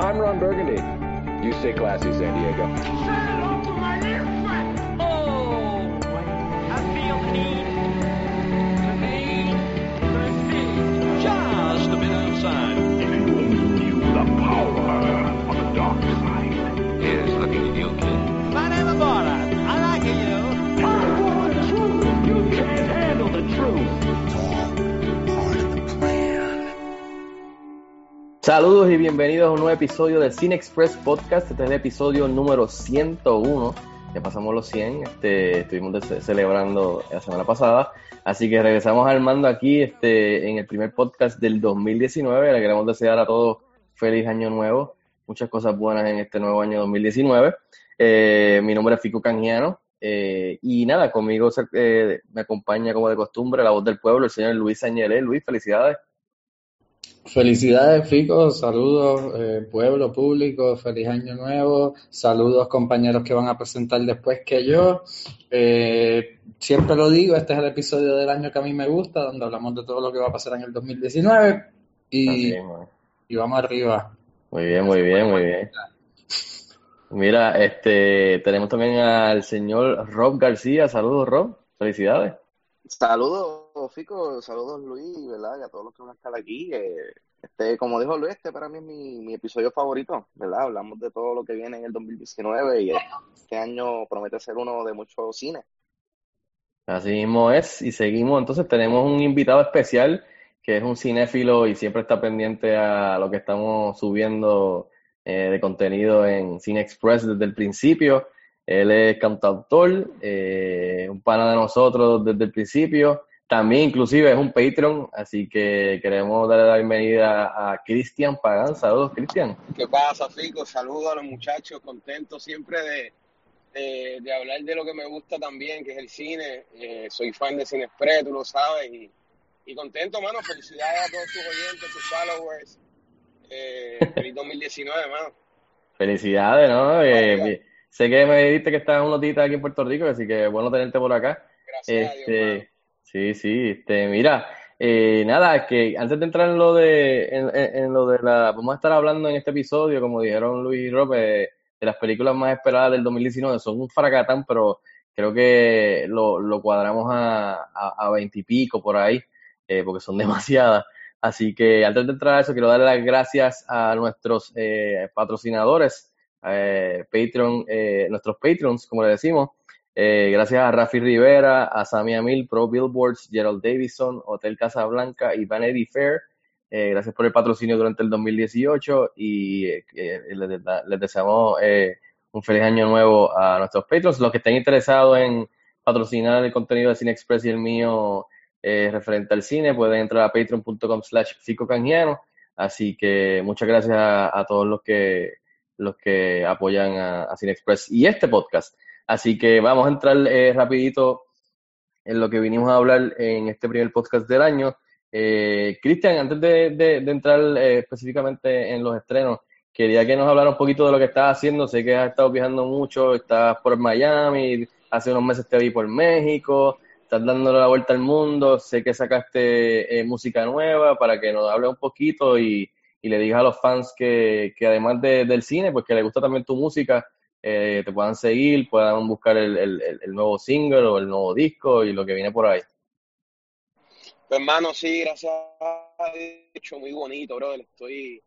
I'm Ron Burgundy. You stay classy, San Diego. Oh, I feel the Saludos y bienvenidos a un nuevo episodio del Cine Express Podcast. Este es el episodio número 101. Ya pasamos los 100. Este, estuvimos de- celebrando la semana pasada. Así que regresamos al mando aquí este, en el primer podcast del 2019. Le queremos desear a todos feliz año nuevo. Muchas cosas buenas en este nuevo año 2019. Eh, mi nombre es Fico Canjiano. eh, y nada, conmigo eh, me acompaña como de costumbre la voz del pueblo, el señor Luis Añelé. Luis, felicidades. Felicidades, Fico. Saludos, eh, pueblo público. Feliz año nuevo. Saludos, compañeros que van a presentar después que yo. Eh, siempre lo digo, este es el episodio del año que a mí me gusta, donde hablamos de todo lo que va a pasar en el 2019. Y, es, man. y vamos arriba. Muy bien, muy bien, muy bien. Mira, este, tenemos también al señor Rob García. Saludos, Rob. Felicidades. Saludos, Fico, saludos Luis, ¿verdad? Y a todos los que van a estar aquí. eh, este, como dijo Luis, este para mí es mi, mi episodio favorito, ¿verdad? Hablamos de todo lo que viene en el 2019 y este año promete ser uno de muchos cines. Así mismo es. Y seguimos. Entonces tenemos un invitado especial que es un cinéfilo y siempre está pendiente a lo que estamos subiendo eh, de contenido en Cine Express desde el principio. Él es cantautor, eh, un pana de nosotros desde el principio. También inclusive es un Patreon, así que queremos darle la bienvenida a Cristian Pagán. Saludos, Cristian. ¿Qué pasa, Fico? Saludos a los muchachos, contento siempre de, de, de hablar de lo que me gusta también, que es el cine. Eh, soy fan de Cine Express, tú lo sabes, y, y contento, mano. Felicidades a todos tus oyentes, tus followers. Eh, feliz 2019, mano. Felicidades, ¿no? Eh, sé que me dijiste que estás unos días aquí en Puerto Rico, así que bueno tenerte por acá. Gracias a Dios, mano. Este, sí, sí, este, mira, eh, nada, que antes de entrar en lo de, en, en- en lo de la, vamos a estar hablando en este episodio, como dijeron Luis y Rob, eh, de las películas más esperadas del 2019, son un fracatán, pero creo que lo, lo cuadramos a, a, a 20 y pico por ahí, eh, porque son demasiadas. Así que antes de entrar a eso, quiero darle las gracias a nuestros eh, patrocinadores, eh, Patreon, eh, nuestros Patrons, como le decimos. Eh, gracias a Rafi Rivera, a Sammy Amil, Pro Billboards, Gerald Davison, Hotel Casablanca y Vanity Fair. Eh, gracias por el patrocinio durante el 2018 y eh, eh, les, les deseamos eh, un feliz año nuevo a nuestros patrons. Los que estén interesados en patrocinar el contenido de Cine Express y el mío referente al cine, pueden entrar a patreon.com slash ficocanjiano. Así que muchas gracias a, a todos los que, los que apoyan a, a Cine Express y este podcast. Así que vamos a entrar eh, rapidito en lo que vinimos a hablar en este primer podcast del año. Eh, Cristian, antes de, entrar eh, específicamente en los estrenos, quería que nos hablara un poquito de lo que estás haciendo. Sé que has estado viajando mucho, estás por Miami, hace unos meses te vi por México, estás dándole la vuelta al mundo. Sé que sacaste eh, música nueva para que nos hable un poquito y, y le digas a los fans que, que además de- del cine, pues que les gusta también tu música, eh, te puedan seguir, puedan buscar el, el- el- nuevo single o el nuevo disco y lo que viene por ahí. Pues, hermano, sí, gracias Dios, muy bonito, brother. Estoy,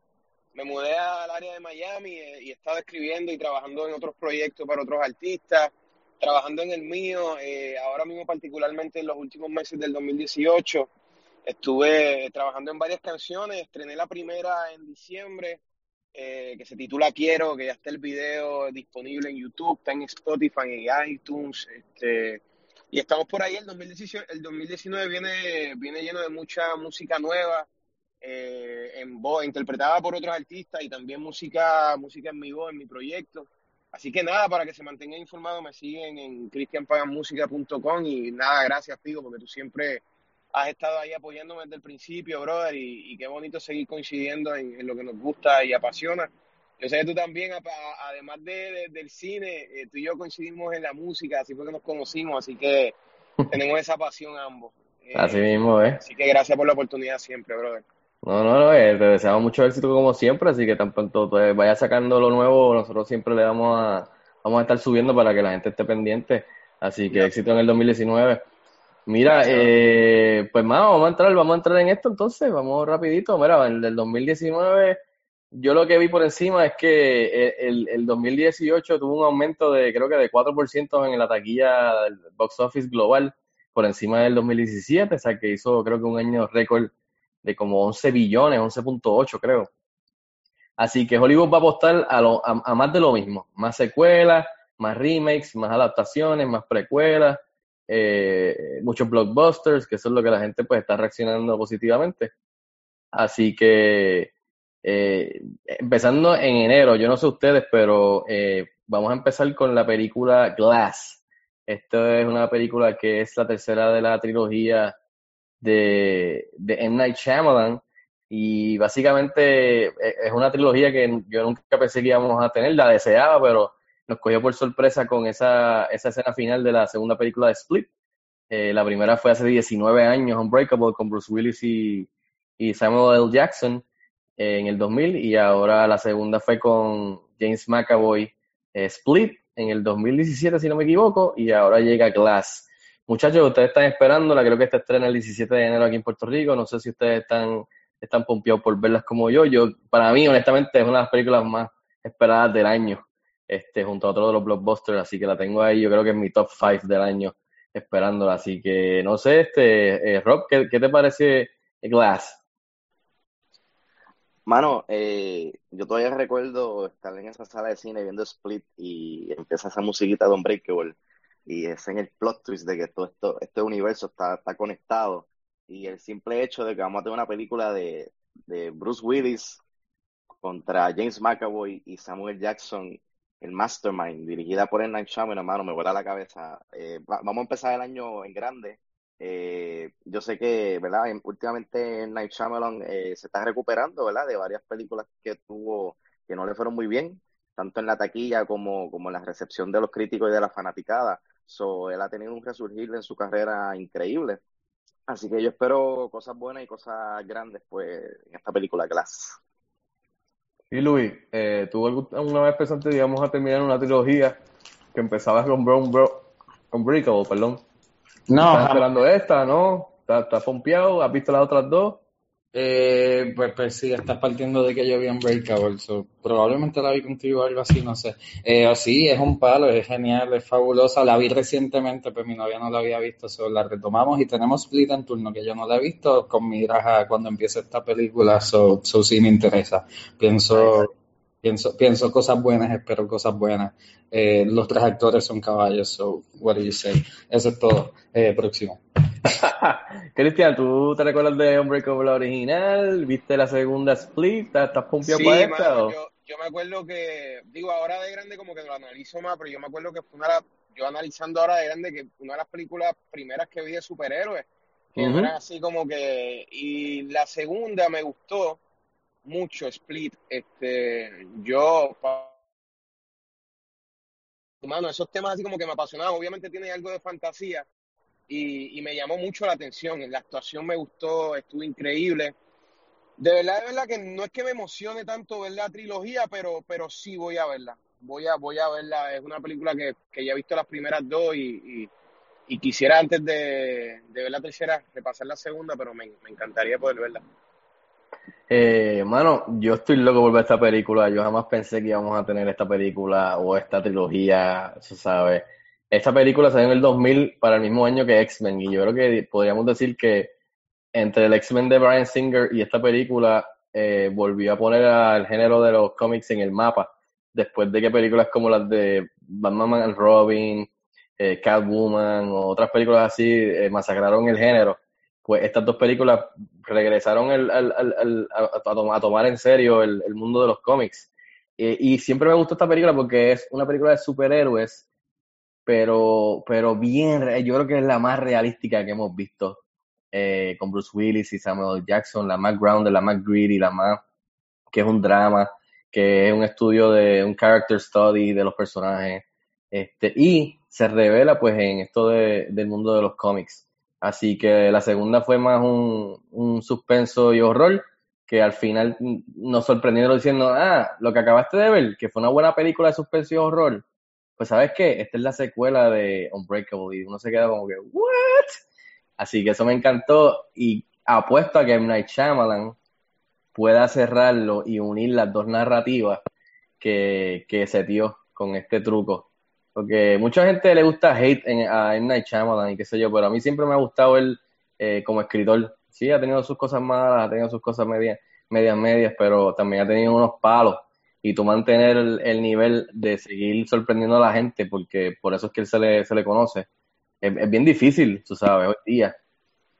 me mudé al área de Miami eh, y he estado escribiendo y trabajando en otros proyectos para otros artistas, trabajando en el mío, eh, ahora mismo particularmente en los últimos meses del 2018. Estuve trabajando en varias canciones, estrené la primera en diciembre, eh, que se titula Quiero, que ya está el video disponible en YouTube, está en Spotify, en iTunes, este, y estamos por ahí, el 2018, el 2019 viene, viene lleno de mucha música nueva, eh, en voz, interpretada por otros artistas y también música, música en mi voz, en mi proyecto. Así que nada, para que se mantengan informados, me siguen en cristianpaganmusica.com y nada, gracias, Pigo, porque tú siempre has estado ahí apoyándome desde el principio, brother, y, y qué bonito seguir coincidiendo en, en lo que nos gusta y apasiona. Yo sé que tú también, además de, de- del cine, eh, tú y yo coincidimos en la música, así fue que nos conocimos, así que tenemos esa pasión ambos. Eh, Así mismo, ¿eh? Así que gracias por la oportunidad siempre, brother. No, no, no, eh, te deseamos mucho éxito como siempre, así que tan pronto pues, vaya sacando lo nuevo, nosotros siempre le damos a, vamos a estar subiendo para que la gente esté pendiente. Así que éxito en el 2019. Mira, eh, pues más, vamos a entrar, vamos a entrar en esto entonces, vamos rapidito. Mira, el del 2019, yo lo que vi por encima es que el, el 2018 tuvo un aumento de creo que de 4% en la taquilla del box office global por encima del 2017, o sea que hizo creo que un año récord de como 11 billones, 11.8 creo. Así que Hollywood va a apostar a, lo, a, a más de lo mismo, más secuelas, más remakes, más adaptaciones, más precuelas, eh, muchos blockbusters, que eso es lo que la gente pues está reaccionando positivamente. Así que eh, empezando en enero, yo no sé ustedes, pero eh, vamos a empezar con la película Glass. Esta es una película que es la tercera de la trilogía de, de M. Night Shyamalan y básicamente eh, es una trilogía que yo nunca pensé que íbamos a tener, la deseaba, pero nos cogió por sorpresa con esa, esa escena final de la segunda película de Split. Eh, la primera fue hace 19 años, Unbreakable, con Bruce Willis y, y Samuel L. Jackson eh, en el 2000, y ahora la segunda fue con James McAvoy, eh, Split, en el 2017, si no me equivoco, y ahora llega Glass. Muchachos, ustedes están esperándola, creo que esta estrena el 17 de enero aquí en Puerto Rico, no sé si ustedes están, están pompeados por verlas como yo. Yo, para mí, honestamente, es una de las películas más esperadas del año este, junto a otro de los blockbusters, así que la tengo ahí, yo creo que es mi top 5 del año esperándola, así que no sé, este, eh, Rob, ¿qué, ¿qué, te parece Glass? Mano, eh, yo todavía recuerdo estar en esa sala de cine viendo Split y empieza esa musiquita de Unbreakable y es en el plot twist de que todo esto, este universo está, está conectado y el simple hecho de que vamos a tener una película de, de Bruce Willis contra James McAvoy y Samuel Jackson el Mastermind, dirigida por el Night Shyamalan, hermano, me vuela la cabeza. Eh, va, vamos a empezar el año en grande. Eh, yo sé que, ¿verdad? Últimamente Night Shyamalan eh, se está recuperando, ¿verdad? De varias películas que tuvo que no le fueron muy bien, tanto en la taquilla como, como en la recepción de los críticos y de la fanaticada. So, él ha tenido un resurgir en su carrera increíble. Así que yo espero cosas buenas y cosas grandes, pues, en esta película Glass. Y Luis, eh, ¿tú alguna vez pensaste, digamos, a terminar una trilogía que empezaba con Brown Bro Unbreakable, perdón? No. ¿Estás esperando esta, no? ¿Estás, ¿Estás pompeado? ¿Has visto las otras dos? Eh, pues, pues sí, estás partiendo de que yo vi Unbreakable, so, probablemente la vi contigo o algo así, no sé. Eh, sí, es un palo, es genial, es fabulosa. La vi recientemente, pero mi novia no la había visto, so, la retomamos y tenemos Split en turno, que yo no la he visto, con miras a cuando empiece esta película, so, so sí me interesa. Pienso, pienso, pienso cosas buenas, espero cosas buenas. Eh, los tres actores son caballos, so what do you say? Eso es todo. Eh, próximo. Cristian, ¿tú te recuerdas de Unbreakable original? ¿Viste la segunda Split? ¿Estás, pompeado Sí, para esta? mano, yo, yo me acuerdo que, digo, ahora de grande como que lo analizo más, pero yo me acuerdo que fue una de las, yo analizando ahora de grande que una de las películas primeras que vi de superhéroes, que eran así como que, y la segunda me gustó mucho, Split, este, yo, mano, esos temas así como que me apasionaban, obviamente tiene algo de fantasía, y, y me llamó mucho la atención, la actuación me gustó, estuvo increíble, de verdad, de verdad que no es que me emocione tanto ver la trilogía, pero, pero sí voy a verla. Voy a, voy a verla. Es una película que, que ya he visto las primeras dos y, y, y quisiera antes de, de ver la tercera repasar la segunda, pero me, me encantaría poder verla. Eh, mano, yo estoy loco por ver esta película. Yo jamás pensé que íbamos a tener esta película o esta trilogía, se sabe. Esta película salió en el 2000 para el mismo año que X-Men y yo creo que podríamos decir que entre el X-Men de Bryan Singer y esta película eh, volvió a poner al género de los cómics en el mapa, después de que películas como las de Batman and Robin, eh, Catwoman o otras películas así eh, masacraron el género, pues estas dos películas regresaron al- al- al- a, a tom- a tomar en serio el, el mundo de los cómics. Eh, y siempre me gustó esta película porque es una película de superhéroes, pero, pero bien, yo creo que es la más realística que hemos visto eh, con Bruce Willis y Samuel. Jackson, la más grounded, la más greedy, la más que es un drama, que es un estudio de un character study de los personajes, este, y se revela pues en esto de- del mundo de los cómics. Así que la segunda fue más un, un suspenso y horror, que al final nos sorprendieron diciendo, ah, lo que acabaste de ver, que fue una buena película de suspensión horror, pues sabes qué, esta es la secuela de Unbreakable y uno se queda como que, ¿what? Así que eso me encantó y apuesto a que M. Night Shyamalan pueda cerrarlo y unir las dos narrativas que, que se dio con este truco. Porque mucha gente le gusta hate en, a M. Night Shyamalan y qué sé yo, pero a mí siempre me ha gustado él eh, como escritor. Sí, ha tenido sus cosas malas, ha tenido sus cosas medias, medias, medias, pero también ha tenido unos palos. Y tú mantener el, el nivel de seguir sorprendiendo a la gente, porque por eso es que él se le, se le conoce. Es, es bien difícil, tú sabes, hoy día.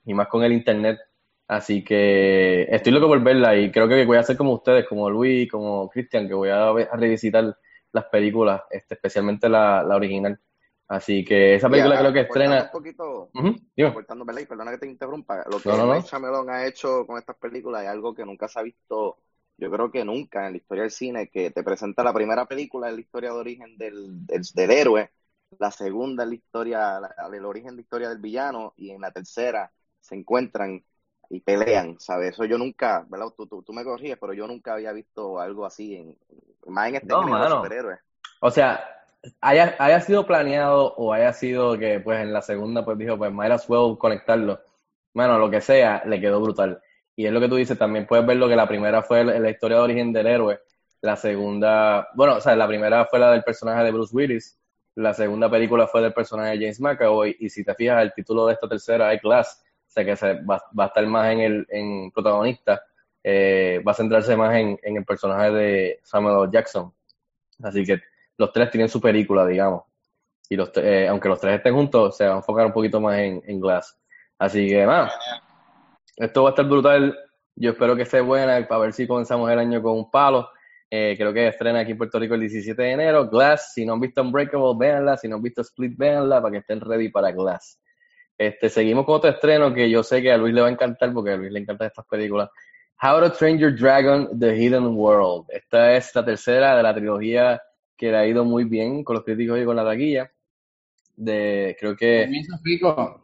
Y más con el internet. Así que estoy loco por verla y creo que voy a hacer como ustedes, como Luis, como Cristian, que voy a, ver- a revisitar las películas, este, especialmente la, la original. Así que esa película Y, creo que estrena. un poquito, ¿verdad? Y perdona que te interrumpa, lo que No, no, no. Night Shyamalan ha hecho con estas películas es algo que nunca se ha visto, yo creo que nunca en la historia del cine, que te presenta la primera película en la historia de origen del, del, del héroe, la segunda en la historia, la- el origen de historia del villano, y en la tercera se encuentran y pelean, ¿sabes? Eso yo nunca, ¿verdad? Tú, tú, tú me corriges, pero yo nunca había visto algo así, en, más en este No, género de superhéroes. O sea, haya, haya sido planeado o haya sido que pues en la segunda pues dijo, pues as well conectarlo. Bueno, lo que sea, le quedó brutal. Y es lo que tú dices, también puedes ver lo que la primera fue la, historia de origen del héroe, la segunda, bueno, o sea, la primera fue la del personaje de Bruce Willis, la segunda película fue del personaje de James McAvoy, y si te fijas, el título de esta tercera es Glass, o sea que se va, va a estar más en el en protagonista, eh, va a centrarse más en, en el personaje de Samuel. Jackson. Así que los tres tienen su película, digamos. Y los eh, aunque los tres estén juntos, se va a enfocar un poquito más en, en Glass. Así que, nada, esto va a estar brutal. Yo espero que esté buena para ver si comenzamos el año con un palo. Eh, creo que estrena aquí en Puerto Rico el 17 de enero. Glass, si no han visto Unbreakable, véanla. Si no han visto Split, véanla para que estén ready para Glass. Este, seguimos con otro estreno que yo sé que a Luis le va a encantar porque a Luis le encantan estas películas. How to Train Your Dragon, The Hidden World. Esta es la tercera de la trilogía que le ha ido muy bien con los críticos y con la taquilla. De, creo que,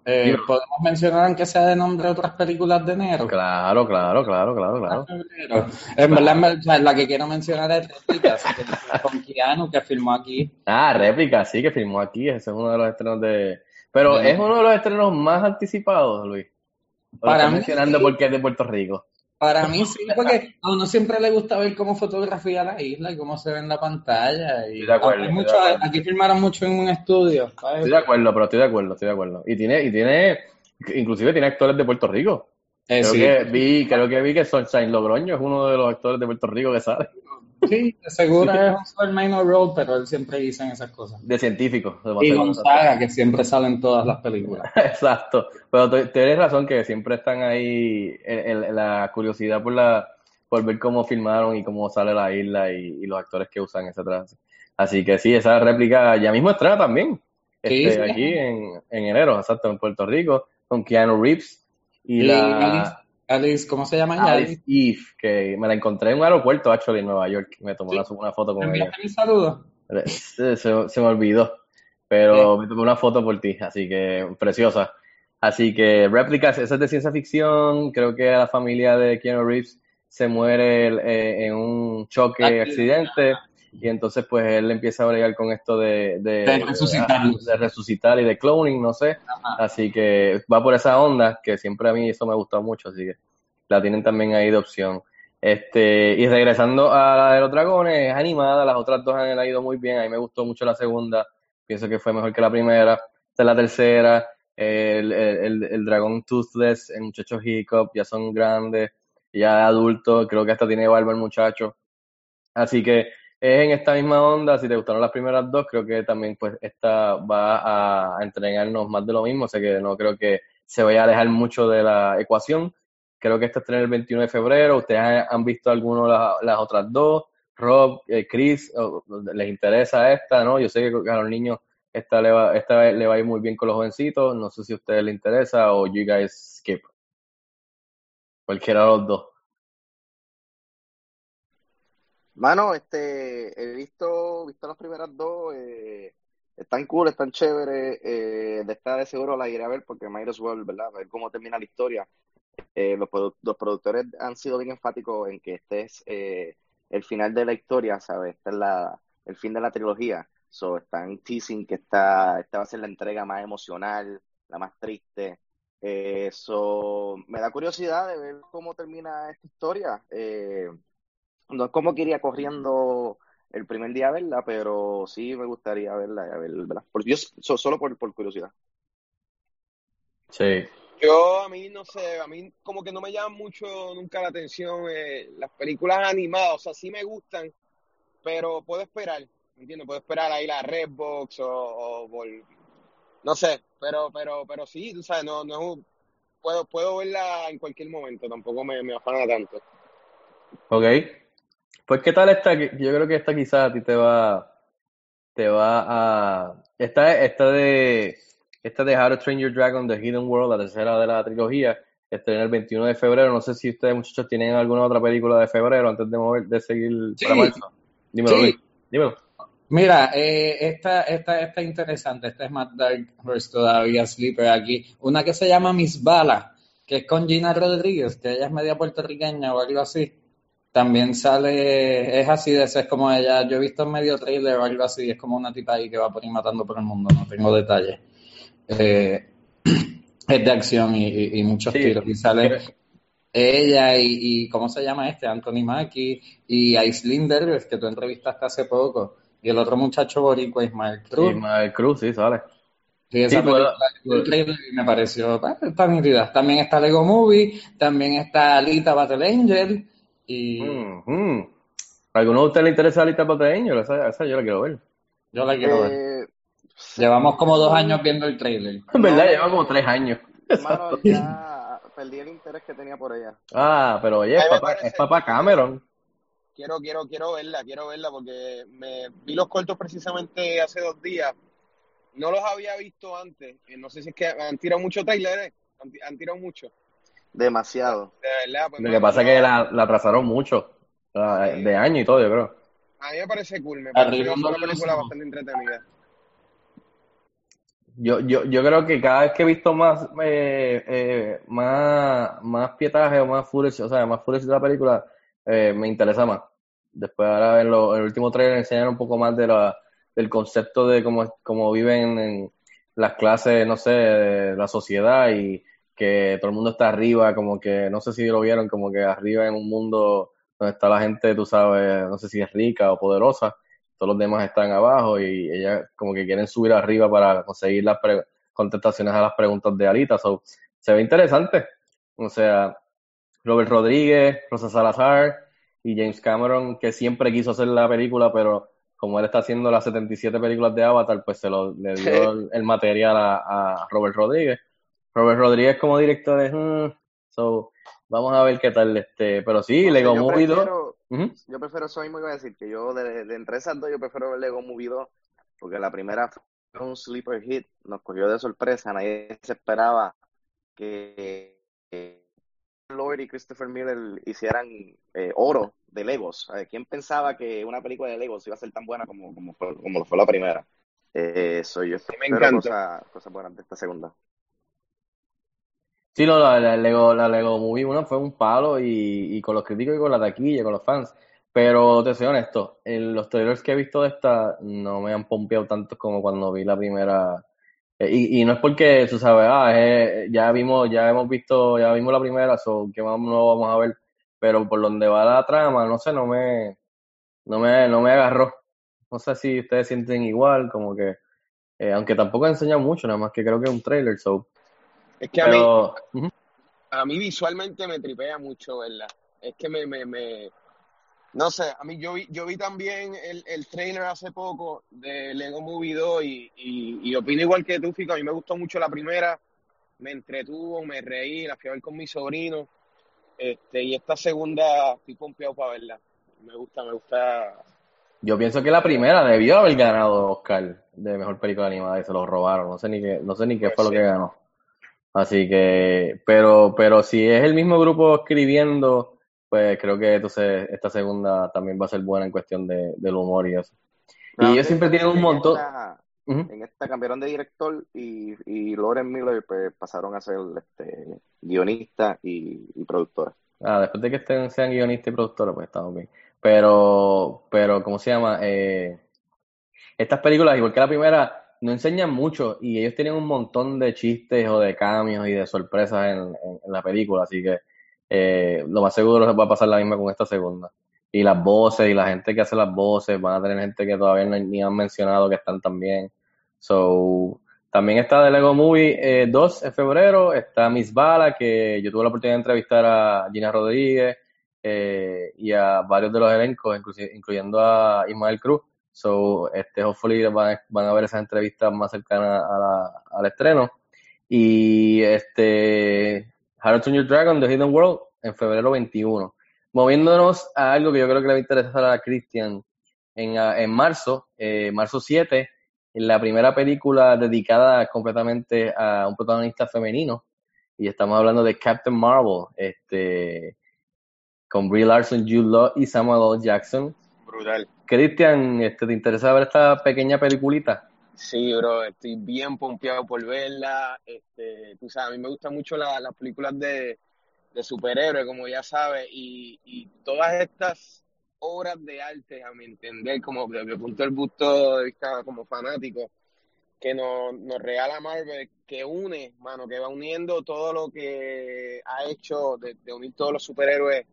eh. ¿podemos mencionar aunque sea de nombre otras películas de enero? claro, claro, claro, claro, claro. Febrero. En verdad, la que quiero mencionar es Réplicas, con Keanu, que filmó aquí. Ah, réplica, sí, que filmó aquí. Ese es uno de los estrenos de. Pero De- es uno de los estrenos más anticipados, Luis. ¿O lo Para mencionando sí. porque es de Puerto Rico. Para mí sí, porque a uno siempre le gusta ver cómo fotografía la isla y cómo se ve en la pantalla. Y Estoy de acuerdo, hay estoy mucho- de acuerdo. aquí filmaron mucho en un estudio. ¿sabes? Estoy de acuerdo, pero estoy de acuerdo, estoy de acuerdo. Y tiene, y tiene, inclusive tiene actores de Puerto Rico. Eh, Creo sí, que vi, creo que vi que Sunshine Logroño es uno de los actores de Puerto Rico que sale. Sí, de seguro es un super minor role, pero él siempre dice esas cosas. De científico. Y. Gonzaga, que siempre sale en todas las películas. Exacto, pero tú- tienes razón que siempre están ahí en, en la curiosidad por la por ver cómo filmaron y cómo sale la isla y, y los actores que usan, etcétera. Así que sí, esa réplica ya mismo estrena también. Sí, Este, sí. aquí en, en enero, exacto, en Puerto Rico, con Keanu Reeves y, Y la Alice, ¿cómo se llama ella? Alice Eve, que me la encontré en un aeropuerto, actually, en Nueva York. Me tomó Sí. una, foto ¿Me con ella. mi saludo? Se, se- se me olvidó, pero me tomé una foto por ti, así que preciosa. Así que réplicas, esa es de ciencia ficción. Creo que la familia de Keanu Reeves se muere eh, en un choque, Accidente. Y entonces pues él empieza a bregar con esto de, de, De resucitarlos. de resucitar y de cloning, no sé. Ajá. Así que va por esa onda, que siempre a mí eso me ha gustado mucho, así que la tienen también ahí de opción. Este, y regresando a la de los dragones, es animada, las otras dos han ido muy bien, a mí me gustó mucho la segunda, pienso que fue mejor que la primera, esta es la tercera, el, el, el, el dragón Toothless, el muchacho Hiccup, ya son grandes, ya adultos, creo que hasta tiene barba el muchacho, así que es en esta misma onda, si te gustaron las primeras dos, creo que también pues esta va a, a entregarnos más de lo mismo, o sea que no creo que se vaya a alejar mucho de la ecuación. Creo que esta estrena el 21 de febrero. ¿Ustedes han, visto alguno de las, las otras dos? Rob, eh, Chris, ¿les interesa esta? ¿no? Yo sé que a los niños esta le va, esta le va a ir muy bien con los jovencitos. No sé si a ustedes les interesa o you guys skip. Cualquiera de los dos. Mano, este, he visto, visto las primeras dos, eh, están cool, están chéveres, eh, de esta de seguro la iré a ver porque as well, ¿verdad? A ver cómo termina la historia. eh, los, produ- los productores han sido bien enfáticos en que este es eh, el final de la historia, ¿sabes? Este es la, el fin de la trilogía. So, están teasing que esta, esta va a ser la entrega más emocional, la más triste. Eh, so, me da curiosidad de ver cómo termina esta historia. Eh, no es como que iría corriendo el primer día a verla, pero sí me gustaría verla, a ver, ¿verdad? Por, yo, so- solo por, por curiosidad. Sí. Yo, a mí, no sé, a mí como que no me llaman mucho nunca la atención eh, las películas animadas, o sea, sí me gustan, pero puedo esperar, ¿me entiendes? Puedo esperar ahí la Redbox o, o por, no sé, pero, pero, pero sí, tú sabes, no, no es un- puedo, puedo verla en cualquier momento, tampoco me, me afana tanto. Ok. Pues, ¿qué tal esta? Yo creo que esta quizás a ti te va, te va a... Esta, esta de, esta de How to Train Your Dragon, The Hidden World, la tercera de la trilogía, estrena el 21 de febrero. No sé si ustedes, muchachos, tienen alguna otra película de febrero antes de mover, de seguir para Sí, marzo. Dímelo, sí. Dímelo. Mira, eh, esta, esta, esta interesante, esta es más dark horse todavía, sleeper aquí. Una que se llama Miss Bala, que es con Gina Rodríguez, que ella es media puertorriqueña o algo así. También sale, es así de es como ella, yo he visto en medio trailer o algo así, es como una tipa ahí que va por ahí matando por el mundo, no tengo detalles. Eh, es de acción y, y- y muchos Sí. tiros. Y sale ella y, y, ¿cómo se llama este? Anthony Mackie y Aislinn Derbez, que tú entrevistaste hace poco. Y el otro muchacho boricua, Ismael Cruz. Ismael Cruz, sí, sale. Sí, esa Sí, puedo- película, el trailer me pareció, ah, está nítida. También está Lego Movie, también está Alita Battle Angel y Mm, mm. ¿A ¿Alguno de ustedes le interesa Alita Pateño? Esa, esa yo la quiero ver. yo la quiero ver. Eh, Llevamos como dos años viendo el trailer. En verdad, No. lleva como tres años. Mano, ya perdí el interés que tenía por ella. Ah, pero oye, es papá, parece- es papá Cameron. Quiero, quiero, quiero verla, quiero verla porque me vi los cortos precisamente hace dos días. No los había visto antes. Eh, No sé si es que han tirado mucho trailer, ¿eh? Han, han tirado mucho. Demasiado. De verdad. Pues, Lo que pasa es que la, la atrasaron mucho. la- Sí. de año y todo, yo creo. A mí me parece cool, me parece Arriba que es una película bastante entretenida. Yo, yo, yo creo que cada vez que he visto más, eh, eh, más, más pietaje o más footage, o sea, más footage de la película, eh, me interesa más. Después ahora en, lo- en el último trailer enseñan un poco más de la, del concepto de cómo, cómo viven en las clases, no sé, de la sociedad y que todo el mundo está arriba, como que, no sé si lo vieron, como que arriba en un mundo donde está la gente, tú sabes, no sé si es rica o poderosa, todos los demás están abajo y ellas como que quieren subir arriba para conseguir las pre- contestaciones a las preguntas de Alita. So, se ve interesante. O sea, Robert Rodríguez, Rosa Salazar y James Cameron, que siempre quiso hacer la película, pero como él está haciendo las 77 películas de Avatar, pues se lo, le dio el, el material a, a Robert Rodríguez. Robert Rodríguez como director es... mm, so, vamos a ver qué tal este... Pero sí, Lego yo Movie 2... prefiero, Ujú. yo prefiero eso mismo iba a decir, que yo de, de entre esas dos yo prefiero ver Lego Movie 2, porque la primera fue un sleeper hit, nos cogió de sorpresa, nadie se esperaba que, que Lloyd y Christopher Miller hicieran eh, oro de Legos. Eh, ¿Quién pensaba que una película de Legos iba a ser tan buena como, como, fue, como lo fue la primera? Eh, soy yo me encanta. cosas, cosas buenas de esta segunda. Sí, no, la, la Lego, la Lego Movie 1 fue un palo y, y con los críticos y con la taquilla, con los fans. Pero te soy honesto, en los trailers que he visto de esta no me han pompeado tanto como cuando vi la primera. Eh, Y, y no es porque, tú sabes, ah, es- ya vimos, ya hemos visto, ya vimos la primera, so, ¿qué más no vamos a ver? Pero por donde va la trama, no sé, no me, no me, no me agarró. No sé si ustedes sienten igual, como que, eh, aunque tampoco enseña mucho, nada más que creo que es un trailer, so. Es que a mí, a mí visualmente me tripea mucho, ¿verdad? Es que me, me, me, no sé, a mí yo vi, yo vi también el, el trailer hace poco de Lego Movie 2 y, y, y opino igual que tú, Fico, a mí me gustó mucho la primera, me entretuvo, me reí, la fui a ver con mi sobrino, este, y esta segunda estoy pompeado para verla. Me gusta, me gusta. Yo pienso que la primera debió haber ganado Oscar de mejor película animada y se lo robaron. No sé ni qué, no sé ni qué Pues fue lo que ganó. Así que, pero, pero si es el mismo grupo escribiendo, pues creo que entonces esta segunda también va a ser buena en cuestión de, del humor y eso. Pero Y ¿no ellos siempre tienen un montón. esta-. En esta cambiaron de director y, y Lauren Miller pues, pasaron a ser este, guionista y, y productora. Ah, después de que estén, sean guionistas y productores, pues estamos bien. Pero, pero, ¿cómo se llama? Eh, estas películas, igual que la primera, no enseñan mucho y ellos tienen un montón de chistes o de cambios y de sorpresas en, en- la película, así que eh, lo más seguro es que va a pasar la misma con esta segunda. Y las voces y la gente que hace las voces, van a tener gente que todavía no, ni han mencionado que están también. So, también está The Lego Movie eh, 2 en febrero, está Miss Bala, que yo tuve la oportunidad de entrevistar a Gina Rodríguez eh, y a varios de los elencos, incluyendo a Ismael Cruz. So, este, hopefully van, van a ver esas entrevistas más cercanas a la- al estreno. Y este, How to Your Dragon, The Hidden World, en febrero 21. Moviéndonos a algo que yo creo que le va a interesar a Christian en, en marzo, eh, marzo 7, la primera película dedicada completamente a un protagonista femenino. Y estamos hablando de Captain Marvel, este, con Brie Larson, Jude Law y Samuel L. Jackson. Brutal. Cristian, este, ¿te interesa ver esta pequeña peliculita? Sí, bro, estoy bien pompeado por verla. Este, tú sabes, a mí me gustan mucho la- las películas de, de superhéroes, como ya sabes, y, y todas estas obras de arte, a mi entender, como desde el punto del punto de vista como fanático, que nos, nos regala Marvel, que une, mano, que va uniendo todo lo que ha hecho de, de unir todos los superhéroes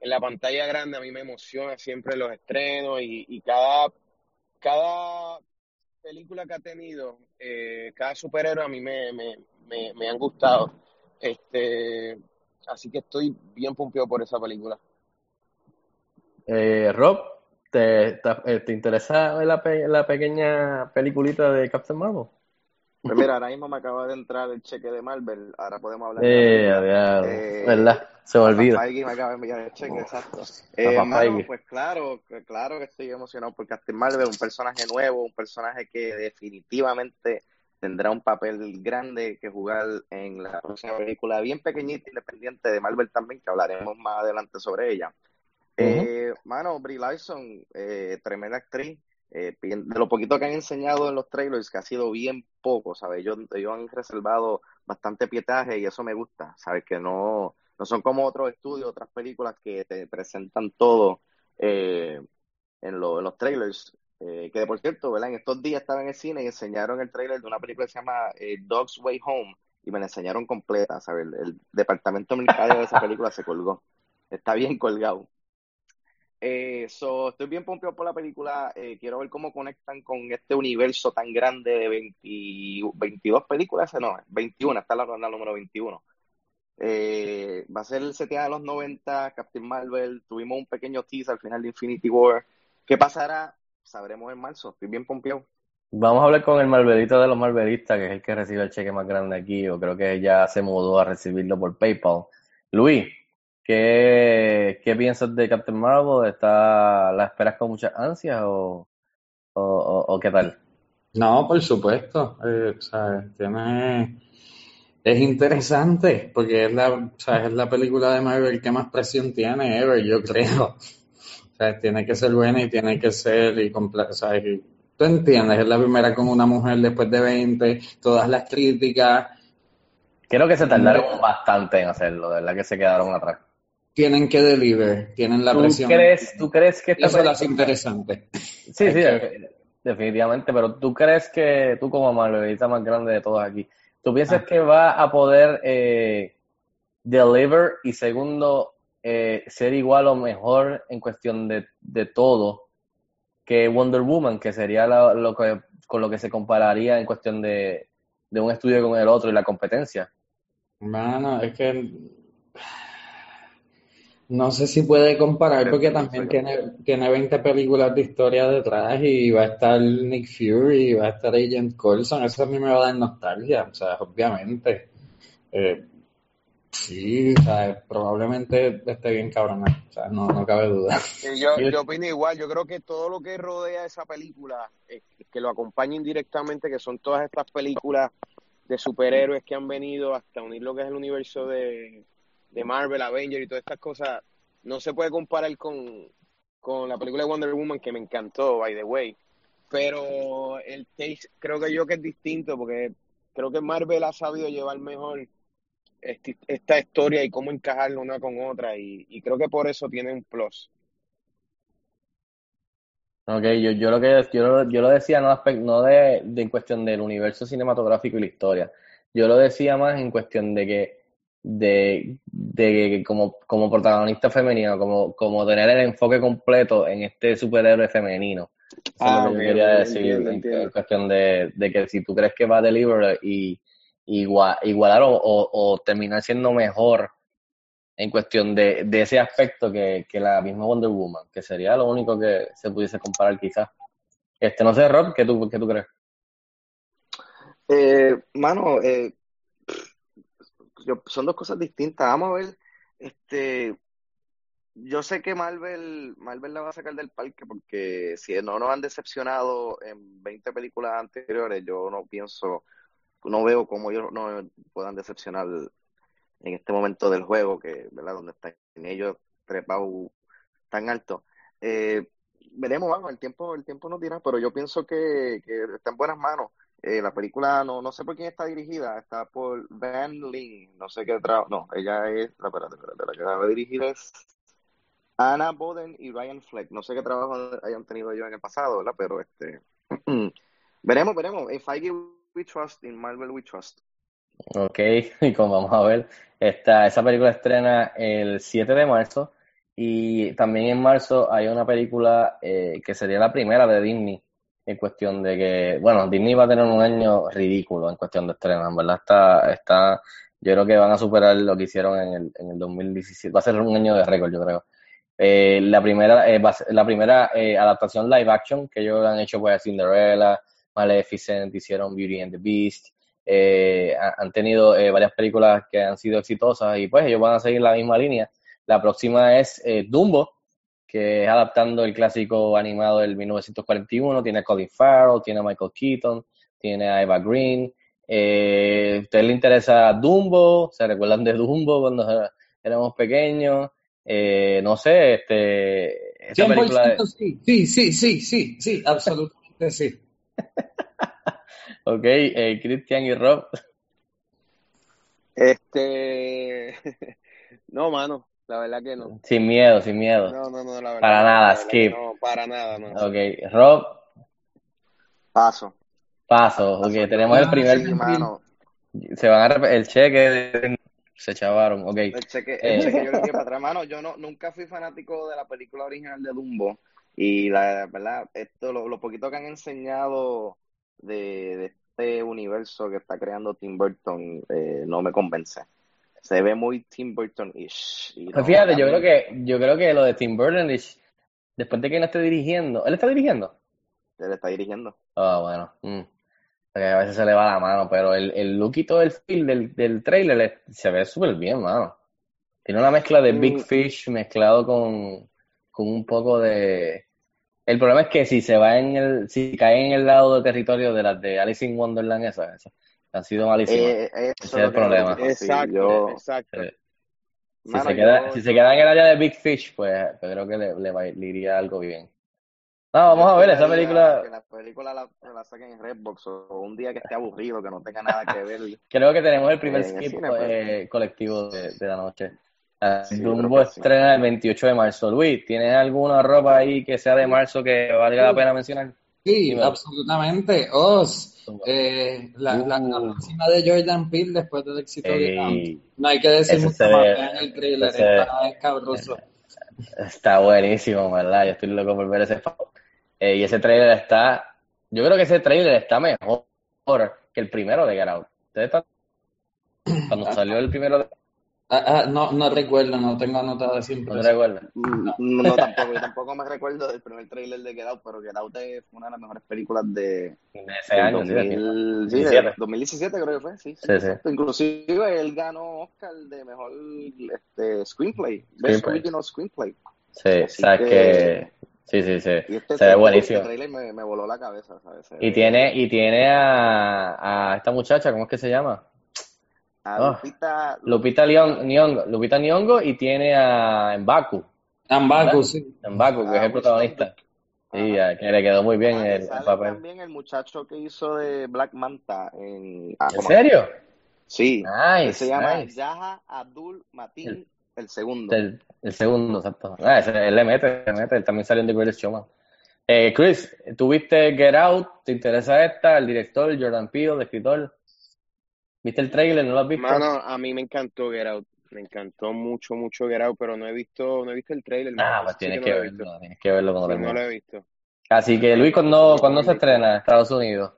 en la pantalla grande, a mí me emociona siempre los estrenos y, cada, cada película que ha tenido, eh, cada superhéroe a mí me, me, me, han gustado. Este, así que estoy bien pompeado por esa película. Eh, Rob, ¿te, te, eh, ¿te interesa la, la pequeña peliculita de Captain Marvel? Pues mira, ahora mismo me acaba de entrar el cheque de Marvel, ahora podemos hablar de la Eh, Eh, ¿verdad? Se me olvida. Me acaba de enviar el cheque, exacto. Eh, hermano, pues claro, claro que estoy emocionado por Captain Marvel, un personaje nuevo, un personaje que definitivamente tendrá un papel grande que jugar en la próxima película, bien pequeñita, independiente de Marvel también, que hablaremos más adelante sobre ella. Eh, mano, Brie Larson, eh, tremenda actriz. Eh, de lo poquito que han enseñado en los trailers, que ha sido bien poco, ¿sabes? Ellos, han reservado bastante pietaje y eso me gusta, ¿sabes? Que no, no son como otros estudios, otras películas que te presentan todo eh, en, lo- en los trailers. Eh, que por cierto, ¿verdad? En estos días estaba en el cine y enseñaron el trailer de una película que se llama eh, Dog's Way Home y me la enseñaron completa, ¿sabes? El, el departamento mercadeo de esa película se colgó. Está bien colgado. Eh, so, estoy bien pompeado por la película. eh, quiero ver cómo conectan con este universo tan grande de 20 22 películas. No, 21, está la ronda número 21. Eh, va a ser el CTA de los 90, Captain Marvel. Tuvimos un pequeño teaser al final de Infinity War. ¿Qué pasará? Sabremos en marzo. Estoy bien pompeado. Vamos a hablar con el Marvelito de los Marvelistas, que es el que recibe el cheque más grande aquí, o creo que ya se mudó a recibirlo por PayPal. Luis, ¿qué, qué piensas de Captain Marvel? ¿Está, ¿La esperas con muchas ansias o, o, o- o qué tal? No, por supuesto. eh, sea, tiene... Es interesante porque es la, o sea, es la película de Marvel que más presión tiene ever, yo creo. O sea, tiene que ser buena y tiene que ser y y- tú entiendes, es la primera con una mujer después de 20, todas las críticas Creo que se tardaron bastante en hacerlo, de verdad que se quedaron atrás. Tienen que deliver, tienen la ¿Tú presión. crees, ¿Tú crees que Eso película- interesante. Sí, sí, que- definitivamente, pero tú crees que tú como Marvelita más grande de todos aquí, ¿tú piensas Ah. que va a poder eh, deliver y segundo, eh, ser igual o mejor en cuestión de, de todo que Wonder Woman, que sería la- lo que, con lo que se compararía en cuestión de, de un estudio con el otro y la competencia? Mano, es que no sé si puede comparar porque también tiene, tiene 20 películas de historia detrás y va a estar Nick Fury y va a estar Agent Coulson, eso a mí me va a dar nostalgia, o sea, obviamente. Eh, sí, o sea, probablemente esté bien cabrona, o sea, no, no cabe duda. Yo, yo opino igual, yo creo que todo lo que rodea esa película, eh, que lo acompaña indirectamente, que son todas estas películas de superhéroes que han venido hasta unir lo que es el universo de, de Marvel, Avengers y todas estas cosas, no se puede comparar con, con la película de Wonder Woman que me encantó, by the way. pero el taste creo que yo que es distinto porque creo que Marvel ha sabido llevar mejor esta historia y cómo encajarla una con otra y, y creo que por eso tiene un plus. Ok, yo, yo lo que yo yo lo decía no, no de, de en cuestión del universo cinematográfico y la historia. Yo lo decía más en cuestión de que de, de que como, como protagonista femenino, como, como tener el enfoque completo en este superhéroe femenino. Eso es Ah, lo que quería decir entiendo, en, entiendo. en cuestión de, de que si tú crees que va a deliver y igual, igualar o, o, o terminar siendo mejor en cuestión de, de ese aspecto que, que la misma Wonder Woman, que sería lo único que se pudiese comparar quizás. Este, no sé, Rob, ¿qué tú, qué tú crees? Eh, mano, eh, son dos cosas distintas. Vamos a ver, este, yo sé que Marvel, Marvel la va a sacar del parque porque si no nos han decepcionado en 20 películas anteriores, yo no pienso, no veo cómo ellos no puedan decepcionar en este momento del juego, que, ¿verdad? Donde están ellos trepados tan alto. Eh, veremos, vamos, el tiempo, el tiempo nos dirá, pero yo pienso que, que está en buenas manos. Eh, la película, no, no sé por quién está dirigida, está por Van Lin, no sé qué trabajo, no, ella es, espérate, la que la va a dirigir es Anna Boden y Ryan Fleck, no sé qué trabajo hayan tenido ellos en el pasado, ¿verdad? Pero este, veremos, veremos, en Feige we trust, in Marvel we trust. Ok, y como vamos a ver, esta, esa película estrena el 7 de marzo y también en marzo hay una película eh, que sería la primera de Disney en cuestión de que, bueno, Disney va a tener un año ridículo en cuestión de estrenos, en verdad está, está, yo creo que van a superar lo que hicieron en el, en el 2017, va a ser un año de récord, yo creo. Eh, la primera, eh, la primera eh, adaptación live action que ellos han hecho pues Cinderella, Maleficent, hicieron Beauty and the Beast, eh, ha- han tenido varias películas que han sido exitosas y pues ellos van a seguir la misma línea. La próxima es Dumbo, que es adaptando el clásico animado del 1941, tiene a Colin Farrell, tiene a Michael Keaton, tiene a Eva Green. Eh, ¿a ustedes les interesa Dumbo? ¿Se recuerdan de Dumbo cuando éramos pequeños? Eh, no sé, este, esta película de- 100% sí, sí, sí, sí, sí, sí, absolutamente sí. Ok, eh, Christian y Rob. Este, no, mano, la verdad que no. Sin miedo, sin miedo. No, no, no, la verdad. Para nada, verdad skip. No, para nada, no. Ok, Rob, Paso. paso. Ok, Paso. tenemos el Ah, primer. Sí, mano. Se van a el cheque. Se chavaron, ok. El cheque, Eh. el cheque yo le di para atrás, mano. Yo no, nunca fui fanático de la película original de Dumbo. Y la verdad, esto, lo, lo poquito que han enseñado de, de este universo que está creando Tim Burton, eh, no me convence. Se ve muy Tim Burton-ish. Pues no, fíjate, yo creo que, yo creo que lo de Tim Burton, es- después de que no esté dirigiendo, ¿él está dirigiendo? Él está dirigiendo. Ah, bueno. mm. Porque a veces se le va la mano, pero el, el look y todo el feel del, del trailer se ve súper bien, mano. Tiene una mezcla de Big Mm. Fish mezclado con, con un poco de... El problema es que si se va en el, si cae en el lado de territorio de las de Alice in Wonderland, esas, esas han sido malísimas. Eh, Ese es el problema. sí, Exacto, yo- exacto. Eh, Si Mano, se queda, yo- si se queda en el área de Big Fish, pues, pues creo que le, le, va- le iría algo bien. No, vamos Yo a ver, esa película, Que la película la, la saquen en Redbox o un día que esté aburrido, que no tenga nada que ver. creo que tenemos el primer Eh, en el skip cine, pues. eh, colectivo de, de la noche. Sí, Dumbo que sí. estrena el 28 de marzo. Luis, ¿tienes alguna ropa ahí que sea de marzo que valga la pena mencionar? Sí, absolutamente. Oz, eh, la, la, la Uh. próxima de Jordan Peele después del éxito de Ant. Ey, No hay que decir mucho más, ve- vean el ese- está escabroso. está buenísimo, ¿verdad? Yo estoy loco por ver ese Eh, y ese trailer está, yo creo que ese trailer está mejor que el primero de Get Out. ¿Ustedes están- Cuando salió el primero de... Ah, ah, no, no recuerdo, no tengo anotado siempre. ¿No te recuerdas? No, no, tampoco, yo tampoco me recuerdo del primer tráiler de Get Out, pero Get Out es una de las mejores películas de, De ese año, sí, de aquí. 2000, sí, de 17. 2017 creo que fue, sí, sí, Sí. Inclusive él ganó Oscar de mejor este, screenplay, Best Screenplay. Original Screenplay. Sí, Así sabes que- que... Sí, sí, sí. Y este Se ve este buenísimo. trailer me, me voló la cabeza, Y tiene, y tiene a, a esta muchacha, ¿cómo es que se llama? A ah, Lupita, Lupita Nyong'o, Lupita Nyong'o y tiene a Mbaku, Ambaku, sí. Mbaku, que es Ah, el protagonista. Ah, Sí, que le quedó muy bien Ah, el, papel. también el muchacho que hizo de Black Manta en ah, ¿En ¿cómo? serio? Sí, que Nice, se llama nice. Yaha Abdul Matin El, el segundo. el, el segundo, exacto. Ah, ese, él le mete, le mete. Él también salió en The Greatest Showman. Eh, Chris, ¿tú viste Get Out? ¿Te interesa esta? El director, Jordan Peele, el escritor. ¿Viste el trailer? ¿No lo has visto? Mano, a mí me encantó Get Out. Me encantó mucho, mucho Get Out, pero no he visto, no he visto el trailer, Ah, pues sí tienes que no verlo, tienes que verlo cuando Sí, no lo he visto. Así que Luis, ¿cuándo, No cuándo se estrena en Estados Unidos?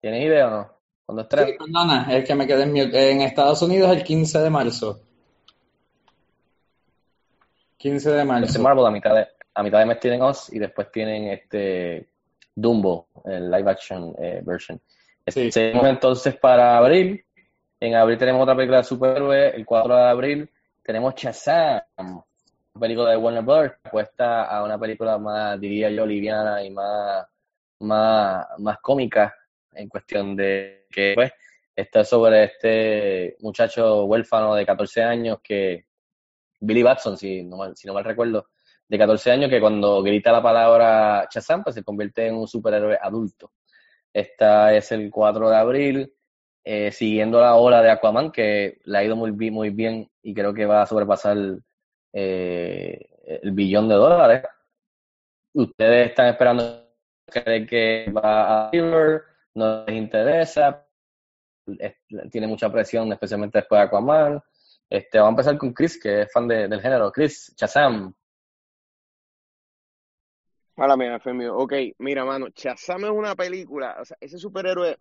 ¿Tienes idea o no? ¿Cuándo Sí, estrena? perdona, es que me quedé en mute. En Estados Unidos el 15 de marzo. 15 de Este marzo. Marvel a mitad de, a mitad de mes tienen Oz y después tienen este Dumbo, el live action eh, version. Seguimos entonces para abril. En abril tenemos otra película de superhéroes. El 4 de abril tenemos Shazam, una película de Warner Bros. Apuesta a una película más, diría yo, liviana y más, más, más cómica en cuestión de que, pues, está sobre este muchacho huérfano de 14 años que, Billy Batson, si no mal, si no mal recuerdo, de 14 años que cuando grita la palabra Shazam, pues se convierte en un superhéroe adulto. Esta es el 4 de abril, eh, siguiendo la ola de Aquaman, que le ha ido muy, muy bien y creo que va a sobrepasar eh, el billón de dólares. Ustedes están esperando, creen que va a River, no les interesa, es- tiene mucha presión, especialmente después de Aquaman. Este, vamos a empezar con Chris, que es fan de- del género. Chris, Shazam. Mala mía, mío. Ok, mira, mano, Shazam es una película, o sea, ese superhéroe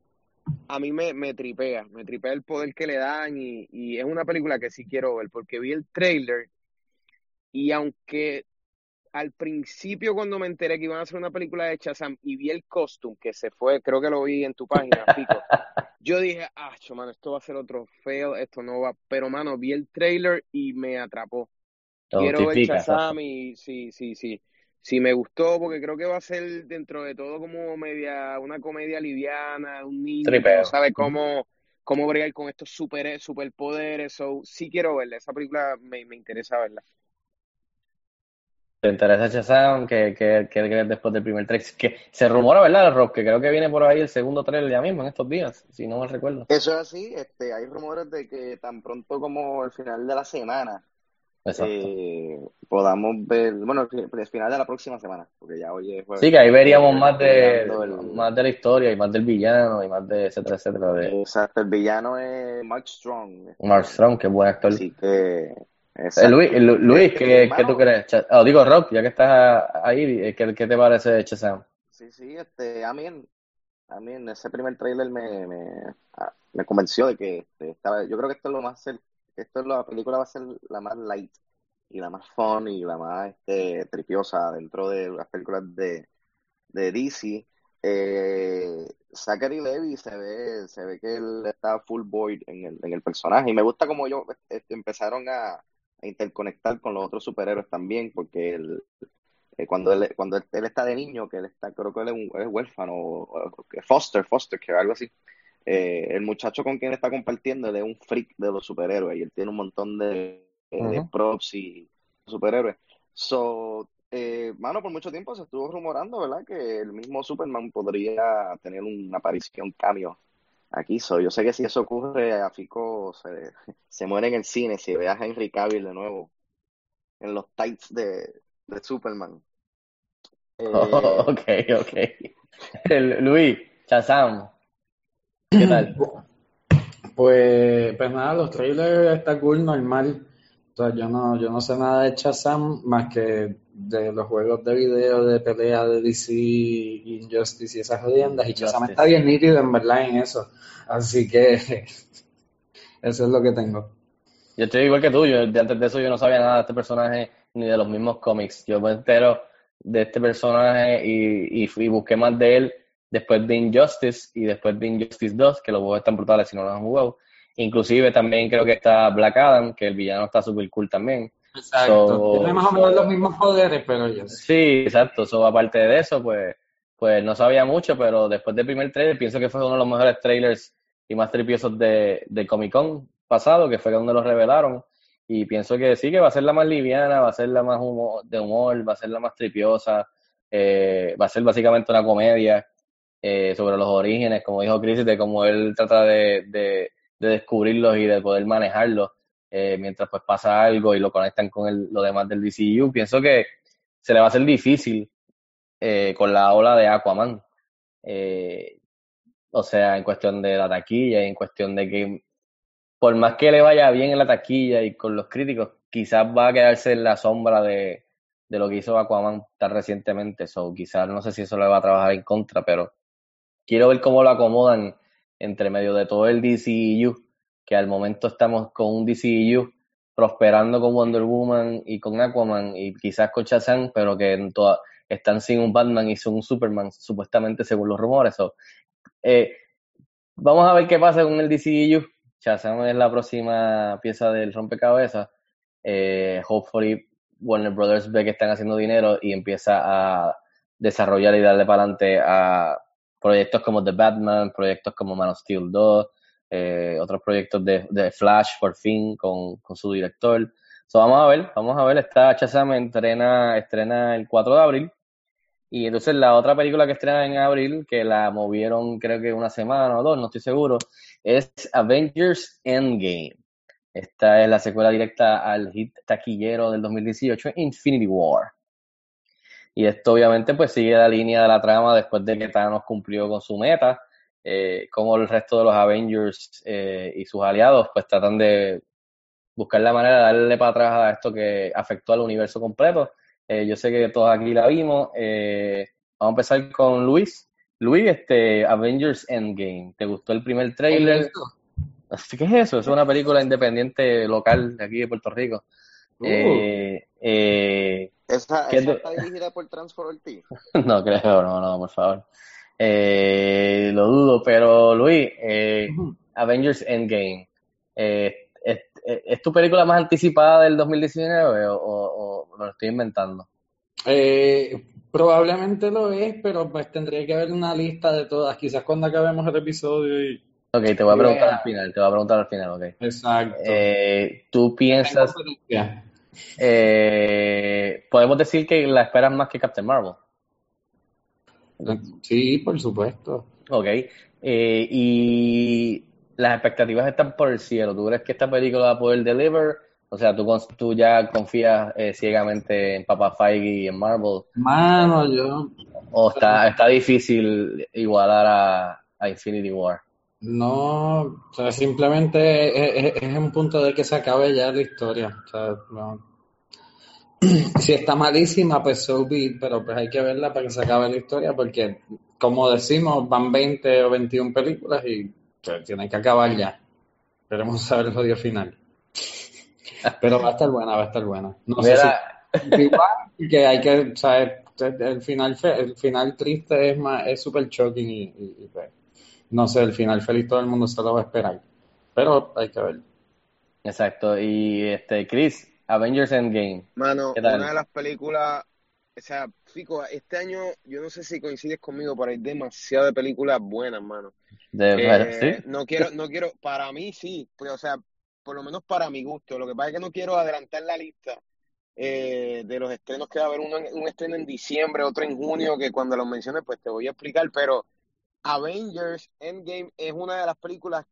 a mí me, me tripea, me tripea el poder que le dan y, y es una película que sí quiero ver porque vi el trailer y aunque al principio cuando me enteré que iban a hacer una película de Shazam y vi el costume que se fue, creo que lo vi en tu página, Pico, yo dije, ah, mano, esto va a ser otro fail, esto no va, pero mano, vi el trailer y me atrapó. Quiero ver Shazam y sí, sí, sí. Sí, me gustó porque creo que va a ser dentro de todo como media, una comedia liviana, un niño que Tripeo. no sabe cómo, cómo bregar con estos super, superpoderes. So, sí quiero verla, esa película me, me interesa verla. ¿Te interesa Shazam? ¿Qué, qué, qué crees después del primer trailer? Que se rumora, ¿verdad, Rock? Que creo que viene por ahí el segundo trailer ya mismo, en estos días, si no mal recuerdo. Eso es así, este, hay rumores de que tan pronto como el final de la semana. Eh, podamos ver, bueno, el final de la próxima semana, porque ya hoy es jueves, Sí, que ahí veríamos eh, más de, el- más de la historia y más del villano y más de etcétera, etcétera. De Exacto, el villano es Mark Strong. este, Mark Strong, que es buen actor. Así que, Eh. Luis, eh, Lu- Luis, Este, ¿qué, qué hermano, tú crees? Oh, digo, Rock, ya que estás ahí, eh, ¿qué, qué te parece Shazam? Sí, sí, este, a mí, en- a mí en ese primer trailer me, me, ah, me convenció de que este, estaba, yo creo que esto es lo más, cer- esto es la película va a ser la más light y la más fun y la más este, tripiosa dentro de las películas de, de DC. Eh, Zachary Levi se ve, se ve que él está full board en el, en el personaje y me gusta como ellos este, empezaron a, interconectar con los otros superhéroes también, porque eh, cuando él, cuando él, él está de niño, que él está, creo que él es, un, él es huérfano, foster, foster care, algo así. Eh, el muchacho con quien está compartiendo, es un freak de los superhéroes y él tiene un montón de, eh, de props y superhéroes. So, eh, mano, por mucho tiempo se estuvo rumorando, ¿verdad? Que el mismo Superman podría tener una aparición cameo aquí. So, yo sé que si eso ocurre, a Fico se, se muere en el cine si ve a Henry Cavill de nuevo en los tights de, de Superman. Eh, Oh, ok, ok. El- Luis, Shazam, ¿qué tal? Pues, pues nada, los trailers está cool, normal. O sea, yo no, yo no sé nada de Shazam más que de los juegos de video de pelea de DC, Injustice y esas jodiendas. Y Shazam está bien nítido en verdad en eso. Así que eso es lo que tengo. Yo estoy igual que tú, yo de antes de eso yo no sabía nada de este personaje ni de los mismos cómics. Yo me entero de este personaje y, y, fui- y busqué más de él después de Injustice y después de Injustice 2, que los juegos están brutales si no los han jugado. Inclusive también creo que está Black Adam, que el villano está super cool también. Exacto. So- Tiene más o menos los mismos poderes, pero yo. Sí, exacto. So, aparte de eso, pues, pues no sabía mucho, pero después del primer trailer pienso que fue uno de los mejores trailers y más tripiosos de, de Comic Con pasado, que fue donde los revelaron. y pienso que sí, que va a ser la más liviana, va a ser la más humo- de humor, va a ser la más tripiosa, eh, va a ser básicamente una comedia eh, sobre los orígenes, como dijo Chris, de cómo él trata de, de, de descubrirlos y de poder manejarlos eh, mientras pues pasa algo y lo conectan con lo demás del DCU. Pienso que se le va a hacer difícil eh, con la ola de Aquaman. Eh, o sea, en cuestión de la taquilla, en cuestión de que por más que le vaya bien en la taquilla y con los críticos, quizás va a quedarse en la sombra de, de lo que hizo Aquaman tan recientemente. So, quizás no sé si eso le va a trabajar en contra, pero quiero ver cómo lo acomodan entre medio de todo el DCU, que al momento estamos con un DCU prosperando con Wonder Woman y con Aquaman y quizás con Shazam, pero que en toda- están sin un Batman y sin un Superman, supuestamente según los rumores. So, eh, vamos a ver qué pasa con el DCU. Shazam es la próxima pieza del rompecabezas. Eh, hopefully Warner Brothers ve que están haciendo dinero y empieza a desarrollar y darle para adelante a proyectos como The Batman, proyectos como Man of Steel 2, eh, otros proyectos de, Flash por fin con, su director. So, vamos a ver, vamos a ver, esta Shazam estrena, estrena el 4 de abril. Y entonces la otra película que estrena en abril, que la movieron creo que una semana o dos, no estoy seguro, es Avengers Endgame. Esta es la secuela directa al hit taquillero del 2018, Infinity War. Y esto obviamente pues sigue la línea de la trama después de que Thanos cumplió con su meta, eh, como el resto de los Avengers eh, y sus aliados pues tratan de buscar la manera de darle para atrás a esto que afectó al universo completo. Eh, yo sé que todos aquí la vimos. Eh, vamos a empezar con Luis. Luis, este, Avengers Endgame. ¿Te gustó el primer trailer? ¿Qué es eso? Es una película independiente local de aquí de Puerto Rico. Uh. Eh, eh, Esa, ¿Qué esa está dirigida por Transfer Ortiz. no creo, no, no, por favor. Eh, lo dudo, pero Luis, eh. Avengers Endgame, eh, ¿es, es- es tu película más anticipada del 2019 o, o- o lo estoy inventando? Eh, probablemente lo es, pero pues tendría que haber una lista de todas, quizás cuando acabemos el episodio y... Ok, te voy a preguntar Yeah. al final, te voy a preguntar al final, ok. Exacto. Eh, ¿tú piensas. Eh, podemos decir que la esperas más que Captain Marvel? Sí, por supuesto. Ok, eh, y las expectativas están por el cielo. ¿Tú crees que esta película va a poder deliver? O sea, ¿tú, con- tú ya confías eh, ciegamente en Papa Feige y en Marvel? Mano, yo ¿O está, está difícil igualar a, a Infinity War? No, o sea, simplemente es, es- es un punto de que se acabe ya la historia. O sea, no. Si está malísima, pues so be pero pues hay que verla para que se acabe la historia, porque como decimos, van 20 o 21 películas y o sea, tienen que acabar ya. Queremos saber el jodido final. Pero va a estar buena, va a estar buena. No sé si igual que hay que, ¿sabes? El final, el final triste es más, es súper shocking y, y- y, pues, no sé, el final feliz todo el mundo se lo va a esperar. Pero hay que ver. exacto. Y este, Chris, Avengers Endgame. Mano, ¿Qué tal? una de las películas, o sea, Fico, este año yo no sé si coincides conmigo, pero hay demasiadas de películas buenas, mano. De, Eh, ¿sí? no quiero, no quiero, para mí sí, pues, o sea, por lo menos para mi gusto. Lo que pasa es que no quiero adelantar la lista eh, de los estrenos que va a haber uno en- un estreno en diciembre, otro en junio, que cuando los menciones, pues te voy a explicar, pero Avengers Endgame es una de las películas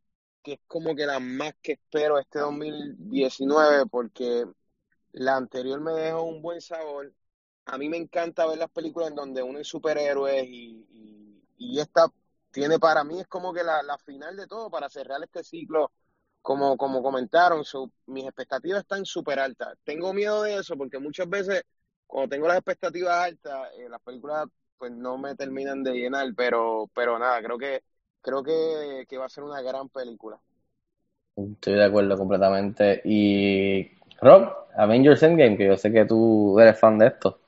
que es como que la más que espero este 2019 porque la anterior me dejó un buen sabor. A mí me encanta ver las películas en donde unen superhéroes y, esta tiene para mí es como que la, final de todo para cerrar este ciclo, como, como comentaron. Mis expectativas están súper altas. Tengo miedo de eso porque muchas veces cuando tengo las expectativas altas, eh, las películas pues no me terminan de llenar, pero, pero nada, creo que, creo que, que va a ser una gran película. Estoy de acuerdo completamente. Y Rob, Avengers Endgame, que yo sé que tú eres fan de esto,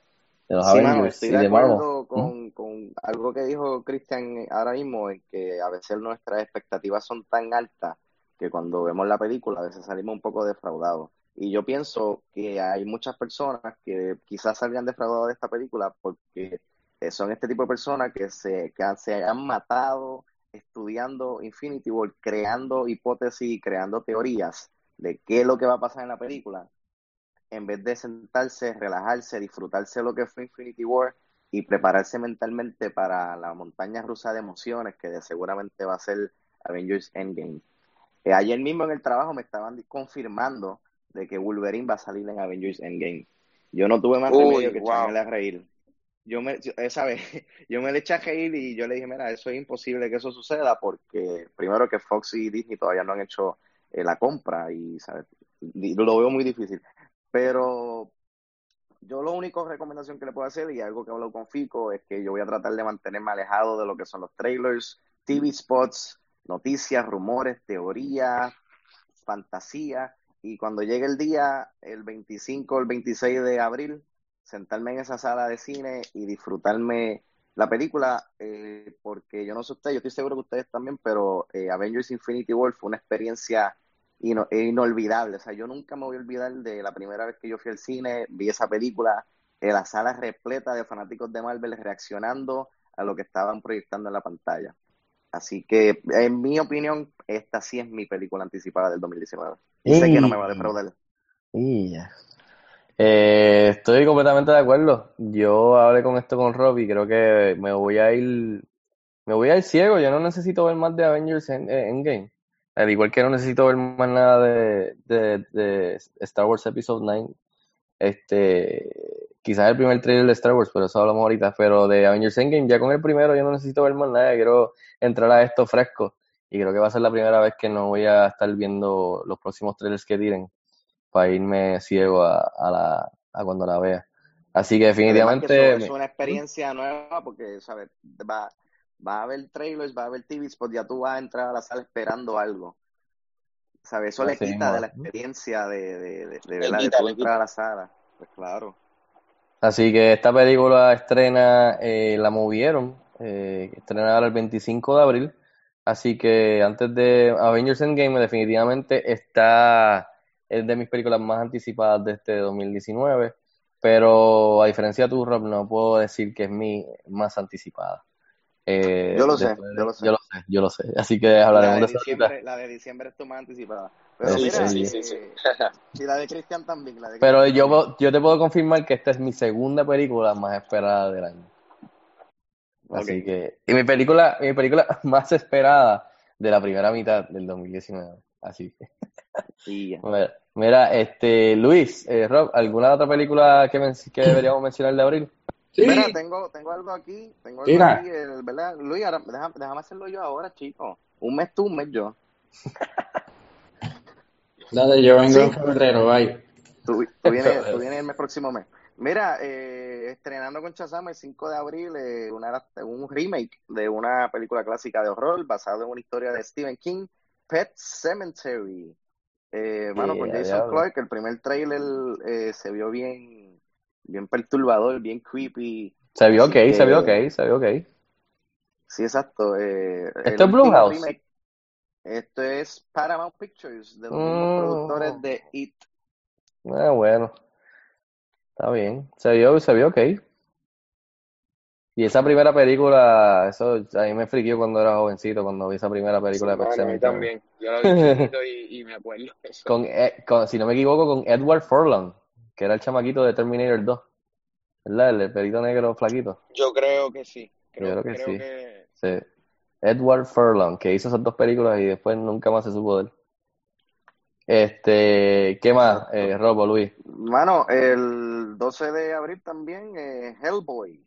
de los Sí, mano, Avengers estoy y de de Marvel. acuerdo ¿Mm? con, con algo que dijo Christian ahora mismo, en que a veces nuestras expectativas son tan altas que cuando vemos la película a veces salimos un poco defraudados. Y yo pienso que hay muchas personas que quizás salgan defraudadas de esta película porque son este tipo de personas que se, que han- se han matado estudiando Infinity War, creando hipótesis y creando teorías. de qué es lo que va a pasar en la película, en vez de sentarse, relajarse, disfrutarse de lo que fue Infinity War y prepararse mentalmente para la montaña rusa de emociones que seguramente va a ser Avengers Endgame. Eh, ayer mismo en el trabajo me estaban confirmando de que Wolverine va a salir en Avengers Endgame. Yo no tuve más Uy, remedio que wow. echarme a reír. Yo me, esa vez, yo me le eché a reír y yo le dije, mira, eso es imposible que eso suceda porque primero que Fox y Disney todavía no han hecho eh, la compra y ¿sabes? Lo veo muy difícil. Pero yo lo único recomendación que le puedo hacer y algo que hablo con Fico es que yo voy a tratar de mantenerme alejado de lo que son los trailers, TV spots, noticias, rumores, teorías, fantasía y cuando llegue el día, el 25 o el 26 de abril, sentarme en esa sala de cine y disfrutarme la película, eh, porque yo no sé ustedes, yo estoy seguro que ustedes también, pero eh, Avengers Infinity War fue una experiencia ino- inolvidable. O sea, yo nunca me voy a olvidar de la primera vez que yo fui al cine, vi esa película, eh, la sala repleta de fanáticos de Marvel reaccionando a lo que estaban proyectando en la pantalla. Así que, en mi opinión, esta sí es mi película anticipada del 2019. Y sé que no me va a defraudar. Y. Eh, estoy completamente de acuerdo. Yo hablé con esto con Rob y creo que me voy a ir, me voy a ir ciego. Yo no necesito ver más de Avengers en, Endgame. Al igual que no necesito ver más nada de Star Wars Episode 9. Este, quizás el primer trailer de Star Wars, pero eso hablamos ahorita. Pero de Avengers Endgame, ya con el primero yo no necesito ver más nada. Quiero entrar a esto fresco. Y creo que va a ser la primera vez que no voy a estar viendo los próximos trailers que tiren para irme ciego a, a, la, a cuando la vea. Así que definitivamente... eso es una experiencia nueva porque, ¿sabes? Va, va a haber trailers, va a haber TV spots, ya tú vas a entrar a la sala esperando algo. ¿Sabes? Eso le quita de la mismo. experiencia de, de, de, de, Le ¿verdad? de quita, tú le entrar a la sala. Pues claro. Así que esta película estrena, eh, la movieron, eh, estrena ahora el 25 de abril. Así que antes de Avengers Endgame, definitivamente está, es de mis películas más anticipadas de este 2019. Pero a diferencia de tu, Rob, no puedo decir que es mi más anticipada. Eh, Yo lo sé, de- yo lo sé. Yo lo sé, yo lo sé. Así que La hablaremos de de eso ahorita. diciembre, la de diciembre es tu más anticipada. Pero Sí, mira, sí, sí, sí. eh, y la de Cristian también. La de Pero Christian yo, yo te puedo confirmar que esta es mi segunda película más esperada del año. Así Ok. que, y mi película, mi película más esperada de la primera mitad del 2019. Así que, mira, mira, este, Luis, eh, Rob, ¿alguna otra película que, men- que deberíamos mencionar de abril? Sí, Mira, tengo, tengo algo aquí, tengo algo Mira. aquí, el- ¿verdad? Luis, ahora, déjame, déjame hacerlo yo ahora, chico. Un mes tú, un mes yo. dale, yo vengo Sí. en febrero, bye. Tú, tú vienes, tú vienes el mes próximo mes. Mira, eh, estrenando con Shazam el 5 de abril eh, una, un remake de una película clásica de horror basado en una historia de Stephen King, Pet Cemetery. Eh, bueno, con Yeah, Jason diablo. Clarke, el primer trailer eh, se vio bien, bien perturbador, bien creepy. Se vio ok, se vio ok, se vio ok. Sí, exacto. Eh, ¿Esto es Blumhouse? Esto es Paramount Pictures, de los mismos Mm. productores de It. Ah, bueno. Está bien. Se vio, se vio ok. Y esa primera película, eso a mí me friqueó cuando era jovencito, cuando vi esa primera película de Pet Sematary. también. Yo lo vi y, y me acuerdo eso. Con, eh, con- si no me equivoco, con Edward Furlong, que era el chamaquito de Terminator 2. ¿Verdad? El, el pelito negro flaquito. Yo creo que sí. Creo, creo que creo sí. que Sí. Edward Furlong, que hizo esas dos películas y después nunca más se supo de él. Este, ¿qué más, eh, Robo, Luis? Mano, el 12 de abril también eh, Hellboy.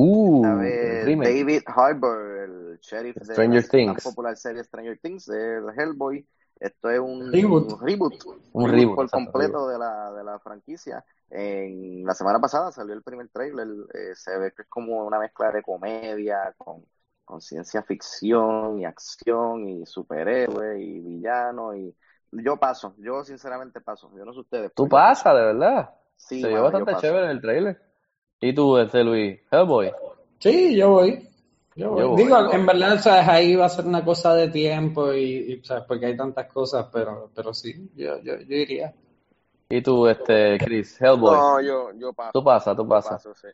Uh. David Harbour, el sheriff de la popular serie Stranger Things, el Hellboy. Esto es un Reboot. un reboot, Un reboot, por exacto, completo de la, de la franquicia. En la semana pasada salió el primer trailer, eh, se ve que es como una mezcla de comedia con, con ciencia ficción y acción y superhéroe y villano y yo paso, yo sinceramente paso, yo no sé ustedes. Tú pasas, de verdad. Sí, Se vio yo bastante chévere el trailer. ¿Y tú, este Luis? Hellboy. Sí, yo voy. Yo voy. Yo voy. Digo, en verdad, ¿sabes? ahí va a ser una cosa de tiempo y, y, ¿sabes? porque hay tantas cosas, pero, pero sí, yo, yo, yo iría. ¿Y tú, este Chris? Hellboy. No, yo, yo paso. Tú pasas, tú pasas. paso, sí.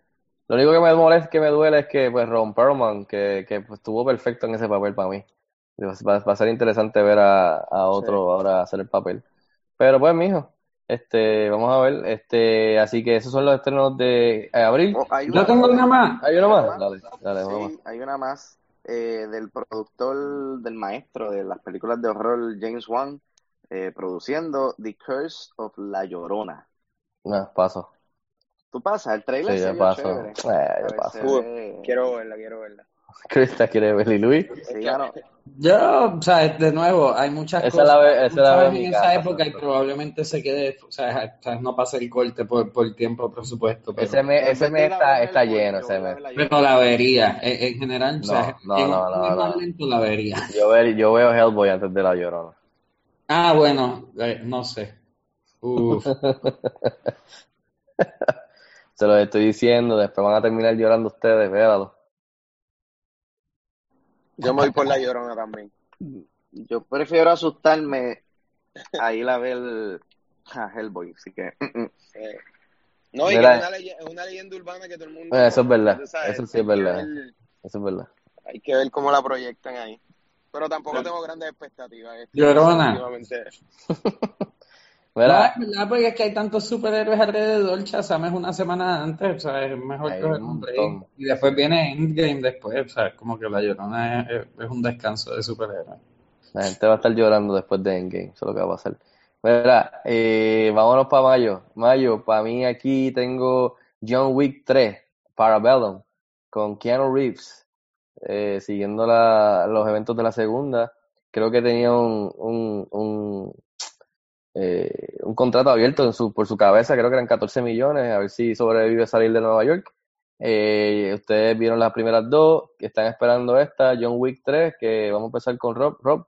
Lo único que me molesta, que me duele es que pues Ron Perlman, que, que pues, estuvo perfecto en ese papel para mí. Va, va a ser interesante ver a, a otro ahora hacer el papel. Pero pues, mijo, este, vamos a ver, este, así que esos son los estrenos de eh, abril. Oh, hay Yo una tengo más. una más. ¿Hay una más? Dale, dale, vamos. Hay una más eh, del productor, del maestro de las películas de horror James Wan, eh, produciendo The Curse of La Llorona. No, paso. Tú pasas, el trailer Sí, vio paso. Eh, ver, paso. quiero verla, quiero verla. Crista quiere ver y Luis. Sí. Yo, o sea, de nuevo, hay muchas Esa cosas la ve- esa la veo en esa casa, época y probablemente se quede, o sea, no pase el corte por, por tiempo, presupuesto, pero, Ese mes, ese a está, lleno, ese la pero la vería. En, en general, o sea, No, no, en no, no, no. lento la vería. Yo, ver, yo veo Hellboy antes de La Llorona. Ah, bueno, eh, no sé. Uf. Se los estoy diciendo, después van a terminar llorando ustedes, véalo. Yo me voy por la llorona también. Yo prefiero asustarme a ir a ver a Hellboy, así que mm, mm. Eh, no, y es una, leye- es una leyenda urbana que todo el mundo eso es verdad, sabes, eso sí es hay que verdad. ver- Eso es verdad. hay que ver cómo la proyectan ahí. Pero tampoco tengo grandes expectativas. Llorona. Mira, No, es verdad, porque es que hay tantos superhéroes alrededor, Shazam es una semana antes, o sea, es mejor Hay coger un break. Y después viene Endgame después, o sea, es como que La Llorona es, es- es un descanso de superhéroes. la gente va a estar llorando después de Endgame, eso es lo que va a pasar. Mira, eh, vámonos para mayo. Mayo, para mí aquí tengo John Wick 3, Parabellum, con Keanu Reeves, eh, siguiendo la- los eventos de la segunda. Creo que tenía un, un, un, eh, un contrato abierto en su, por su cabeza, creo que eran 14 millones, a ver si sobrevive a salir de Nueva York. Eh, ustedes vieron las primeras dos, que están esperando esta, John Wick 3, que vamos a empezar con Rob. Rob,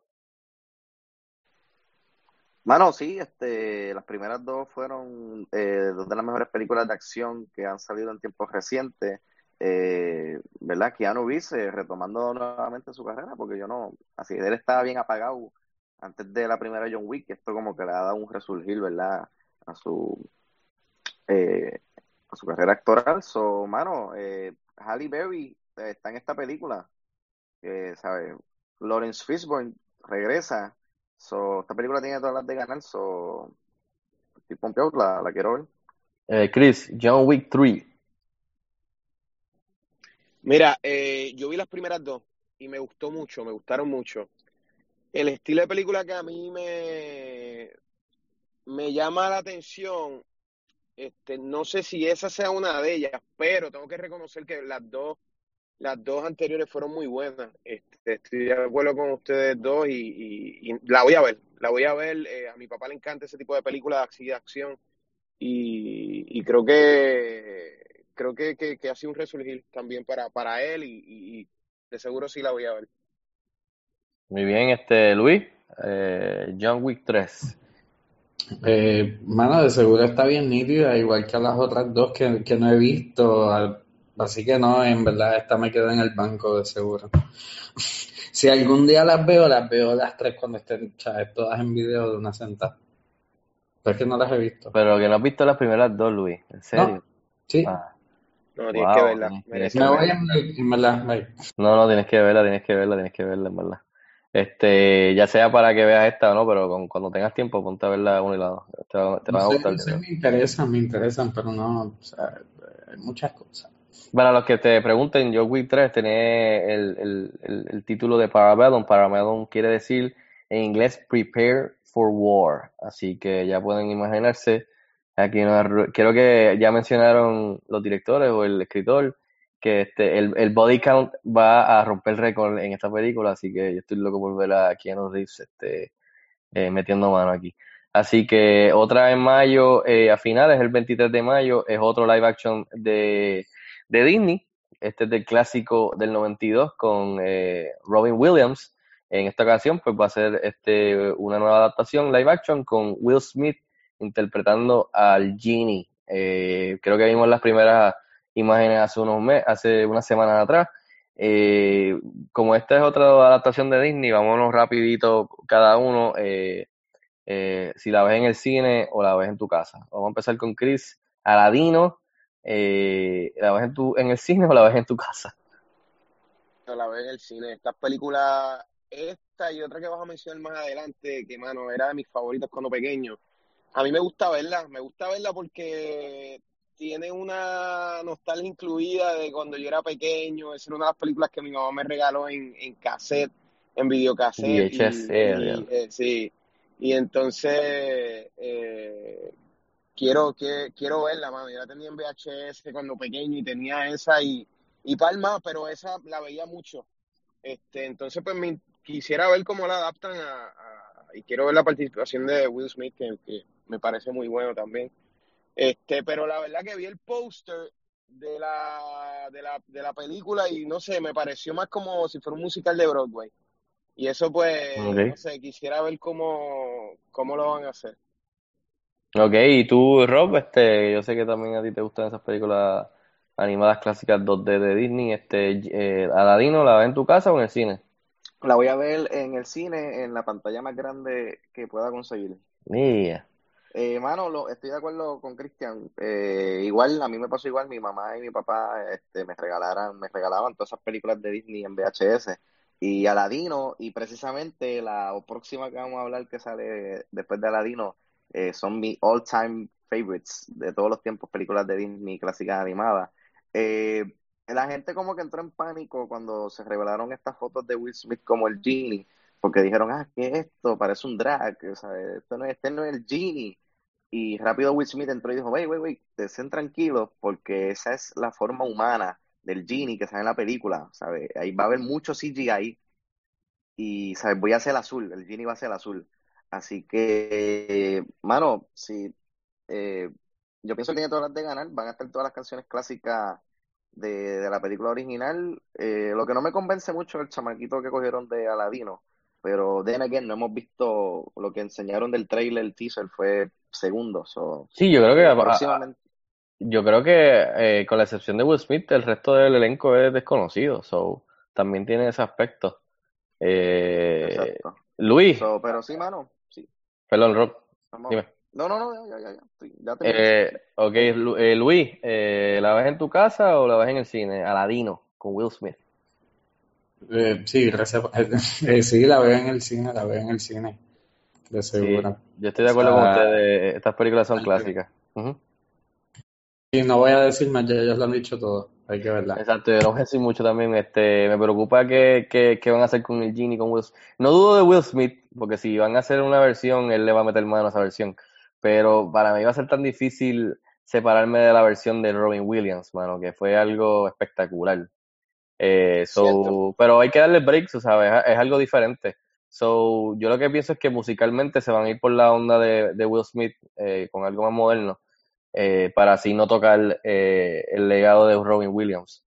Mano, sí, este, las primeras dos fueron eh, dos de las mejores películas de acción que han salido en tiempos recientes. Eh, ¿verdad? Keanu Reeves eh, retomando nuevamente su carrera, porque yo no, así, él estaba bien apagado antes de la primera John Wick, esto como que le ha dado un resurgir, ¿verdad? A su, eh, a su carrera actoral. So, mano, eh, Halle Berry eh, está en esta película, que, ¿sabes? Lawrence Fishburne regresa. So, esta película tiene todas las de ganar, so, estoy pompeado, la, la quiero ver. eh, Chris, John Wick 3. Mira, eh, yo vi las primeras dos y me gustó mucho, me gustaron mucho. El estilo de película que a mí me, me llama la atención, este, no sé si esa sea una de ellas, pero tengo que reconocer que las dos, las dos anteriores fueron muy buenas. Este, estoy de acuerdo con ustedes dos y, y- la voy a ver, la voy a ver. eh, a mi papá le encanta ese tipo de películas de acción y, y creo que creo que, que, ha sido un resurgir también para, para él y- y de seguro sí la voy a ver. Muy bien, este Luis, eh, John Wick 3. Eh, mano, de seguro está bien nítida, igual que las otras dos que, que no he visto. al- Así que no, en verdad, esta me queda en el banco de seguro. Si algún día las veo, las veo las tres cuando estén, ¿sabes? Todas en video de una sentada. Pero es que no las he visto. Pero que no has visto las primeras dos, Luis, ¿en serio? No, sí. Ah, No, tienes Wow, que verla. tienes que- merece Me la voy pena. en, verdad. no, no, tienes que verla, tienes que verla, tienes que verla, en verdad. Este, ya sea para que veas esta o no, pero con- cuando tengas tiempo, ponte a verla uno y lado. Te, va- te a No sé, gustar. no sé, creo. me interesan, me interesan, pero no, o sea, hay muchas cosas. Para los que te pregunten, John Wick 3 tiene el, el, el, el título de Parabellum. Parabellum quiere decir en inglés Prepare for War. Así que ya pueden imaginarse. Aquí no, creo que ya mencionaron los directores o el escritor que este, el, el body count va a romper récord en esta película. Así que yo estoy loco por ver a Keanu Reeves este, eh, metiendo mano aquí. Así que otra en mayo, eh, a finales, el 23 de mayo, es otro live action de, de Disney. Este es del clásico del 92 con eh, Robin Williams. En esta ocasión, pues va a ser este, una nueva adaptación live action con Will Smith interpretando al Genie. Creo que vimos las primeras imágenes hace unos meses, hace unas semanas atrás. Eh, como esta es otra adaptación de Disney, vámonos rapidito cada uno. eh, eh, si la ves en el cine o la ves en tu casa. Vamos a empezar con Chris. Aladino, ¿la ves en, tu, en el cine o la ves en tu casa? La veo en el cine. Estas películas, esta y otra que vas a mencionar más adelante, que mano, era de mis favoritos cuando pequeño. a mí me gusta verla, me gusta verla porque tiene una nostalgia incluida de cuando yo era pequeño, esa era una de las películas que mi mamá me regaló en, en cassette, en videocassette. VHS, eh, y, diablo. eh, sí, y entonces eh, quiero, que, quiero verla, mano. Yo la tenía en VHS cuando pequeño y tenía esa y, y Palma, pero esa la veía mucho. Este, entonces, pues me quisiera ver cómo la adaptan a, a- y quiero ver la participación de Will Smith, que, que me parece muy bueno también. Este, pero la verdad que vi el póster de la, de la, de la película y no sé, me pareció más como si fuera un musical de Broadway. Y eso pues, no sé, quisiera ver cómo, cómo lo van a hacer. Ok, y tú, Rob, este, yo sé que también a ti te gustan esas películas animadas clásicas 2D de Disney, este, eh, Aladino, ¿la ves en tu casa o en el cine? La voy a ver en el cine, en la pantalla más grande que pueda conseguir. Mía. Eh, mano, lo, estoy de acuerdo con Cristian. Eh, igual, a mí me pasó igual, mi mamá y mi papá este, me regalaran, me regalaban todas esas películas de Disney en VHS. Y Aladino, y precisamente la próxima que vamos a hablar que sale después de Aladino, eh, son mis all-time favorites de todos los tiempos, películas de Disney clásicas animadas. Eh, la gente como que entró en pánico cuando se revelaron estas fotos de Will Smith como el Genie, porque dijeron, ah, ¿qué es esto? Parece un drag, o sea, esto no es, este no es el Genie. Y rápido Will Smith entró y dijo, wait, wait, wait, estén tranquilos porque esa es la forma humana del Genie que sale en la película, ¿sabes? Ahí va a haber mucho CGI y, ¿sabes? Voy a hacer el azul, el Genie va a ser el azul. Así que, mano, sí, eh, yo pienso que tiene todas las de ganar, van a estar todas las canciones clásicas de, de la película original. Eh, lo que no me convence mucho es el chamaquito que cogieron de Aladino, pero then again, no hemos visto lo que enseñaron del trailer, el teaser fue segundos. So, Sí, yo creo que, a- a- próximamente, yo creo que eh, con la excepción de Will Smith, el resto del elenco es desconocido, so también tiene ese aspecto. Eh, exacto. Luis, So, pero sí, mano, sí, perdón, Rob, dime. No, no, no, ya, ya, ya, ya terminé. Eh, ok, Lu- eh, Luis, eh, ¿la ves en tu casa o la ves en el cine? Aladino, con Will Smith. Eh, sí, eh, sí, la veo en el cine, la veo en el cine, de Sí, seguro. yo estoy de acuerdo con O sea, ustedes, estas películas son que- clásicas. Y no voy a decir más, ya ellos lo han dicho todo, hay que verla. Exacto, yo no voy a decir mucho también, este, me preocupa que, que, que van a hacer con el Genie, con Will Smith. No dudo de Will Smith, porque si van a hacer una versión, él le va a meter mano a esa versión. Pero para mí va a ser tan difícil separarme de la versión de Robin Williams, mano, que fue algo espectacular. Eh, so, pero hay que darle breaks, o sea, es, es algo diferente. So, yo lo que pienso es que musicalmente se van a ir por la onda de, de Will Smith eh, con algo más moderno, eh, para así no tocar eh, el legado de Robin Williams.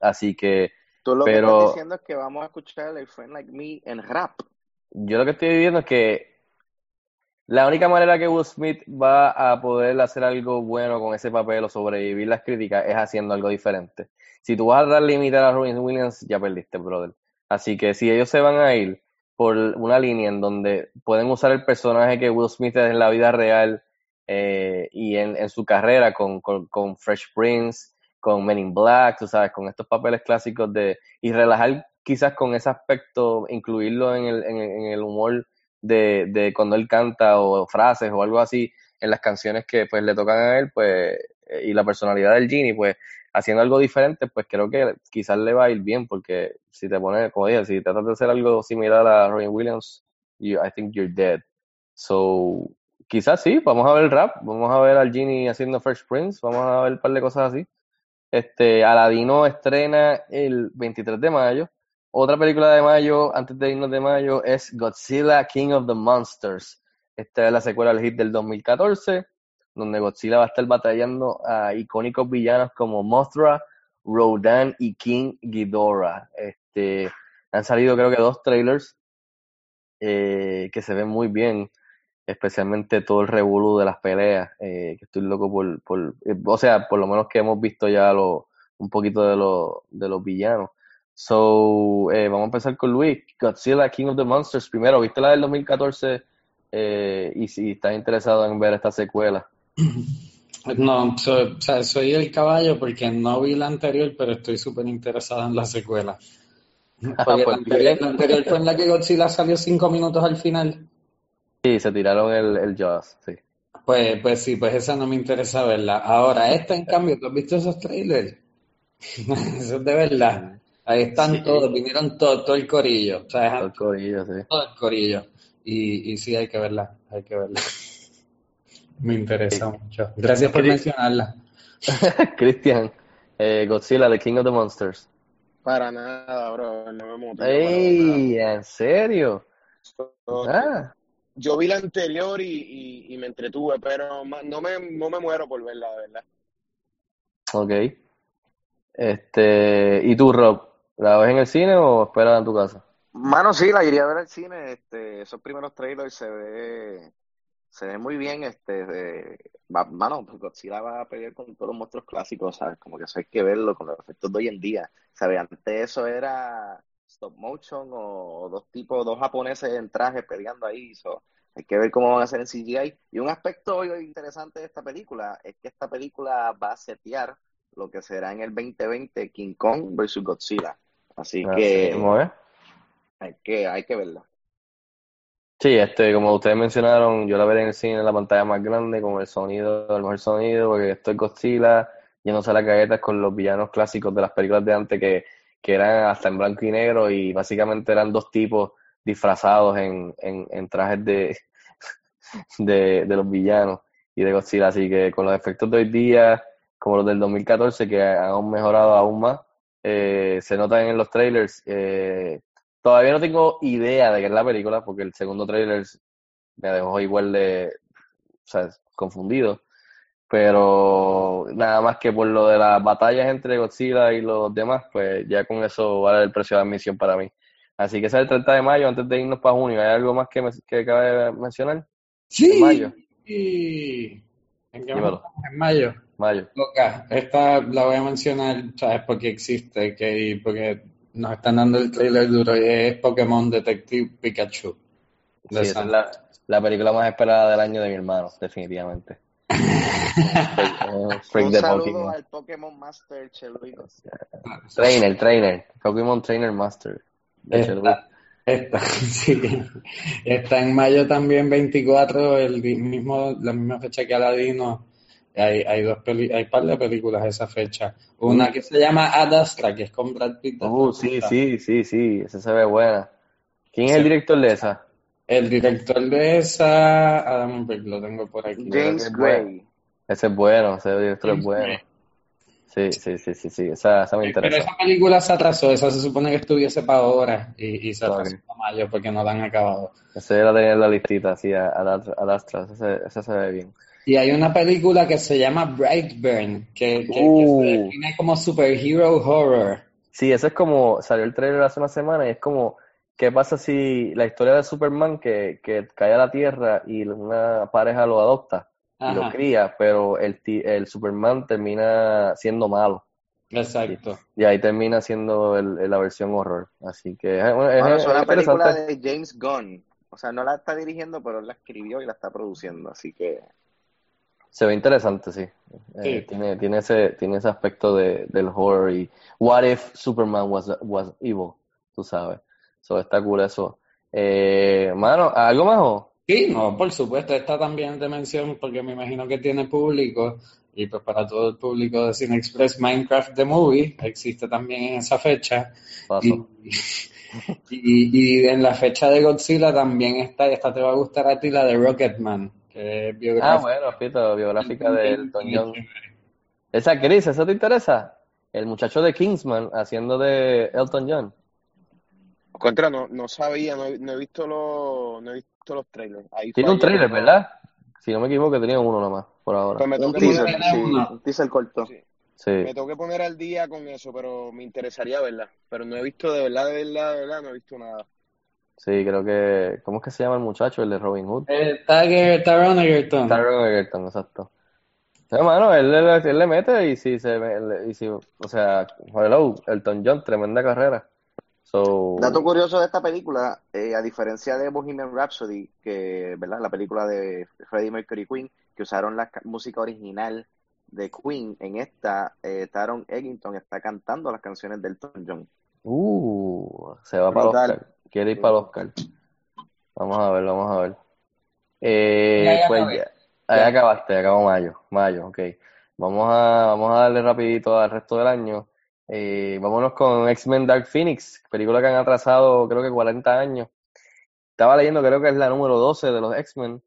Así que Tú lo que estás diciendo es que vamos a escuchar el Friend Like Me en rap. yo lo que estoy viendo es que la única manera que Will Smith va a poder hacer algo bueno con ese papel o sobrevivir las críticas es haciendo algo diferente. Si tú vas a dar límite a Robin Williams, ya perdiste, brother. Así que si ellos se van a ir por una línea en donde pueden usar el personaje que Will Smith es en la vida real eh, y en, su carrera con, con, Fresh Prince, con Men in Black, tú sabes, con estos papeles clásicos de y relajar quizás con ese aspecto, incluirlo en el, en el humor de, de cuando él canta o frases o algo así en las canciones que pues le tocan a él, pues, eh, y la personalidad del Genie, pues, haciendo algo diferente, pues creo que quizás le va a ir bien, porque si te pones, como dije, si tratas de hacer algo similar a Robin Williams, you, I think you're dead. So, quizás sí, vamos a ver el rap, vamos a ver al Genie haciendo Fresh Prince, vamos a ver un par de cosas así. Este, Aladino estrena el 23 de mayo. Otra película de mayo, antes de irnos de mayo, es Godzilla King of the Monsters. Esta es la secuela del hit del 2014, donde Godzilla va a estar batallando a icónicos villanos como Mothra, Rodan y King Ghidorah. Este, han salido creo que dos trailers eh, que se ven muy bien, especialmente todo el revolú de las peleas, eh, que estoy loco por, eh, o sea, por lo menos que hemos visto ya lo, un poquito de, lo, de los villanos. So, vamos a empezar con Luis, Godzilla King of the Monsters. Primero, ¿viste la del 2014? Eh, y si estás interesado en ver esta secuela. No, so- o sea, soy el caballo porque no vi la anterior, pero estoy súper interesado en la secuela. Porque la pues anterior, la anterior fue en la que Godzilla salió cinco minutos al final. Sí, se tiraron el, el Jaws, sí. Pues, pues sí, pues esa no me interesa verla. Ahora, esta en cambio, ¿tú has visto esos trailers? Eso es de verdad. Ahí están Sí. todos, vinieron todo, todo el corillo. O sea, El corillo, sí. todo el corillo. Y, y sí, hay que verla, hay que verla. Me interesa mucho. Gracias por mencionarla. Cristian, eh, Godzilla, The King of the Monsters. Para nada, bro. No me motiva para ¡Ey! ¿En serio? nada. Ah, Yo vi la anterior y, y, y me entretuve, pero no me, no me muero por verla, de verdad. ok. Este, ¿y tú, Rob? ¿La ves en el cine o esperas en tu casa? Mano, sí, la iría a ver al cine. Este, esos primeros trailers se ve, se ve muy bien. Este, de- va- mano, pues Godzilla va a pelear con todos los monstruos clásicos, ¿sabes? Como que eso hay que verlo con los efectos de hoy en día. ¿Sabes? Antes eso era stop motion o, o dos tipos, dos japoneses en traje peleando ahí. so, hay que ver cómo van a hacer en CGI. Y un aspecto interesante de esta película es que esta película va a setear lo que será en el 2020 King Kong versus Godzilla. Así Así que es. hay que, hay que verla. Sí, este, como ustedes mencionaron, yo la veré en el cine en la pantalla más grande, con el sonido, el mejor sonido, porque esto es Godzilla, yéndose a las galletas con los villanos clásicos de las películas de antes que, que eran hasta en blanco y negro y básicamente eran dos tipos disfrazados en, en, en trajes de, de, de los villanos y de Godzilla. Así que con los efectos de hoy día, como los del 2014, que han mejorado aún más, eh, se notan en los trailers. eh, todavía no tengo idea de qué es la película, porque el segundo trailer me dejó igual de, o sea, confundido. Pero nada más que por lo de las batallas entre Godzilla y los demás, pues ya con eso vale el precio de admisión para mí. Así que ese es el 30 de mayo, antes de irnos para junio. ¿Hay algo más que, me, que cabe de mencionar? Sí. En mayo. ¿En qué mayo. Mayo. Loca, esta la voy a mencionar, ¿sabes? Porque existe, que, porque nos están dando el trailer duro y es Pokémon Detective Pikachu. Sí, esa es la, la película más esperada del año de mi hermano, definitivamente. Freak, Un de saludo Pokémon. al Pokémon Master Cheluino. Trainer, trainer. Pokémon Trainer Master. Esta, esta, sí. Está en mayo también 24, el mismo, la misma fecha que Aladino. Hay, hay dos peli, hay par de películas esa fecha. Una que se llama Ad Astra, que es con Brad Pitt. Uh, sí, sí, sí, sí. Esa se ve buena. ¿Quién es el director de esa? El director de esa, Adam Brick, lo tengo por aquí. James. Gray. Ese es bueno, ese director es bueno. Gray. Sí, sí, sí, sí, sí. Esa, esa me Pero interesa. esa película se atrasó, esa se supone que estuviese para ahora y, y se atrasó para mayo porque no la han acabado. La tenía en la listita, así, a, a, a Astra. Se- ese se ve bien. Y hay una película que se llama Brightburn, que, que, que Uh. se define como superhero horror. Sí, ese es como, salió el trailer hace una semana y es como, ¿qué pasa si la historia de Superman que, que cae a la Tierra y una pareja lo adopta y lo cría, pero el, ti- el Superman termina siendo malo exacto. y ahí termina siendo el- el- la versión horror. Así que es, es- Bueno, es es una película de James Gunn. O sea, no la está dirigiendo, pero él la escribió y la está produciendo. Así que Se ve interesante, sí. Eh, Sí. tiene, tiene ese, tiene ese aspecto de, del horror y what if Superman was, was evil, tú sabes. So, está cool eso. Eh, mano, ¿algo más? o? Sí, no, por supuesto, esta también de mención porque me imagino que tiene público y pues para todo el público de Cine Express, Minecraft The Movie existe también en esa fecha. Y, Paso. y, y en la fecha de Godzilla también está, esta te va a gustar a ti, la de Rocketman, es Ah, bueno, Pito, biográfica de Elton John. Esa actriz, ¿eso te interesa? El muchacho de Kingsman haciendo de Elton John. Contra, no, no sabía, no he, no he visto los, no he visto los trailers. Ahí Tiene un trailer, ¿verdad? Si no me equivoco, tenía uno nomás, por ahora. Pues me un tengo que teaser, poner, teaser, sí, uno. un teaser corto. sí, Sí. me tengo que poner al día con eso, pero me interesaría verla. Pero no he visto de verdad, de verdad, de verdad, no he visto nada. Sí, creo que. ¿Cómo es que se llama el muchacho? El de Robin Hood. Eh, Tiger, Taron Egerton. Taron Egerton, exacto. Hermano, él, él, él le mete y si se y si, o sea, hello, Elton John, tremenda carrera. So, Dato curioso de esta película, eh, a diferencia de Bohemian Rhapsody, que, ¿verdad? La película de Freddie Mercury Queen, que usaron la ca- música original de Queen, en esta, eh, Taron Egerton está cantando las canciones de Elton John. uh, se va para Brutal. Oscar. Quiere ir para el Oscar. Vamos a ver, vamos a ver. Eh, Ya, pues acabé. ya. Ahí Ya. acabaste, acabó mayo, mayo, ok. Vamos a, vamos a darle rapidito al resto del año. Eh, vámonos con X-Men Dark Phoenix, película que han atrasado creo que 40 años. Estaba leyendo, creo que es la número 12 de los X-Men.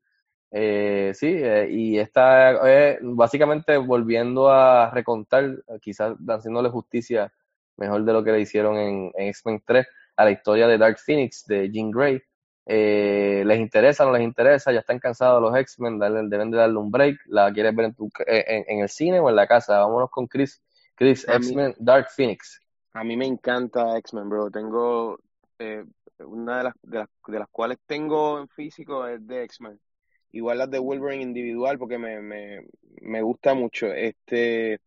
Eh, sí, eh, y está básicamente volviendo a recontar, quizás haciéndole justicia mejor de lo que le hicieron en, en X-Men 3 a la historia de Dark Phoenix, de Jean Grey. Eh, ¿les interesa no les interesa? Ya están cansados los X-Men, deben de darle un break. ¿La quieres ver en, tu, eh, en, en el cine o en la casa? Vámonos con Chris. Chris, X-Men Dark Phoenix. A mí me encanta X-Men, bro. Tengo eh, una de las, de las de las cuales tengo en físico es de X-Men. Igual las de Wolverine individual porque me, me, me gusta mucho. Este,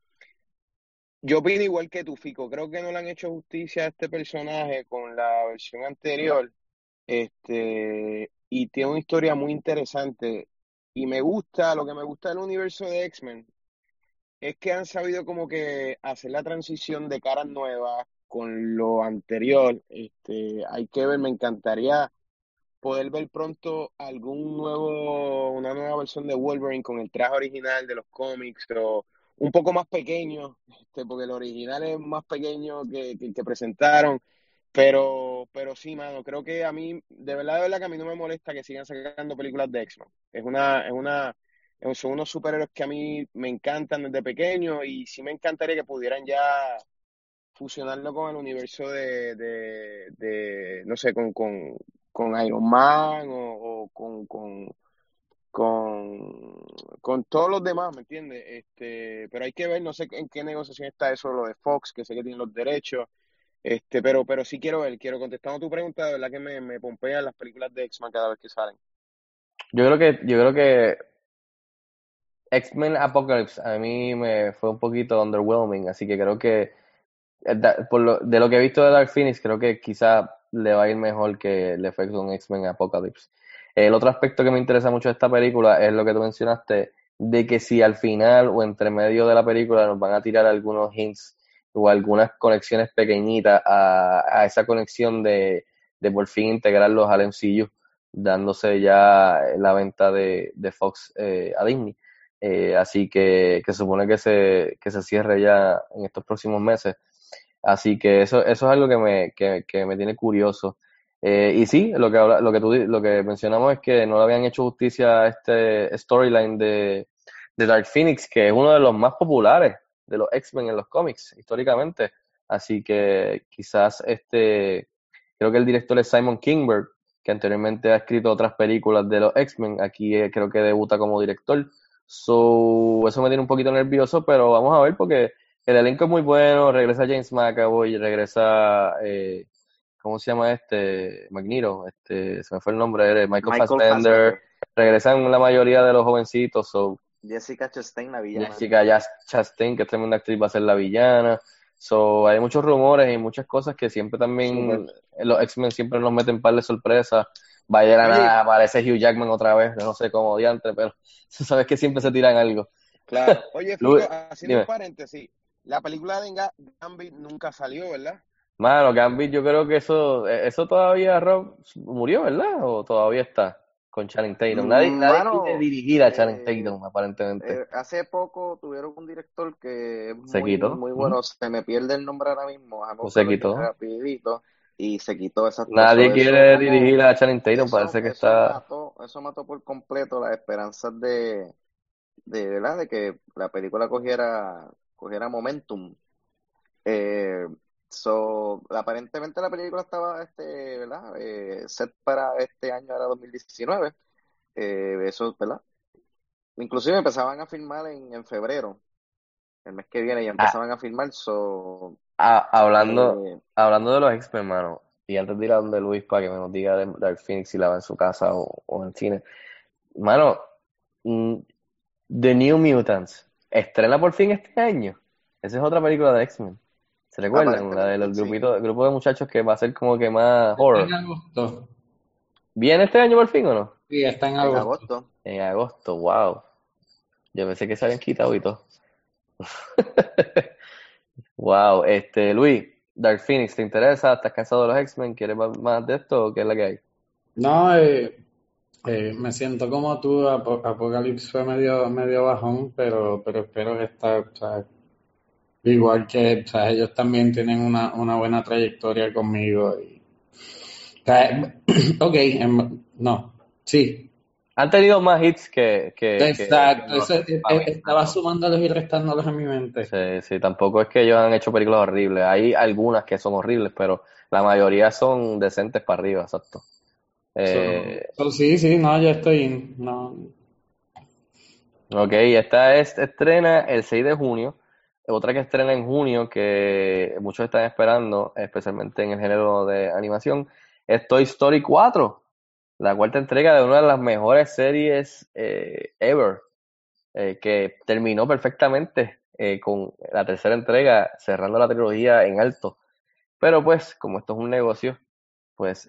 yo opino igual que tú, Fico. Creo que no le han hecho justicia a este personaje con la versión anterior. Este, y tiene una historia muy interesante. Y me gusta, lo que me gusta del universo de X-Men es que han sabido como que hacer la transición de caras nuevas con lo anterior. Este, hay que ver, me encantaría poder ver pronto algún nuevo, una nueva versión de Wolverine con el traje original de los cómics o un poco más pequeño, este, porque el original es más pequeño que, que, que presentaron. Pero, pero sí, mano, creo que a mí, de verdad, de verdad que a mí no me molesta que sigan sacando películas de X-Men. Es una, es una, son unos superhéroes que a mí me encantan desde pequeño y sí me encantaría que pudieran ya fusionarlo con el universo de, de, de no sé, con, con, con Iron Man o, o con, con, con, con todos los demás, ¿me entiendes? Este, pero hay que ver, no sé en qué negociación está eso, lo de Fox, que sé que tienen los derechos. Este, pero, pero sí quiero ver, quiero contestando tu pregunta, de verdad que me, me pompean las películas de X-Men cada vez que salen. Yo creo que, yo creo que X-Men Apocalypse a mí me fue un poquito underwhelming, así que creo que eh, por lo, de lo que he visto de Dark Phoenix, creo que quizá le va a ir mejor que le fue con X-Men Apocalypse. El otro aspecto que me interesa mucho de esta película es lo que tú mencionaste, de que si al final o entre medio de la película nos van a tirar algunos hints o algunas conexiones pequeñitas a, a esa conexión de, de por fin integrarlos al MCU, dándose ya la venta de, Fox eh, a Disney. Eh, así que, que supone que se, que se cierre ya en estos próximos meses. Así que eso, eso es algo que me, que me tiene curioso. Eh, y sí, lo que, habla- lo que tú, lo que mencionamos es que no le habían hecho justicia a este storyline de, de Dark Phoenix, que es uno de los más populares de los X-Men en los cómics, históricamente. Así que quizás este, creo que el director es Simon Kingberg, que anteriormente ha escrito otras películas de los X-Men. Aquí eh, creo que debuta como director. So, eso me tiene un poquito nervioso, pero vamos a ver porque el elenco es muy bueno. Regresa James McAvoy, regresa, eh, ¿cómo se llama este? Magneto, este, se me fue el nombre, Michael, Michael Fassbender. Fassbender. Regresan la mayoría de los jovencitos. So, Jessica Chastain, la villana. Jessica Chastain, que es tremenda actriz, va a ser la villana. So, hay muchos rumores y muchas cosas que siempre también los X-Men siempre nos meten par de sorpresas. Va a llegar Oye. a aparece Hugh Jackman otra vez, no sé cómo diantre, pero sabes que siempre se tiran algo. Claro. Oye, Fico, haciendo un paréntesis, la película de Ga- Gambit nunca salió, ¿verdad? Mano, Gambit, yo creo que eso, eh, eso todavía Rob murió, ¿verdad? O todavía está con Channing Tatum. Nadie, Mm, nadie quiere dirigir a eh, Channing Tatum, aparentemente. Eh, hace poco tuvieron un director que es Se muy, quitó. muy bueno, se me pierde el nombre ahora mismo, Pues se quitó. rapidito, y se quitó esa Nadie eso- quiere eso dirigir a Channing Tatum, eso- parece que eso está... mató, eso mató por completo las esperanzas de, de, ¿verdad? de que la película cogiera, cogiera momentum. Eh, so, aparentemente la película estaba este, ¿verdad? Eh, set para este año, era 2019. Eh, eso, ¿verdad? Inclusive empezaban a filmar en, en febrero, el mes que viene, ya empezaban a filmar. So, Ah, hablando, eh, hablando de los X-Men, hermano, y antes de ir a donde Luis para que me nos diga de Dark Phoenix si la va en su casa o, o en el cine, mano, mm, The New Mutants, estrena por fin este año. Esa es otra película de X-Men. ¿Se recuerdan? La del Aparentemente, sí. grupito, el grupo de muchachos que va a ser como que más horror. En agosto. ¿Viene este año por fin o no? Sí, está en en agosto. En agosto, wow. Yo pensé que se habían quitado y todo. Wow, este, Luis, Dark Phoenix, ¿te interesa? ¿Estás cansado de los X-Men? ¿Quieres más- más de esto o qué es la que hay? No, eh, Eh, me siento como tú, Apo- Apocalypse fue medio, medio bajón, pero, pero espero que esta, o sea, igual que, o sea, ellos también tienen una, una buena trayectoria conmigo. Y, o sea, ok, em, no, sí, Han tenido más hits que... que, exacto, que los- eso, estaba sumándolos y restándolos en mi mente. Sí, sí, tampoco es que ellos han hecho películas horribles. Hay algunas que son horribles, pero la mayoría son decentes para arriba, exacto. Eh, So- so sí, sí, no, yo estoy, in, no, ok, esta es, estrena el 6 de junio. Otra que estrena en junio, que muchos están esperando, especialmente en el género de animación, es Toy Story 4, la cuarta entrega de una de las mejores series eh, ever, eh, que terminó perfectamente eh, con la tercera entrega, cerrando la trilogía en alto. Pero pues, como esto es un negocio, pues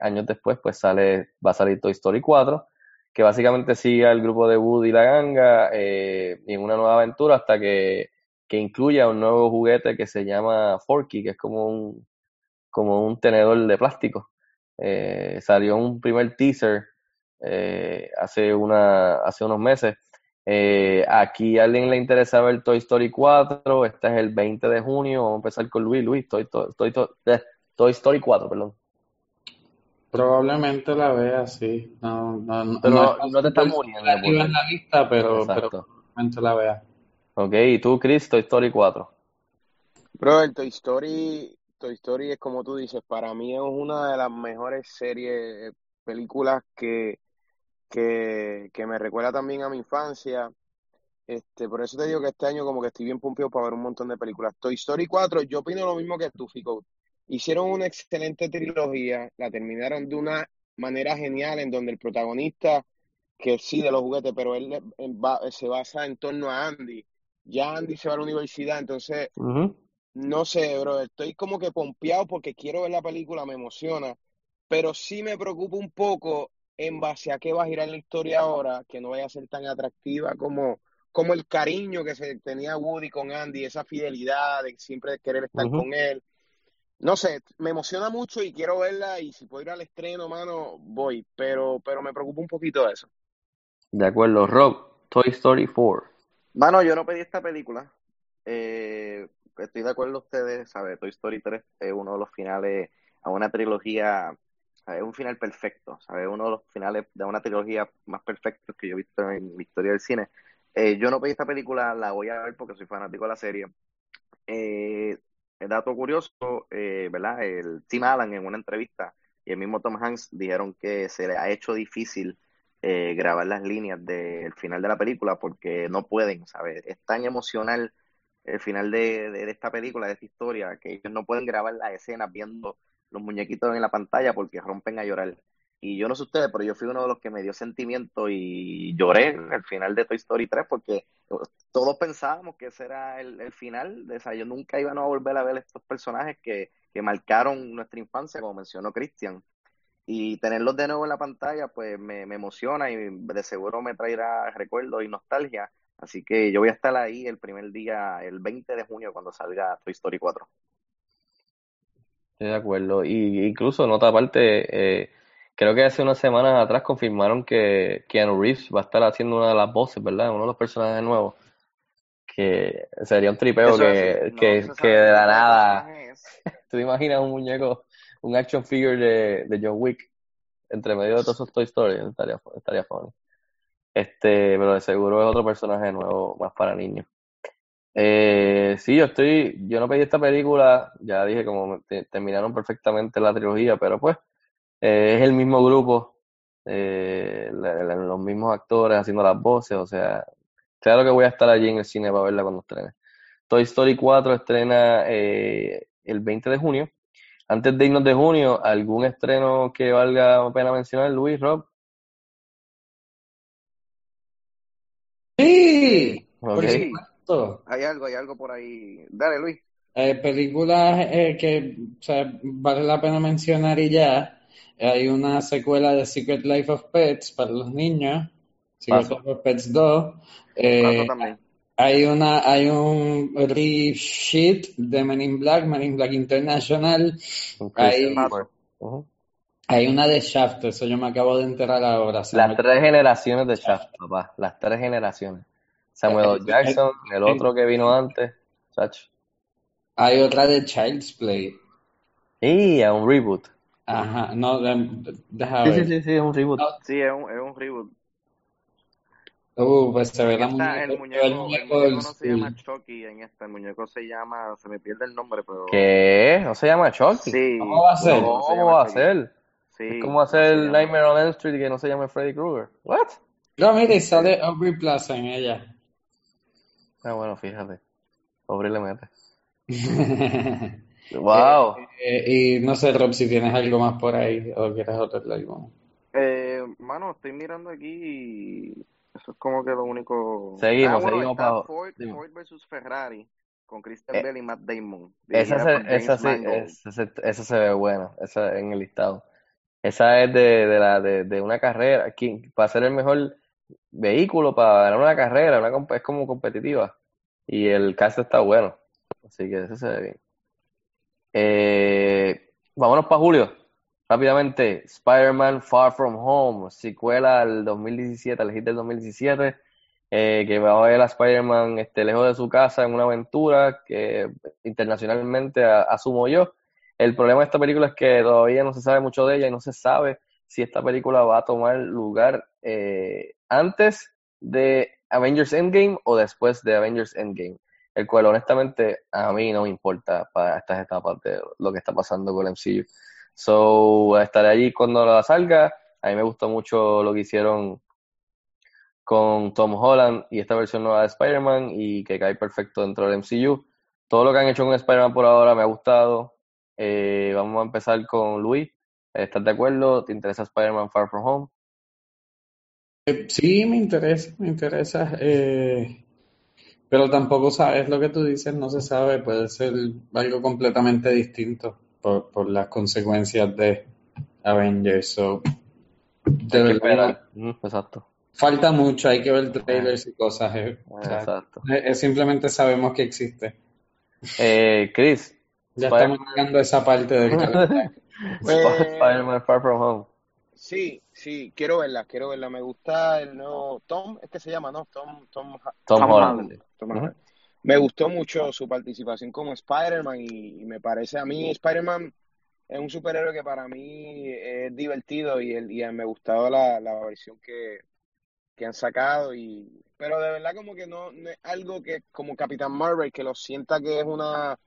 años después pues sale, va a salir Toy Story 4, que básicamente sigue al grupo de Woody y la ganga en una nueva aventura hasta que, que incluya un nuevo juguete que se llama Forky, que es como un, como un tenedor de plástico. Eh, salió un primer teaser eh, hace, una, hace unos meses. Eh, aquí a alguien le interesa ver Toy Story 4, este es el 20 de junio, vamos a empezar con Luis, Luis, Toy, Toy, Toy, Toy, eh, Toy Story 4, perdón. probablemente la vea, sí, no, no, no, Pero no no, te súper muriendo en la lista, pero, pero probablemente la vea. Ok, y tú, Chris, Toy Story 4. Bro, el Toy Story, Toy Story es como tú dices, para mí es una de las mejores series, eh, películas que, que, que me recuerda también a mi infancia. Este, por eso te digo que este año como que estoy bien pompeado para ver un montón de películas. Toy Story 4, yo opino lo mismo que tú, Fico. Hicieron una excelente trilogía, la terminaron de una manera genial en donde el protagonista, que sí de los juguetes, pero él eh, va- se basa en torno a Andy. Ya Andy se va a la universidad, entonces no sé, bro, estoy como que pompeado porque quiero ver la película, me emociona, pero sí me preocupa un poco en base a qué va a girar la historia ahora, que no vaya a ser tan atractiva como, como el cariño que se tenía Woody con Andy, esa fidelidad de siempre querer estar con él. No sé, me emociona mucho y quiero verla y si puedo ir al estreno, mano, voy, pero, pero me preocupa un poquito eso. De acuerdo, Rob, Toy Story 4. Mano, yo no pedí esta película. Eh, estoy de acuerdo ustedes, ¿sabes? Toy Story 3 es uno de los finales a una trilogía. Es un final perfecto, ¿sabes? Uno de los finales de una trilogía más perfectos que yo he visto en mi historia del cine. Eh, yo no pedí esta película, la voy a ver porque soy fanático de la serie. Eh, el dato curioso, eh, ¿verdad? El Tim Allen en una entrevista y el mismo Tom Hanks dijeron que se le ha hecho difícil eh, grabar las líneas del final de la película porque no pueden, ¿sabes? Es tan emocional el final de, de- esta película, de esta historia, que ellos no pueden grabar las escenas viendo los muñequitos en la pantalla porque rompen a llorar. Y yo no sé ustedes, pero yo fui uno de los que me dio sentimiento y lloré el final de Toy Story 3 porque todos pensábamos que ese era el, el final, de, o sea, yo nunca iban a volver a ver estos personajes que, que marcaron nuestra infancia, como mencionó Christian. Y tenerlos de nuevo en la pantalla, pues me, me emociona y de seguro me traerá recuerdos y nostalgia. Así que yo voy a estar ahí el primer día, el 20 de junio, cuando salga Toy Story 4. Estoy de acuerdo. Y incluso, nota aparte, eh, creo que hace unas semanas atrás confirmaron que Keanu Reeves va a estar haciendo una de las voces, ¿verdad? Uno de los personajes nuevos. Que sería un tripeo Eso que, es así, no que, de la nada. ¿Tú te imaginas un muñeco, un action figure de, de John Wick entre medio de todos esos Toy Story? Estaría, estaría funny. Este, pero de seguro es otro personaje nuevo, más para niños. Eh, sí, yo estoy, yo no pedí esta película, ya dije como te- terminaron perfectamente la trilogía, pero pues eh, es el mismo grupo, eh, los mismos actores haciendo las voces, o sea, claro que voy a estar allí en el cine para verla cuando estrene. Toy Story 4 estrena eh, el 20 de junio. Antes de irnos de junio, ¿algún estreno que valga la pena mencionar, Luis, Rob? Sí, por Ok. Sí, supuesto. hay algo, hay algo por ahí. Dale, Luis. Eh, películas eh, que o sea, vale la pena mencionar y ya. Hay una secuela de Secret Life of Pets para los niños, Secret Paso. Life of Pets 2. Paso Eh, también. Hay una, hay un reshoot de Men in Black, Men in Black International. Hay. Ujú. Hay una de Shaft, eso yo me acabo de enterar ahora. se Las tres generaciones de Shaft, papá. Las tres generaciones. Samuel L. Jackson, el otro que vino antes. Chacho. Hay otra de Child's Play. Y a un reboot. Ajá, no, Sí, ver. sí, sí, sí, es un reboot. Sí, es un, es un reboot. Uh, pues se ve la Esta, el muñeco, el el muñeco muñeco no se llama. Chucky en esta, el muñeco se llama, se me pierde el nombre, pero ¿Qué? ¿No se llama Chucky? sí. ¿Cómo va a ser? no, ¿Cómo va a ser? Sí, Es como hacer se el llama. Nightmare on Elm Street que no se llame Freddy Krueger. ¿What? No, mire, sale Aubrey Plaza en ella. Ah, bueno, fíjate. Pobre le mete. Wow. Eh, y no sé, Rob, si tienes algo más por ahí o quieres otro algo. Eh, mano, estoy mirando aquí y eso es como que lo único. Seguimos, ah, bueno, seguimos está pa- Ford. Ford versus Ferrari con Christian Eh, Bale y Matt Damon. Esa se, esa sí, esa, se- esa se ve buena, esa en el listado. Esa es de, de, la, de, de una carrera, ¿quién- para ser el mejor vehículo para ganar una carrera, una, es como competitiva. Y el cast está bueno, así que ese se ve bien. Eh, vámonos para Julio, rápidamente. Spider-Man Far From Home, secuela al 2017, al hit del 2017, eh, que va a ver a Spider-Man este, lejos de su casa en una aventura que internacionalmente asumo yo. El problema de esta película es que todavía no se sabe mucho de ella y no se sabe si esta película va a tomar lugar eh, antes de Avengers Endgame o después de Avengers Endgame, el cual honestamente a mí no me importa para estas etapas de lo que está pasando con el MCU. So, estaré allí cuando la salga. A mí me gustó mucho lo que hicieron con Tom Holland y esta versión nueva de Spider-Man y que cae perfecto dentro del MCU. Todo lo que han hecho con Spider-Man por ahora me ha gustado. Eh, vamos a empezar con Luis. ¿Estás de acuerdo? ¿Te interesa Spider-Man Far From Home? Eh, sí, me interesa, me interesa. eh, pero tampoco sabes lo que tú dices, no se sabe, puede ser algo completamente distinto por, por las consecuencias de Avengers. So, de verdad. Mm, exacto. falta mucho, hay que ver trailers y cosas. eh, o sea, Exacto. eh, eh, simplemente sabemos que existe. Eh, Chris, Ya Spider- estamos llegando a esa parte del calendario. Spider-Man Far From Home. Sí, sí, quiero verla, quiero verla. Me gusta el nuevo Tom, es que se llama, ¿no? Tom, Tom, Tom, Tom Holland. Holland. Tom. Holland. Me gustó mucho su participación como Spider-Man y, y me parece a mí Spider-Man es un superhéroe que para mí es divertido y, el, y me ha gustado la, la versión que, que han sacado y pero de verdad como que no, no es algo que como Capitán Marvel que lo sienta que es una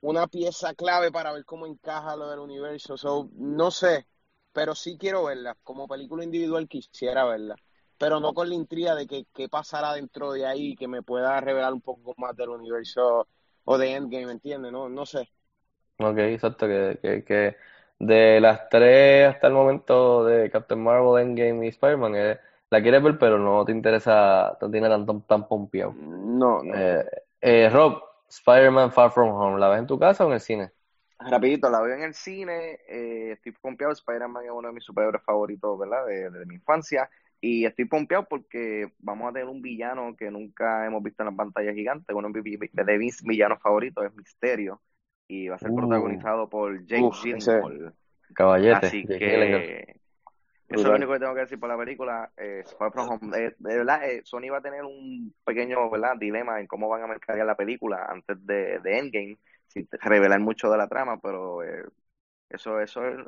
una pieza clave para ver cómo encaja lo del universo. So, no sé, pero sí quiero verla. Como película individual quisiera verla. Pero no con la intriga de que qué pasará dentro de ahí que me pueda revelar un poco más del universo o de Endgame, ¿entiendes? No, no sé. Ok, exacto, que, que, que de las tres hasta el momento de Captain Marvel, Endgame y Spider-Man, eh, la quieres ver, pero no te interesa, no tiene tan, tan, tan pompeado. No, no. Eh, eh, Rob, Spider-Man Far From Home, ¿la ves en tu casa o en el cine? Rapidito, la veo en el cine, eh, estoy pompeado, Spider-Man es uno de mis superhéroes favoritos, ¿verdad? De, de mi infancia, y estoy pompeado porque vamos a tener un villano que nunca hemos visto en la pantalla gigante, uno de mis villanos favoritos es Misterio, y va a ser Uh. protagonizado por Jake Gyllenhaal, Caballete, así Jake que eso es lo único que tengo que decir por la película, eh. Eh, de verdad, eh, Sony va a tener un pequeño, ¿verdad? dilema en cómo van a mercadear la película antes de, de Endgame, sin revelar mucho de la trama, pero eso, eso, es-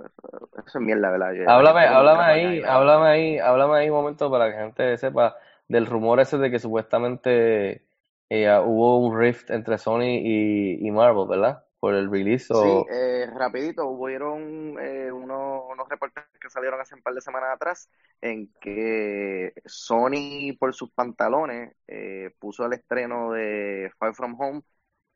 eso es mierda, ¿verdad? Yo- Háblame, ahí, háblame ahí, háblame ahí un momento para que la gente sepa del rumor ese de que supuestamente eh, hubo un rift entre Sony y, y Marvel, ¿verdad? Por el release Sí, o... eh, rapidito, hubieron eh, unos, unos reportes que salieron hace un par de semanas atrás en que Sony por sus pantalones eh, puso el estreno de Far From Home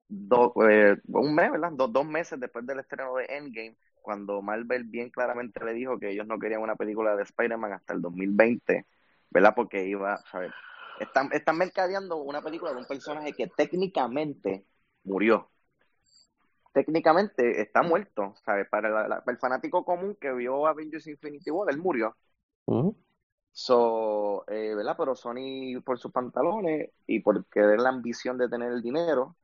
do- eh, un mes, ¿verdad? Do- dos meses después del estreno de Endgame, cuando Marvel bien claramente le dijo que ellos no querían una película de Spider-Man hasta el 2020, ¿verdad? Porque iba, ¿sabes? Están, están mercadeando una película de un personaje que técnicamente murió técnicamente está muerto, ¿sabes? Para, la- la- para el fanático común que vio Avengers Infinity War, él murió. So, eh, ¿verdad? Pero Sony por sus pantalones y por querer la ambición de tener el dinero,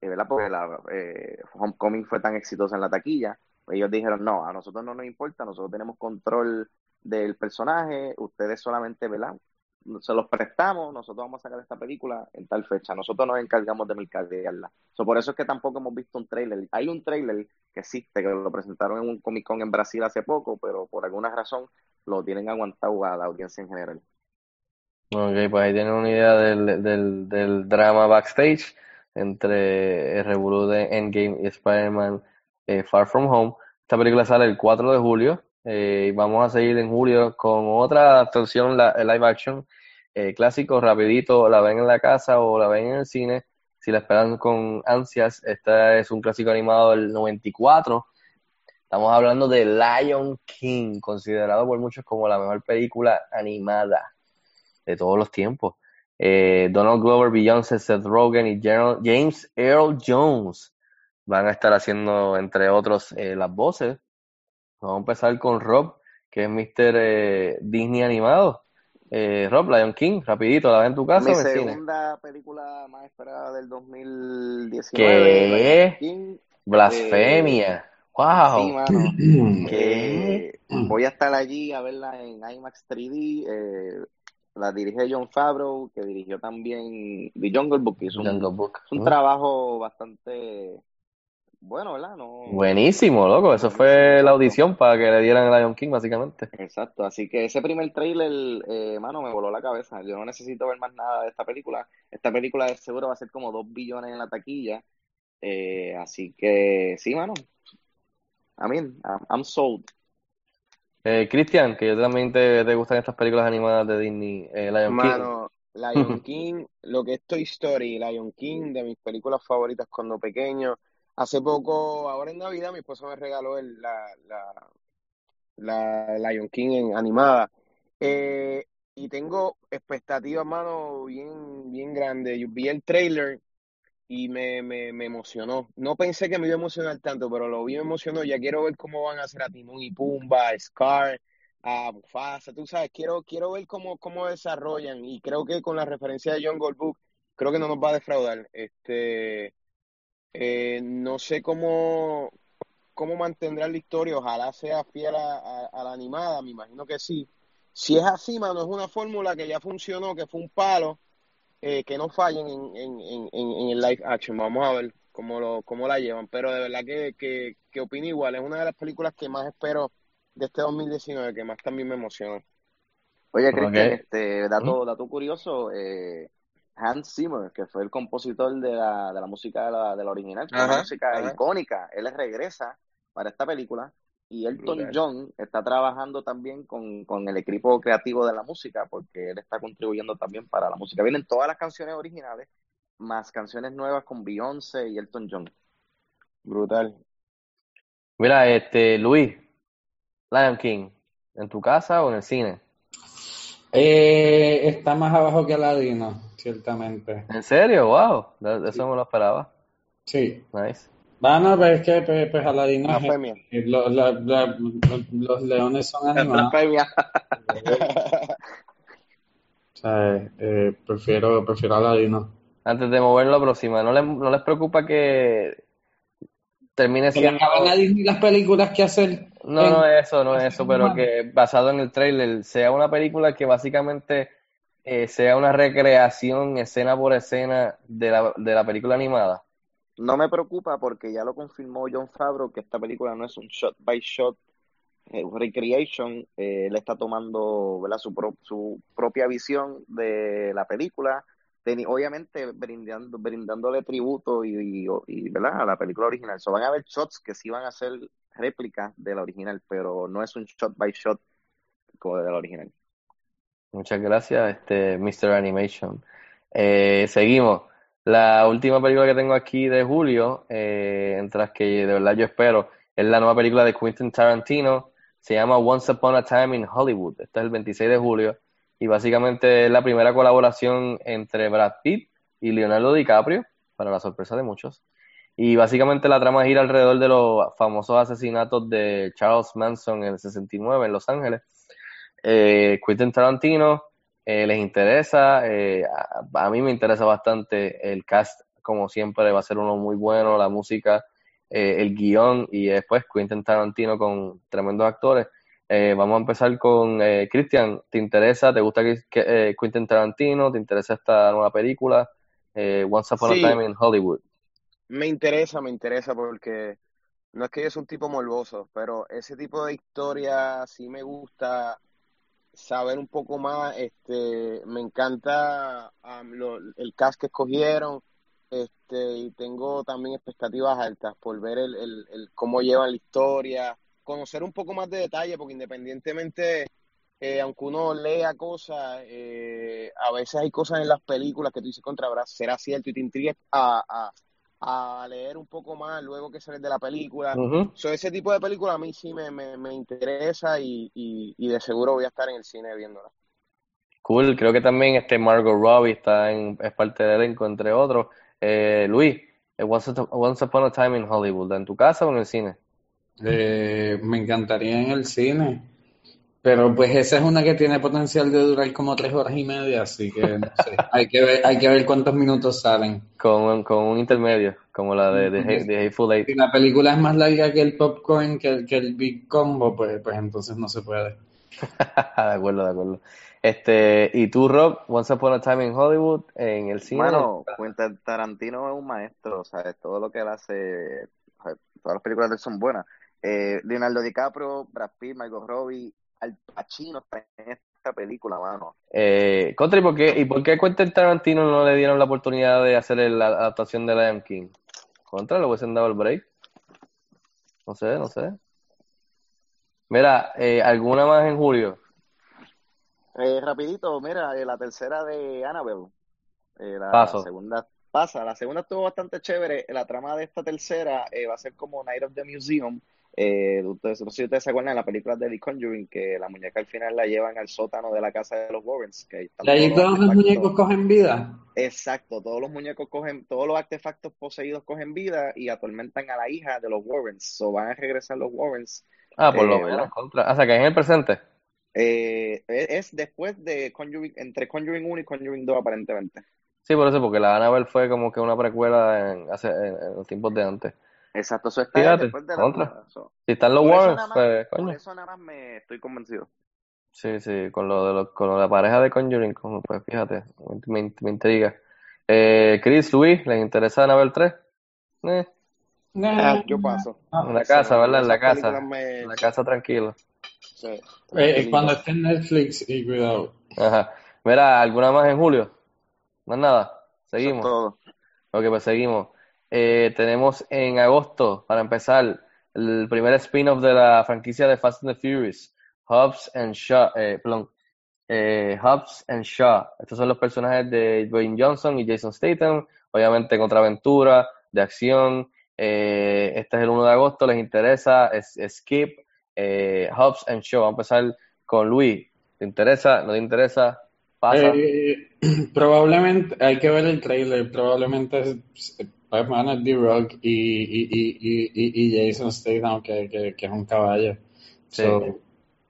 eh, ¿verdad? Porque la eh, Homecoming fue tan exitosa en la taquilla, ellos dijeron, no, a nosotros no nos importa, nosotros tenemos control del personaje, ustedes solamente, ¿verdad? Se los prestamos, nosotros vamos a sacar esta película en tal fecha, nosotros nos encargamos de mercadearla. So, por eso es que tampoco hemos visto un trailer. Hay un trailer que existe, que lo presentaron en un Comic Con en Brasil hace poco, pero por alguna razón lo tienen aguantado a la audiencia en general. Ok, pues ahí tienen una idea del, del, drama backstage entre el de Endgame y Spider-Man eh, Far From Home. Esta película sale el 4 de julio eh, vamos a seguir en julio con otra adaptación la, live action eh, clásico, rapidito, la ven en la casa o la ven en el cine. Si la esperan con ansias, esta es un clásico animado del 94. Estamos hablando de Lion King, considerado por muchos como la mejor película animada de todos los tiempos. Donald Glover, Beyoncé, Seth Rogen y James Earl Jones van a estar haciendo, entre otros, eh, las voces. Vamos a empezar con Rob, que es Mr. Eh, Disney animado. Rob, Lion King, rapidito, ¿la ves en tu casa Mi cine? segunda película más esperada del 2019. ¿Qué? King. Blasfemia. wow. Sí, mano. Voy a estar allí a verla en IMAX 3D. eh, la dirige John Favreau, que dirigió también The Jungle Book, hizo un, Jungle Book. trabajo bastante bueno, ¿verdad? No, Buenísimo, loco. Eso fue la audición para que le dieran el Lion King, básicamente. Exacto, así que ese primer trailer, eh, mano, me voló la cabeza. Yo no necesito ver más nada de esta película. Esta película de seguro va a ser como dos billones en la taquilla. Eh, así que sí, mano. I mean, I'm, I'm sold. Eh, Cristian, que yo también te, te gustan estas películas animadas de Disney, eh, Lion King. Mano, Lion King, lo que es Toy Story, Lion King, de mis películas favoritas cuando pequeño. Hace poco, ahora en Navidad, mi esposa me regaló el, la, la, la Lion King en animada. Eh, y tengo expectativas, mano, bien, bien grandes. Yo vi el trailer y me, me, me emocionó. No pensé que me iba a emocionar tanto, pero lo vi me emocionó. Ya quiero ver cómo van a hacer a Timón y Pumba, a Scar, a Mufasa, tú sabes, quiero, quiero ver cómo, cómo desarrollan y creo que con la referencia de John Goldbook, creo que no nos va a defraudar. Este, eh, no sé cómo, cómo mantendrá la historia, ojalá sea fiel a, a- a la animada, me imagino que sí. Si es así, mano, es una fórmula que ya funcionó, que fue un palo, eh, que no fallen en, en, en, en en el live action. Vamos a ver cómo, lo, cómo la llevan, pero de verdad que, que, que opino igual, es una de las películas que más espero de este 2019, que más también me emociona. Oye, Cristian, Ok. este, dato, dato curioso, eh, Hans Zimmer, que fue el compositor de la, de la música de la, de la original, que es una música ajá. icónica, él regresa para esta película y Elton Brutal. John está trabajando también con, con el equipo creativo de la música porque él está contribuyendo también para la música. Vienen todas las canciones originales, más canciones nuevas con Beyoncé y Elton John. Brutal. Mira, este, Luis, Lion King, ¿en tu casa o en el cine? Eh, está más abajo que Aladino, ciertamente. ¿En serio? Wow, eso no me lo esperaba. Sí. Nice. Bueno, pero es que pues, pues Aladino es Blasfemia. eh, lo- la- la- los leones son animados. Sea, eh, prefiero, prefiero Aladino. Antes de mover la próxima, ¿no les, no les preocupa que termine Que le siendo... acaben a Disney las películas que hacer. No, en- no es eso, no es eso, pero que basado en el trailer sea una película que básicamente eh, sea una recreación escena por escena de la, de la película animada. No me preocupa porque ya lo confirmó John Favreau que esta película no es un shot by shot eh, recreation. Eh, él está tomando ¿verdad? Su, pro- su propia visión de la película, obviamente brindando, brindándole tributo y, y- y, ¿verdad? a la película original. So, van a haber shots que sí van a ser réplicas de la original, pero no es un shot by shot como de la original. Muchas gracias, este Mr. Animation. Eh, seguimos. La última película que tengo aquí de julio, eh, que de verdad yo espero, es la nueva película de Quentin Tarantino. Se llama Once Upon a Time in Hollywood. Está el 26 de julio. Y básicamente es la primera colaboración entre Brad Pitt y Leonardo DiCaprio, para la sorpresa de muchos. Y básicamente la trama gira alrededor de los famosos asesinatos de Charles Manson en el 69 en Los Ángeles. Eh, Quentin Tarantino eh, les interesa, eh, a, a mí me interesa bastante el cast, como siempre va a ser uno muy bueno, la música eh, el guion y después Quentin Tarantino con tremendos actores. Eh, vamos a empezar con eh, Christian. ¿Te interesa? ¿Te gusta que, que, eh, Quentin Tarantino? ¿Te interesa esta nueva película? Eh, Once Upon Sí, a Time in Hollywood. me interesa, me interesa porque no es que yo sea un tipo morboso, pero ese tipo de historia sí me gusta saber un poco más. Este, me encanta am, lo- el cast que escogieron, este, y tengo también expectativas altas por ver el, el, el cómo llevan la historia, conocer un poco más de detalle, porque independientemente, eh, aunque uno lea cosas, eh, a veces hay cosas en las películas que tú dices contra, será cierto y te intrigas a, a, a leer un poco más luego que sales de la película. So, ese tipo de película a mí sí me, me, me interesa y, y, y de seguro voy a estar en el cine viéndola. Cool. Creo que también este Margot Robbie está en, es parte del elenco, entre otros. Eh, Luis, eh, Once, Once Upon a Time in Hollywood, ¿en tu casa o en el cine? Eh, me encantaría en el cine, pero pues esa es una que tiene potencial de durar como tres horas y media, así que no sé, hay que ver, hay que ver cuántos minutos salen. Con, con un intermedio, como la de, de, de Hateful Eight. si la película es más larga que el popcorn, que el, que el Big Combo, pues, pues entonces no se puede. De acuerdo, de acuerdo. Este, y tú, Rob, Once Upon a Time in Hollywood, en el cine. Mano, Quentin Tarantino es un maestro, ¿sabes? Todo lo que él hace, o sea, todas las películas de él son buenas. Eh, Leonardo DiCaprio, Brad Pitt, Margot Robbie, Al Pacino está en esta película, mano. Eh, Contra, ¿y por qué, y por qué Quentin Tarantino no le dieron la oportunidad de hacer la adaptación de Lion King? Contra, le hubiesen dado el break. No sé, no sé. Mira, eh, ¿alguna más en julio? Eh, rapidito, mira, eh, la tercera de Annabelle, eh, la Paso. segunda pasa, la segunda estuvo bastante chévere, la trama de esta tercera eh, va a ser como Night of the Museum, eh, ustedes, no sé si ustedes se acuerdan de la película de The Conjuring, que la muñeca al final la llevan al sótano de la casa de los Warrens, que ahí están ¿Y ahí todos los todos los artefactos. muñecos cogen vida? Exacto, todos los muñecos cogen, todos los artefactos poseídos cogen vida y atormentan a la hija de los Warrens, so van a regresar los Warrens, Ah, por lo eh, menos, contra. O sea, que en el presente. Eh, es es después de Conjuring, entre Conjuring 1 y Conjuring 2 aparentemente. Sí, por eso, porque la Annabelle fue como que una precuela en, hace, en, en los tiempos de antes. Exacto, eso está Fíjate, después de la contra. so. Si están los más, pues, por eso nada más me estoy convencido. Sí, sí, con lo de lo- con lo de la pareja de Conjuring, como, pues fíjate, me, me- me intriga. Eh, Chris, Luis, ¿les interesa Annabelle 3? Eh, Ah, yo paso. en la casa, ¿verdad? En la casa. me... En la casa tranquilo. sí, Eh, tranquilito. cuando esté en Netflix y cuidado. Ajá. Mira, ¿alguna más en julio? Más nada. Eso es Seguimos. todo. Ok, pues seguimos. Eh, tenemos en agosto, para empezar, el primer spin-off de la franquicia de Fast and the Furious, Hobbs and Shaw, eh, perdón, eh, and Shaw. Estos son los personajes de Dwayne Johnson y Jason Statham, obviamente contraaventura, de acción. Eh, este es el 1 de agosto, les interesa, es, Skip, eh, Hobbs and Shaw. Vamos a empezar con Luis. ¿Te interesa? ¿No te interesa? Probablemente, hay que ver el trailer, probablemente es, pues, mano, es D-Rock y, y, y, y, Jason Statham, que, que, que es un caballo. Sí. So,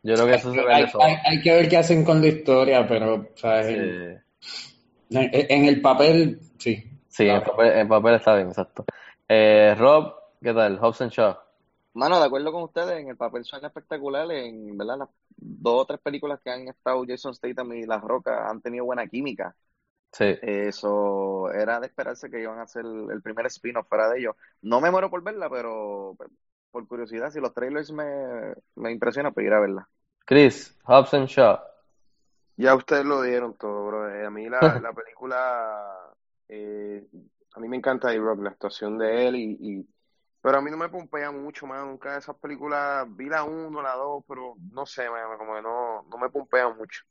Yo creo que eso se hay, hay, hay que ver qué hacen con la historia, pero, ¿sabes? En, Sí. en- en el papel, sí. Sí, en papel, en papel está bien, exacto. Eh, Rob, ¿qué tal? Hobbs and Shaw. Mano, de acuerdo con ustedes, en el papel suena espectacular, en verdad las dos o tres películas que han estado Jason Statham y Las Rocas han tenido buena química. Sí, Eso era de esperarse que iban a hacer el primer spin-off fuera de ellos. No me muero por verla, pero por curiosidad, si los trailers me, me impresionan, pues ir a verla. Chris, Hobbs and Shaw. Ya ustedes lo dieron todo, bro. Eh, A mí la, la película, eh, a mí me encanta D-Rock, la actuación de él, y, y- pero a mí no me pompea mucho, man. Nunca esas películas, vi la 1, la 2, pero no sé, man, como que no, no me pompean mucho.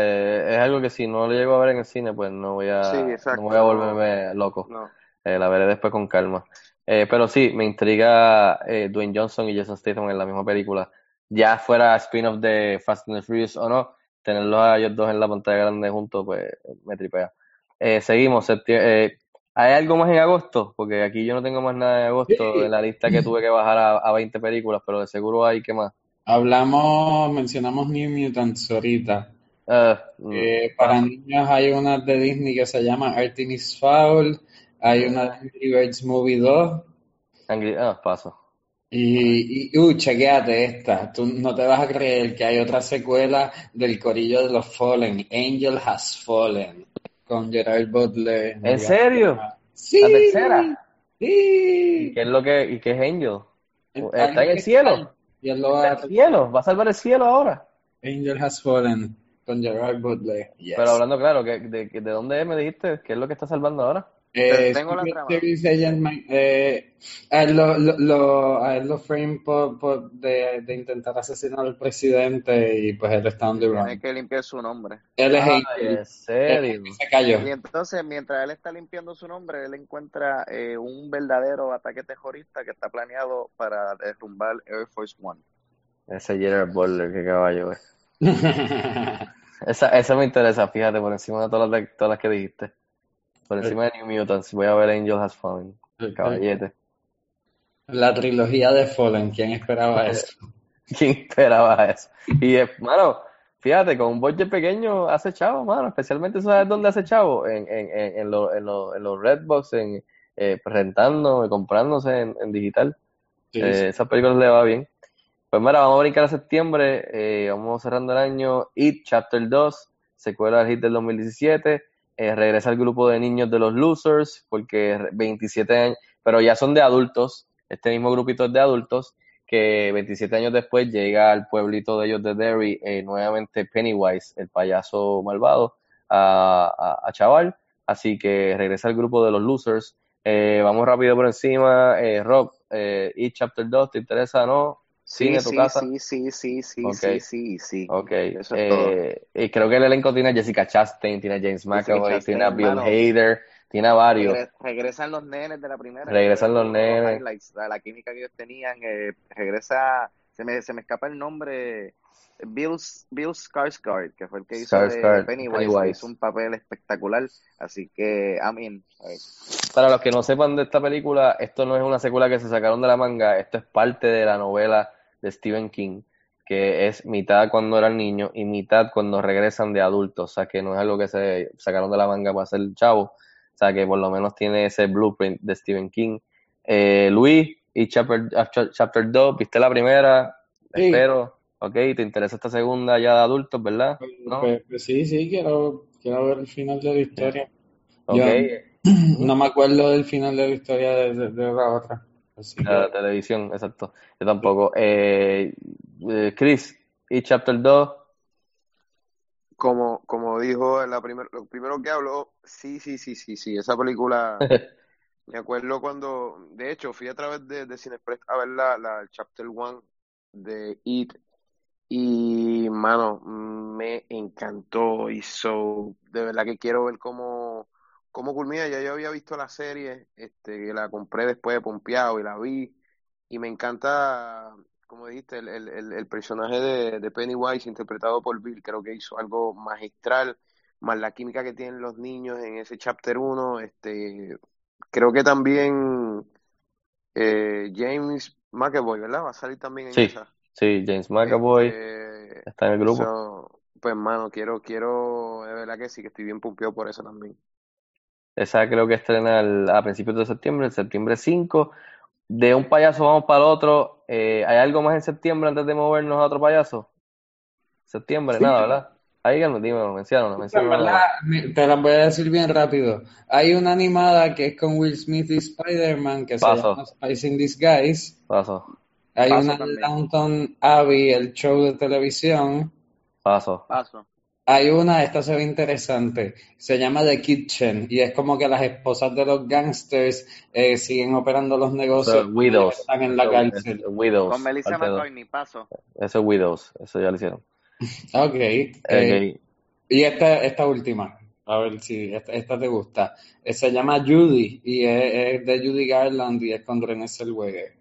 Eh, es algo que si no lo llego a ver en el cine, pues no voy a, Sí, no voy a volverme loco. No. Eh, la veré después con calma. Eh, pero sí, me intriga eh, Dwayne Johnson y Jason Statham en la misma película. Ya fuera spin-off de Fast and the Furious o no, tenerlos a ellos dos en la pantalla grande juntos, pues me tripea. Eh, seguimos. eh, ¿hay algo más en agosto? Porque aquí yo no tengo más nada en agosto Sí. en la lista que tuve que bajar a, a 20 películas, pero de seguro hay que más. Hablamos, mencionamos New Mutants ahorita. Eh, mm, Eh, para niños hay una de Disney que se llama Artemis Fowl, hay una de Angry Birds Movie 2, Angry- ah, paso. Y, y uh, chequéate esta. Tú no te vas a creer que hay otra secuela del Corillo de los Fallen. Angel Has Fallen. Con Gerard Butler. ¿En serio? Sí. ¿La tercera? Sí. ¿Y qué es lo que, y qué es Angel? Está ¿Está en el cielo? Y él lo ¿Está va en a... el cielo? ¿Va a salvar el cielo ahora? Angel Has Fallen. Con Gerard Butler. Yes. Pero hablando claro, ¿que- de, de, de dónde es, me dijiste? ¿Qué es lo que está salvando ahora? Eh, Tengo la trama. Service Agent Man- eh, a él lo, lo, lo- a él lo frame por, por de, de intentar asesinar al presidente y pues él está run. Tiene que limpiar su nombre. Él es Ay, Angel. ¿en serio? Se cayó. Y entonces, mientras él está limpiando su nombre, él encuentra eh, un verdadero ataque terrorista que está planeado para derrumbar Air Force One. Ese Gerard Butler, qué caballo es. Esa, esa me interesa, fíjate, por encima de todas las, todas las que dijiste. Por encima de New Mutants, voy a ver Angel Has Fallen. Caballete. La trilogía de Fallen, ¿quién esperaba eso? ¿Quién esperaba eso? Y, eh, mano, fíjate, con un budget pequeño hace chavo, mano. Especialmente, ¿sabes dónde hace chavo? En, en, en, en, lo- en, lo- en los Redbox, en, eh, rentando, comprándose en, en digital. Sí, Eh, sí. esas películas le va bien. Pues mira, vamos a brincar a septiembre, eh, vamos cerrando el año. It Chapter 2, secuela del hit del 2017. eh, regresa el grupo de niños de los Losers, porque 27 años, pero ya son de adultos. Este mismo grupito es de adultos, que 27 años después llega al pueblito de ellos de Derry, eh, nuevamente Pennywise, el payaso malvado, a, a, a Chaval. Así que regresa el grupo de los Losers. Eh, vamos rápido por encima. Eh, Rob, eh, It Chapter 2, ¿te interesa no? Sí, tu sí, casa. sí, sí, sí, sí, sí, sí, sí. Ok, Eso es todo. eh, y creo que el elenco tiene a Jessica Chastain, tiene a James McAvoy, tiene a Bill. Hader, tiene a varios. Regre- regresan los nenes de la primera. Regresan los nenes. la, la química que ellos tenían. eh, regresa, se me, se me escapa el nombre. Bill, Bill Skarsgård, que fue el que hizo de Pennywise, Pennywise. hizo un papel espectacular. Así que, I mean, Para los que no sepan de esta película, esto no es una secuela que se sacaron de la manga, esto es parte de la novela de Stephen King, que es mitad cuando eran niños y mitad cuando regresan de adultos, o sea que no es algo que se sacaron de la manga para hacer chavo, o sea que por lo menos tiene ese blueprint de Stephen King. Eh, Luis, y Chapter, Chapter 2, ¿viste la primera? Sí. Espero, ok, ¿te interesa esta segunda ya de adultos, verdad? ¿No? Pues, pues sí, sí, quiero, quiero ver el final de la historia. Ok, Yo no me acuerdo del final de la historia de, de- de la otra. Así que- la televisión, exacto, yo tampoco. Eh, eh, Chris, y Chapter 2, Como, como dijo en la primer, lo primero que habló, sí, sí, sí, sí, sí, esa película, me acuerdo cuando, de hecho, fui a través de, de Cinepress a ver la, la Chapter One de It y, mano, me encantó y so, de verdad que quiero ver cómo, cómo culmina, ya yo había visto la serie, este, la compré después de Pompeado y la vi y me encanta, como dijiste, el, el, el, el personaje de, de Pennywise interpretado por Bill, creo que hizo algo magistral, más la química que tienen los niños en ese chapter 1, este, creo que también eh, James McAvoy, ¿verdad? Va a salir también en Sí, esa. sí, James McAvoy Este, está en el grupo. so, pues, mano, quiero, quiero, de verdad que sí, que estoy bien pumpeado por eso también. Esa creo que estrena el- a principios de septiembre, el septiembre 5. De un payaso vamos para el otro. Eh, ¿hay algo más en septiembre antes de movernos a otro payaso? Septiembre, Sí. nada, ¿verdad? Ahí, dímelo, menciónalo. verdad, me- te las voy a decir bien rápido. Hay una animada que es con Will Smith y Spider-Man que se Paso. llama Spice in Disguise. Paso, Hay Paso una de también. Downton Abbey, el show de televisión. paso. paso. Hay una, esta se ve interesante, se llama The Kitchen y es como que las esposas de los gangsters eh, siguen operando los negocios es Widows. están en la Eso cárcel. Widows. Con Melissa. McCartney, paso. Eso es Widows, eso ya lo hicieron. Ok. eh, Ok. y esta, esta última, a ver si esta, esta te gusta. Eh, se llama Judy y es, es de Judy Garland y es con Renée Zellweger.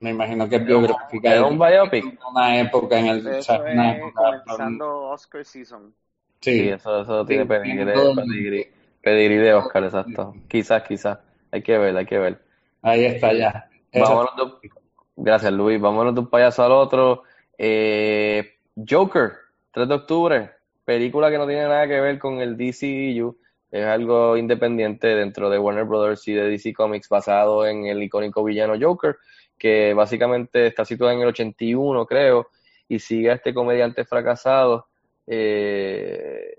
Me imagino que es biográfica. ¿Es un biopic? Una época en el... o sea, Eso una es época, comenzando Oscar season. Sí, sí. eso, eso tiene Sí, pedigrí, tiene el- pedigrí, pedigrí de Oscar, exacto. Quizás, quizás. Hay que ver, hay que ver. Ahí está ya. Esa- Vámonos de Gracias, Luis. Vámonos de un payaso al otro. Eh, Joker, 3 de octubre. Película que no tiene nada que ver con el DCU. Es algo independiente dentro de Warner Brothers y de DC Comics basado en el icónico villano Joker, que básicamente está situado en el 81, creo, y sigue a este comediante fracasado eh,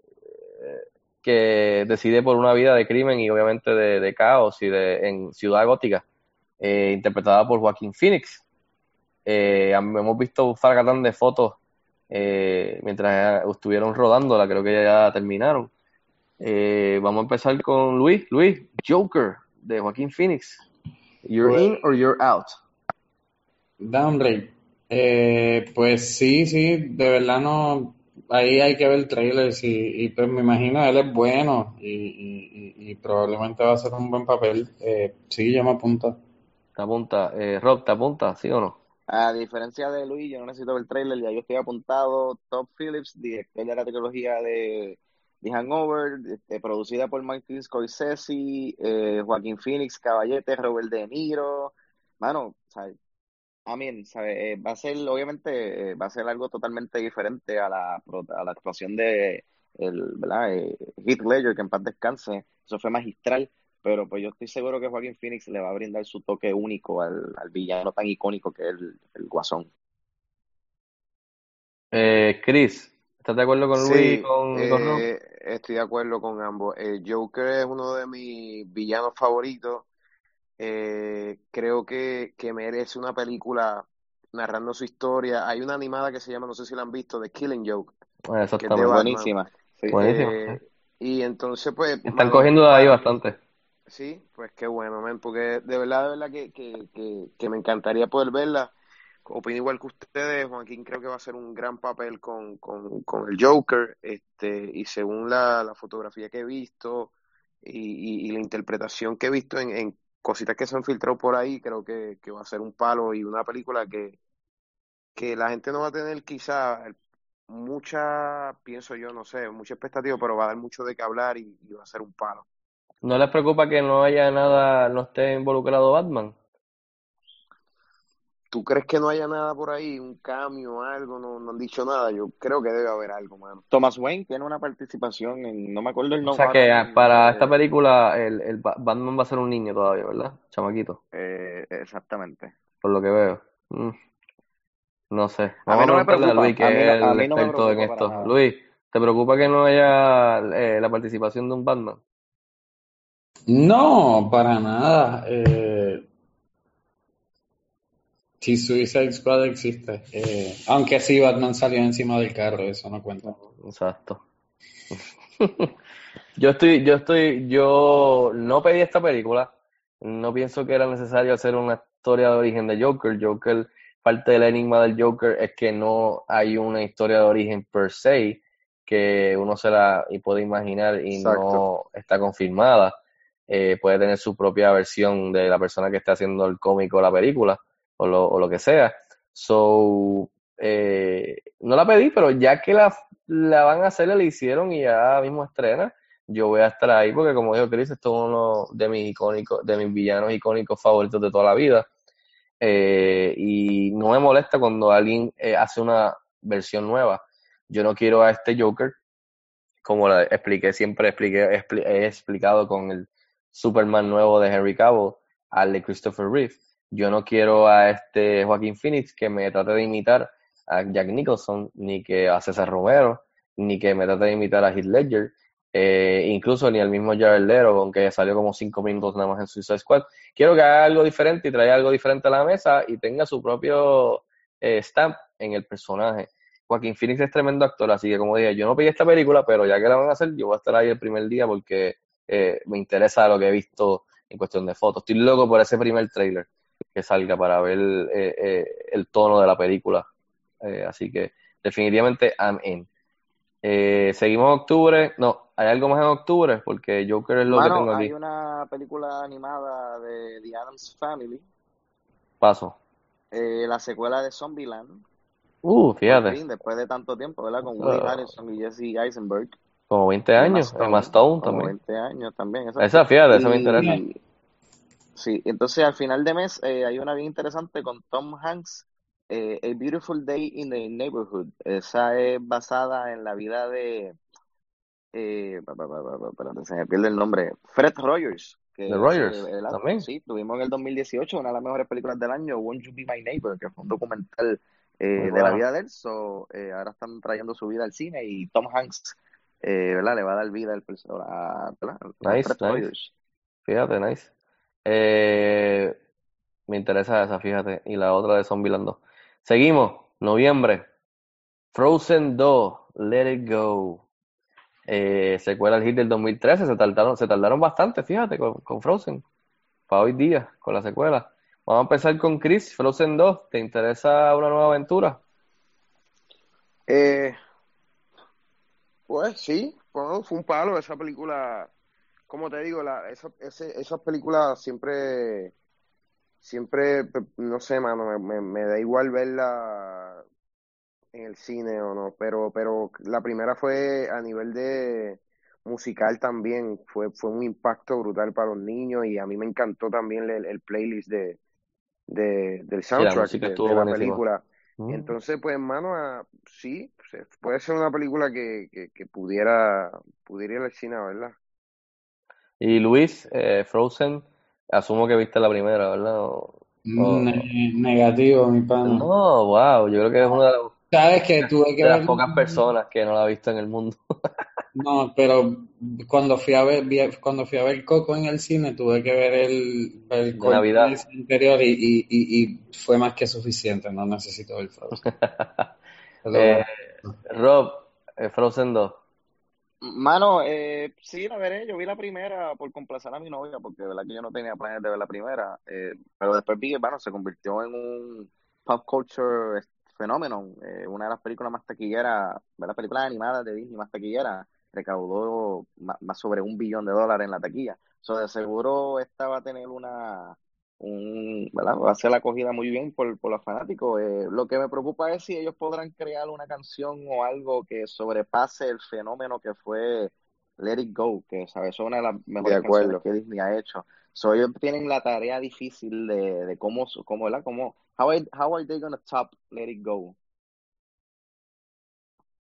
que decide por una vida de crimen y obviamente de, de caos y de en Ciudad Gótica, eh, interpretada por Joaquín Phoenix. Eh, hemos visto un fracatán de fotos mientras estuvieron rodándola, creo que ya terminaron. Vamos a empezar con Luis. Luis, Joker de Joaquín Phoenix. You're Pues- in or you're out. Downgrade. Eh, pues sí, sí, de verdad no. Ahí hay que ver trailers y, y pues me imagino él es bueno y, y, y- y probablemente va a ser un buen papel. Eh, sí, yo me apunto. Te apunta, eh, Rob, ¿te apunta? ¿Sí o no? A diferencia de Luis, yo no necesito ver el trailer, ya yo estoy apuntado. Top Phillips, director de la trilogía de The Hangover, este, producida por Martin Scorsese, eh, Joaquín Phoenix, Caballete, Robert De Niro. Mano, ¿sabes? I mean, ¿sabe? Eh, va a ser, obviamente, eh, va a ser algo totalmente diferente a la, pro- a la actuación de el, ¿verdad? Eh, Heath Ledger, que en paz descanse. Eso fue magistral. Pero pues yo estoy seguro que Joaquín Phoenix le va a brindar su toque único al, al villano tan icónico que es el, el Guasón. Eh, Chris, ¿estás de acuerdo con Luis y Sí, con, y con eh, estoy de acuerdo con ambos. Eh, Joker es uno de mis villanos favoritos. Eh, creo que, que merece una película narrando su historia. Hay una animada que se llama, no sé si la han visto, The Killing Joke, Bueno, que es de exactamente. Batman. Buenísima. Sí. Buenísimo. Eh, y entonces, pues, Están cogiendo de ahí bastante. sí, pues qué bueno, men, porque de verdad, de verdad que, que, que, que me encantaría poder verla. Opino igual que ustedes, Joaquín creo que va a hacer un gran papel con, con, con el Joker, este, y según la, la fotografía que he visto y, y, y la interpretación que he visto en, en cositas que se han filtrado por ahí, creo que, que va a ser un palo y una película que, que la gente no va a tener quizá mucha, pienso yo, no sé, mucha expectativa, pero va a dar mucho de qué hablar y, y va a ser un palo. ¿No les preocupa que no haya nada, no esté involucrado Batman? ¿Tú crees que no haya nada por ahí? ¿Un cambio, algo? No, no han dicho nada. Yo creo que debe haber algo, mano. Thomas Wayne tiene una participación en, no me acuerdo el O nombre sea que para esta eh, película el, el Ba- Batman va a ser un niño todavía, ¿verdad? Chamaquito, eh, exactamente. por lo que veo. Mm, no sé. A mí a no me a preocupa, Luis, que a mí es a el mí no me experto en esto. nada. Luis, ¿te preocupa que no haya eh, la participación de un Batman? No, para nada. Eh, si Suicide Squad existe. Eh, aunque sí, Batman salió encima del carro, eso no cuenta. Exacto. Yo estoy, yo estoy, yo no pedí esta película. No pienso que era necesario hacer una historia de origen de Joker. Joker, parte del enigma del Joker es que no hay una historia de origen per se que uno se la y puede imaginar y Exacto. no está confirmada. Eh, puede tener su propia versión de la persona que está haciendo el cómic o la película o lo, o lo que sea. So, eh, no la pedí, pero ya que la, la van a hacer, la hicieron y ya mismo estrena, yo voy a estar ahí porque como dijo Chris, esto es uno de mis icónicos, de mis villanos icónicos favoritos de toda la vida. Eh, y no me molesta cuando alguien eh, hace una versión nueva. Yo no quiero a este Joker, como la expliqué, siempre expliqué, expli- he explicado con el Superman nuevo de Henry Cavill, al de Christopher Reeve. Yo no quiero a este Joaquín Phoenix que me trate de imitar a Jack Nicholson, ni que a César Romero, ni que me trate de imitar a Heath Ledger, eh, incluso ni al mismo Jared Leto, aunque salió como cinco minutos nada más en Suicide Squad. Quiero que haga algo diferente y traiga algo diferente a la mesa y tenga su propio eh, stamp en el personaje. Joaquín Phoenix es tremendo actor, así que como dije, yo no pedí esta película, pero ya que la van a hacer, yo voy a estar ahí el primer día porque eh, me interesa lo que he visto en cuestión de fotos. Estoy loco por ese primer trailer que salga para ver eh, eh, el tono de la película. Eh, así que definitivamente I'm in. Eh, seguimos en octubre. No, ¿hay algo más en octubre? Porque Joker es lo que tengo aquí. hay una película animada de The Addams Family, Paso. eh, la secuela de Zombieland, Uh, fíjate. fin, después de tanto tiempo, ¿verdad? Con Woody Ah, Harrelson y Jesse Eisenberg como 20 y Emma años. Emma Stone, Stone como también. 20 años también, Esa, exacto. fíjate, esa me interesa. Y sí, entonces al final de mes eh, hay una bien interesante con Tom Hanks, eh, A Beautiful Day in the Neighborhood. Esa es basada en la vida de, eh, espérate, se me pierde el nombre, Fred Rogers, que The Rogers, el acto, también. sí, tuvimos en el 2018 una de las mejores películas del año, Won't You Be My Neighbor, que fue un documental eh, de la vida de él, so, eh, ahora están trayendo su vida al cine y Tom Hanks, eh, ¿verdad? Le va a dar vida al a, ¿verdad? a Nice, Fred nice. Rogers. Fíjate, nice. Eh, me interesa esa, fíjate. Y la otra de Zombieland 2. Seguimos. Noviembre. Frozen 2. Let It Go. Eh, secuela al hit del 2013. Se tardaron, se tardaron bastante, fíjate, con, Frozen. Para hoy día, con la secuela. Vamos a empezar con Chris. Frozen 2. ¿Te interesa una nueva aventura? Eh, pues sí, fue un palo esa película. Como te digo, la, esa, ese, esas películas siempre, siempre, no sé, mano, me, me, me da igual verla en el cine o no, pero, pero la primera fue a nivel de musical también, fue, fue un impacto brutal para los niños y a mí me encantó también el, el playlist de, de, del Sí, la soundtrack de, la película. Mm. Entonces, pues, hermano, sí, puede ser una película que, que, que pudiera, pudiera ir al cine, ¿verdad? Y Luis, eh, Frozen. Asumo que viste la primera, ¿verdad? O- o- Ne- negativo, mi pana. No, wow. Yo creo que es una de las Sabes que tuve que de las ver, pocas personas que no la ha visto en el mundo. no, pero cuando fui a ver, cuando fui a ver Coco en el cine, tuve que ver el, el Navidad. ese anterior y, y, y, y fue más que suficiente, no necesito ver Frozen. Eh. Rob, eh, Frozen 2. Mano, eh, sí, la veré. Yo vi la primera por complacer a mi novia, porque de verdad que yo no tenía planes de ver la primera. eh, pero después vi que, bueno, se convirtió en un pop culture fenómeno. eh, una de las películas más taquilleras, ¿verdad? Películas animadas de Disney más taquilleras. Recaudó más, sobre un billón de dólares en la taquilla. So, de seguro esta va a tener una, un, ¿verdad? Va a ser la acogida muy bien por, por los fanáticos. Eh, lo que me preocupa es si ellos podrán crear una canción o algo que sobrepase el fenómeno que fue Let It Go, que ¿sabes? es una de las De mejores canciones acuerdo. que Disney ha hecho. So, ellos tienen la tarea difícil de, de cómo, cómo, ¿verdad? Cómo, how are, how are they gonna top Let It Go?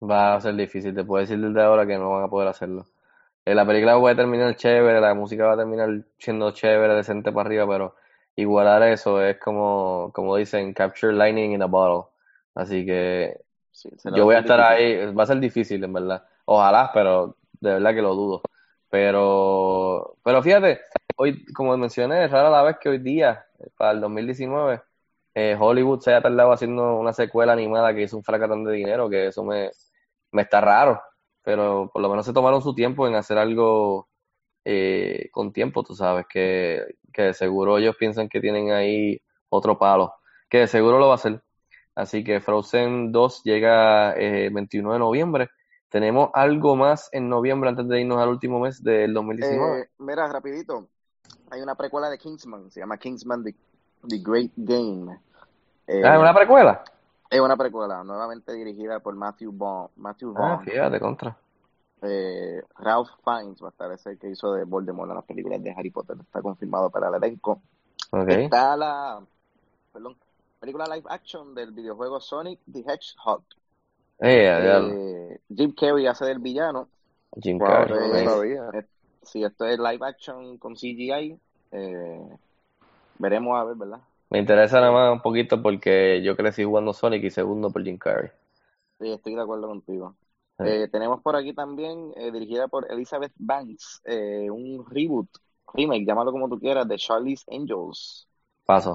Va a ser difícil. Te puedo decir desde ahora que no van a poder hacerlo. Eh, la película puede terminar chévere, la música va a terminar siendo chévere, decente para arriba, pero igualar eso es como, como dicen, capture lightning in a bottle. Así que Sí, yo voy a estar difícil. ahí, va a ser difícil en verdad. Ojalá, pero de verdad que lo dudo. Pero, pero fíjate, hoy, como mencioné, es rara la vez que hoy día, para el 2019, eh, Hollywood se haya tardado haciendo una secuela animada que hizo un fracatán de dinero, que eso me, me está raro. Pero por lo menos se tomaron su tiempo en hacer algo eh, con tiempo, tú sabes, que, que de seguro ellos piensan que tienen ahí otro palo, que de seguro lo va a hacer. Así que Frozen 2 llega eh, el 21 de noviembre. ¿Tenemos algo más en noviembre antes de irnos al último mes del 2019? Eh, mira, rapidito, hay una precuela de Kingsman, se llama Kingsman The, The Great Game. ah, ¿es Eh, una precuela? es una precuela, nuevamente dirigida por Matthew Vaughn. Matthew Ah, Vaughn. fíjate, contra. Eh, Ralph Fiennes va a estar ese que hizo de Voldemort en las películas de Harry Potter. Está confirmado para el elenco. Está la, perdón, película live action del videojuego Sonic the Hedgehog. Eh. Eh, Jim Carrey hace del villano. Jim Wow, Carrey, yo no nice. sabía. eh, si esto es live action con CGI, eh, veremos a ver, ¿verdad? Me interesa nada más un poquito porque yo crecí jugando Sonic y segundo por Jim Carrey. Sí, estoy de acuerdo contigo. Sí. Eh, tenemos por aquí también, eh, dirigida por Elizabeth Banks, eh, un reboot, remake, llámalo como tú quieras, de Charlie's Angels. Paso.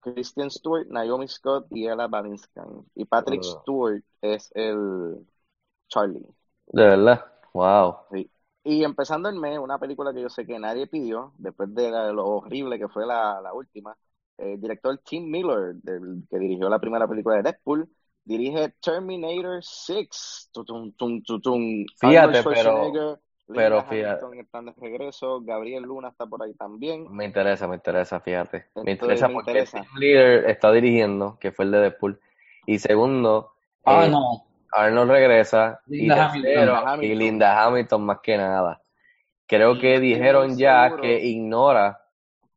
Kristen Stewart, Naomi Scott y Ella Balinska. Y Patrick Uh, Stewart es el Charlie. de verdad. Wow. Sí. Y empezando el mes, una película que yo sé que nadie pidió, después de la- lo horrible que fue la, la última, el director Tim Miller, del, que dirigió la primera película de Deadpool, dirige Terminator 6. Tutum, tum, tutum. Arnold Fíjate, pero, Schwarzenegger, pero fíjate, están de regreso, Gabriel Luna está por ahí también. me interesa, me interesa, fíjate. Me Estoy, interesa me porque interesa. Tim Leader está dirigiendo, que fue el de Deadpool. Y segundo, Ah, eh, no, Arnold regresa. Y Linda tercero, y Hamilton. Linda Hamilton más que nada. Creo Y que dijeron ya seguro. que ignora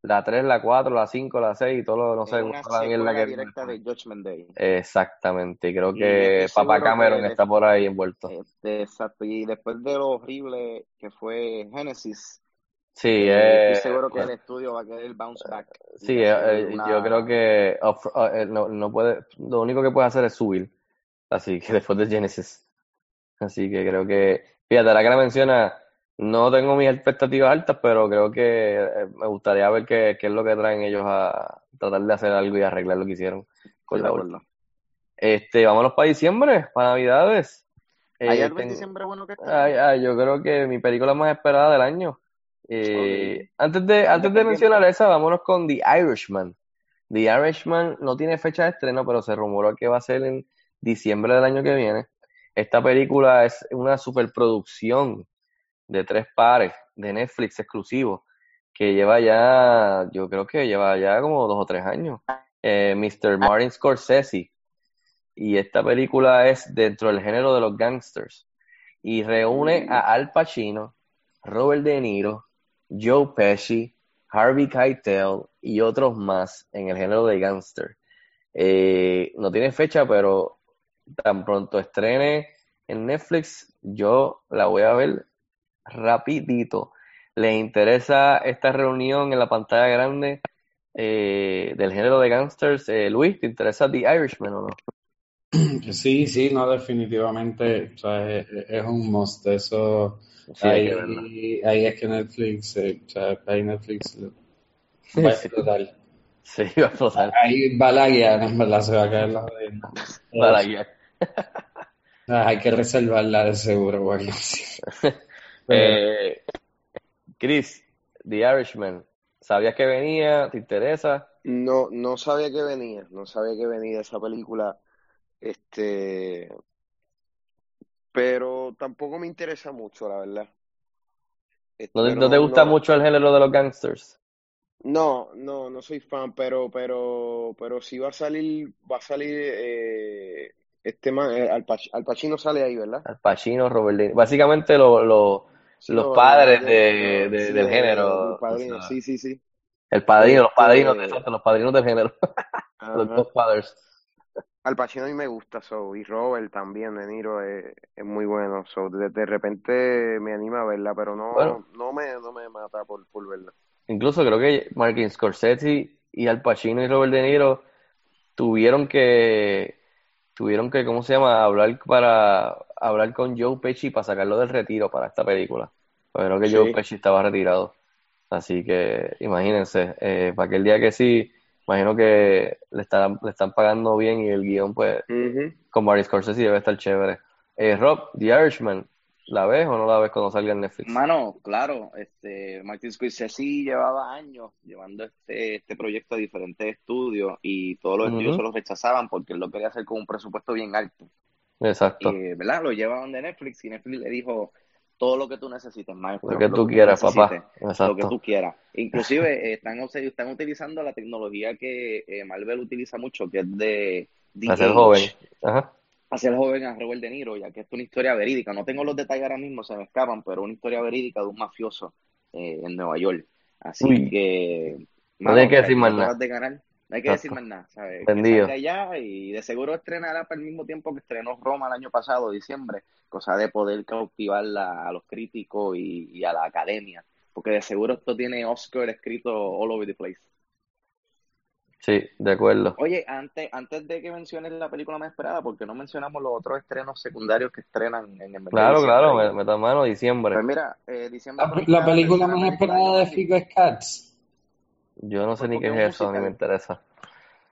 La 3, la 4, la 5, la 6 y todo lo, no sé, una la que directa de Judgment Day. Exactamente, y creo Y que Papá que Cameron está por ahí envuelto. Este, exacto. Y después de lo horrible que fue Genesis, Sí, eh, eh, estoy seguro que eh, el estudio va a querer bounce back. sí, eh, eh, una- yo creo que off- eh, no, no puede, lo único que puede hacer es subir, así que después de Genesis. Así que creo que, fíjate, ahora que la menciona, no tengo mis expectativas altas, pero creo que eh, me gustaría ver qué, qué es lo que traen ellos a tratar de hacer algo y arreglar lo que hicieron con la última. Este, vámonos para diciembre, para Navidades. ¿Hay Eh, algo en ten- diciembre bueno que esté? Ay, ay, yo creo que mi película más esperada del año. Eh, antes de, antes de mencionar esa, vámonos con The Irishman. The Irishman no tiene fecha de estreno, pero se rumoró que va a ser en diciembre del año que viene. Esta película es una superproducción de tres pares de Netflix exclusivo que lleva ya, yo creo que lleva ya como dos o tres años. Eh, Mr. Martin Scorsese. Y esta película es dentro del género de los gangsters. Y reúne a Al Pacino, Robert De Niro, Joe Pesci, Harvey Keitel y otros más en el género de gangster. Eh, no tiene fecha, pero tan pronto estrene en Netflix, yo la voy a ver rapidito. ¿Les interesa esta reunión en la pantalla grande eh, del género de gangsters? Eh, Luis, ¿te interesa The Irishman o no? Sí, sí, no, definitivamente, o sea, es, es un must, eso, Sí, ahí, que verla. ahí es que Netflix, eh, o sea, ahí Netflix va a explotar. Sí, va a explotar. Ahí va la guía, en verdad, se va a caer la. Va la guía. Hay que reservarla de seguro o algo así. Eh, Chris, The Irishman, ¿sabías que venía? ¿Te interesa? No, no sabía que venía, no sabía que venía esa película, este, pero tampoco me interesa mucho, la verdad. Este, ¿No, te- pero no te gusta no- mucho el género de los gangsters? No, no, no soy fan, pero, pero, pero sí va a salir, va a salir, eh, este man, eh, Al Pac- Al Pacino sale ahí, ¿verdad? Al Pacino, Robert De Niro. Básicamente lo- lo- los lo- padres de, del de- género. padrino, o sea, sí, sí, sí. el padrino, los Este, padrinos, exacto, los padrinos del género. Los Ajá. Godfathers. Al Pacino a mí me gusta, so, y Robert también, De Niro es, es muy bueno, so, de, de repente me anima a verla, pero no, Bueno. no me, no me mata por, por verla. Incluso creo que Martin Scorsese y Al Pacino y Robert De Niro tuvieron que, tuvieron que, ¿cómo se llama? Hablar para, hablar con Joe Pesci para sacarlo del retiro para esta película. Creo que Joe. Pesci estaba retirado. Así que imagínense, eh, para aquel día que sí, imagino que le están, le están pagando bien y el guion, pues, Ujú. con Martin Scorsese debe estar chévere. Eh, Rob, The Irishman, ¿la ves o no la ves cuando salga en Netflix? Mano, claro, este, Martin Scorsese llevaba años llevando este, este proyecto a diferentes estudios y todos los estudios se lo rechazaban porque él lo quería hacer con un presupuesto bien alto. Exacto. Y, ¿verdad? Lo llevaban de Netflix y Netflix le dijo todo lo que tú necesites, maestro. Lo que tú quieras, papá. Lo que tú quieras. Inclusive eh, están, están utilizando la tecnología que eh, Marvel utiliza mucho, que es de de-age. joven. Ajá. hacer joven a Robert De Niro, ya que es una historia verídica. No tengo los detalles ahora mismo, se me escapan, pero una historia verídica de un mafioso eh, en Nueva York. Así Uy. que, No hay que decir más nada. vas de ganar. No hay que decir más nada, ¿sabes? Que Vendido. salga ya y de seguro estrenará para el mismo tiempo que estrenó Roma el año pasado, diciembre, cosa de poder cautivar la- a los críticos y, y a la academia, porque de seguro esto tiene Oscar escrito all over the place. Sí, de acuerdo. Oye, antes, antes de que menciones la película más esperada, porque no mencionamos los otros estrenos secundarios que estrenan en el mes de Claro, diciembre? claro, me, meta mano diciembre. Pues mira, eh, diciembre La, película más esperada de. Fico es Cats, Yo no sé Pues ni qué es es eso, ni me interesa.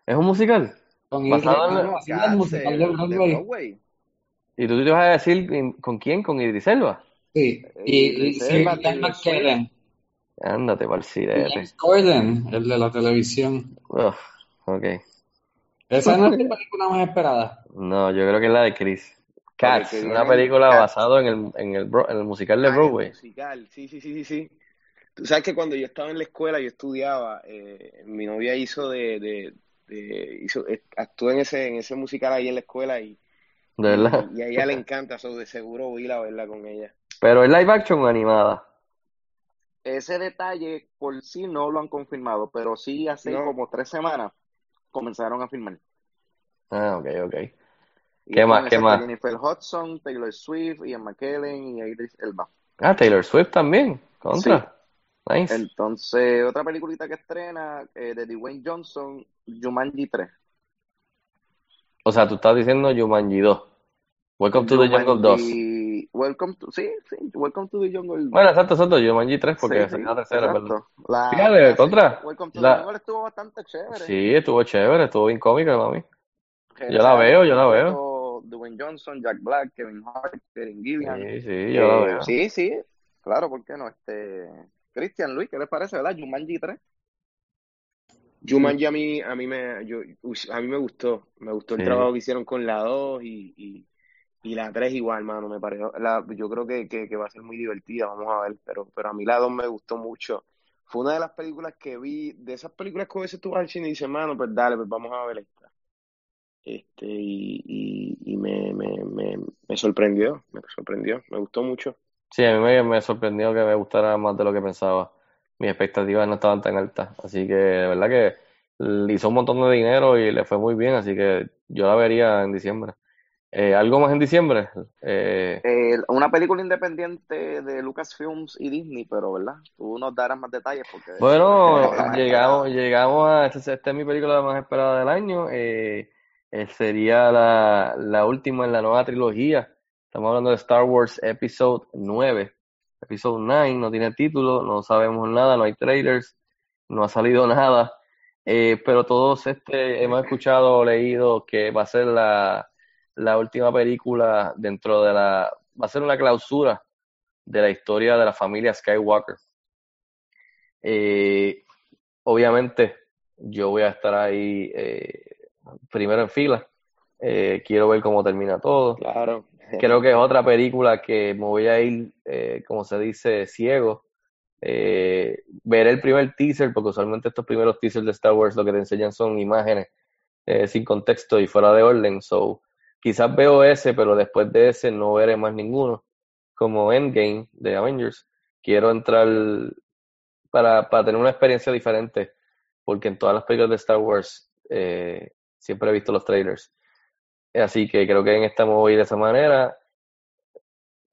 ¿Es un musical? con Basado en el musical de Broadway. ¿Y tú te vas a decir con- quién? ¿Con Idris Elba? Sí, Eh, y, Swift. McKellen, Ándate para el y sirete. James Corden, el de la televisión. Uf, ok. Esa no es la película más esperada. No, yo creo que es la de Chris. Cats, una película basada en el, en el, bro- en el musical de Ah, el Broadway. musical, sí, sí, sí, sí, sí. Tú sabes que cuando yo estaba en la escuela, yo estudiaba, eh, mi novia hizo de, de, de- hizo, eh, actuó en ese, en ese musical ahí en la escuela y, De verdad. y, y a ella le encanta, eso de seguro voy a ir a verla con ella. Pero es live action o animada. ese detalle por sí no lo han confirmado, pero sí hace No. como tres semanas comenzaron a filmar. Ah, ok, ok. Y ¿Qué más? ¿Qué más? Jennifer Hudson, Taylor Swift, Ian McKellen y Idris Elba. Ah, Taylor Swift también. Contra. Nice. Entonces, otra peliculita que estrena eh, de Dwayne Johnson, Jumanji 3. O sea, tú estás diciendo Jumanji 2. Welcome to the Jungle 2. Jumanji- Welcome to, sí, sí, Welcome to the Jungle. Bueno, exacto, exacto. Jumanji 3 porque Sí, sí, la tercera, exacto. ¿verdad? La, Fíjate, la- contra. Welcome to La- the Jungle estuvo bastante chévere. Sí, estuvo chévere, estuvo bien cómica, mami. Yo la sale veo, yo la veo. Dwayne Johnson, Jack Black, Kevin Hart, Kevin Gillian. Sí, sí, yo la Eh, veo. Sí, sí, claro, ¿por qué no? Este, Christian Luis, ¿qué les parece, verdad? Jumanji 3. Jumanji a mí, a mí me, yo, a mí me gustó, me gustó el Sí. trabajo que hicieron con la 2 y, y, y la 3 igual, mano, me pareció, la, yo creo que, que, que va a ser muy divertida, vamos a ver, pero, pero a mí la 2 me gustó mucho. Fue una de las películas que vi, de esas películas que a veces tú vas al cine y dices, mano, pues dale, pues vamos a ver esta. Este, y, y, y me, me, me, me sorprendió, me sorprendió, me gustó mucho. Sí, a mí me, me sorprendió que me gustara más de lo que pensaba. Mis expectativas no estaban tan altas. Así que de verdad que le hizo un montón de dinero y le fue muy bien. Así que yo la vería en diciembre. Eh, ¿algo más en diciembre? Eh, Eh, una película independiente de Lucasfilms y Disney, pero, ¿verdad? Tú nos darás más detalles porque... bueno, llegamos, llegamos a... Esta, esta es mi película más esperada del año. Eh, eh, sería la, la última en la nueva trilogía. Estamos hablando de Star Wars Episode 9. Episode 9 no tiene título, no sabemos nada, no hay trailers, no ha salido nada. Eh, pero todos este, hemos escuchado o leído que va a ser la, la última película dentro de la... Va a ser una clausura de la historia de la familia Skywalker. Eh, obviamente, yo voy a estar ahí eh, primero en fila. Quiero ver cómo termina todo. Claro. Creo que es otra película que me voy a ir, eh, como se dice, ciego. Eh, veré el primer teaser, porque usualmente estos primeros teasers de Star Wars lo que te enseñan son imágenes eh, sin contexto y fuera de orden. So, quizás veo ese, pero después de ese no veré más ninguno. Como Endgame de Avengers. Quiero entrar para, para tener una experiencia diferente, porque en todas las películas de Star Wars eh, siempre he visto los trailers. Así que creo que en esta me voy de esa manera.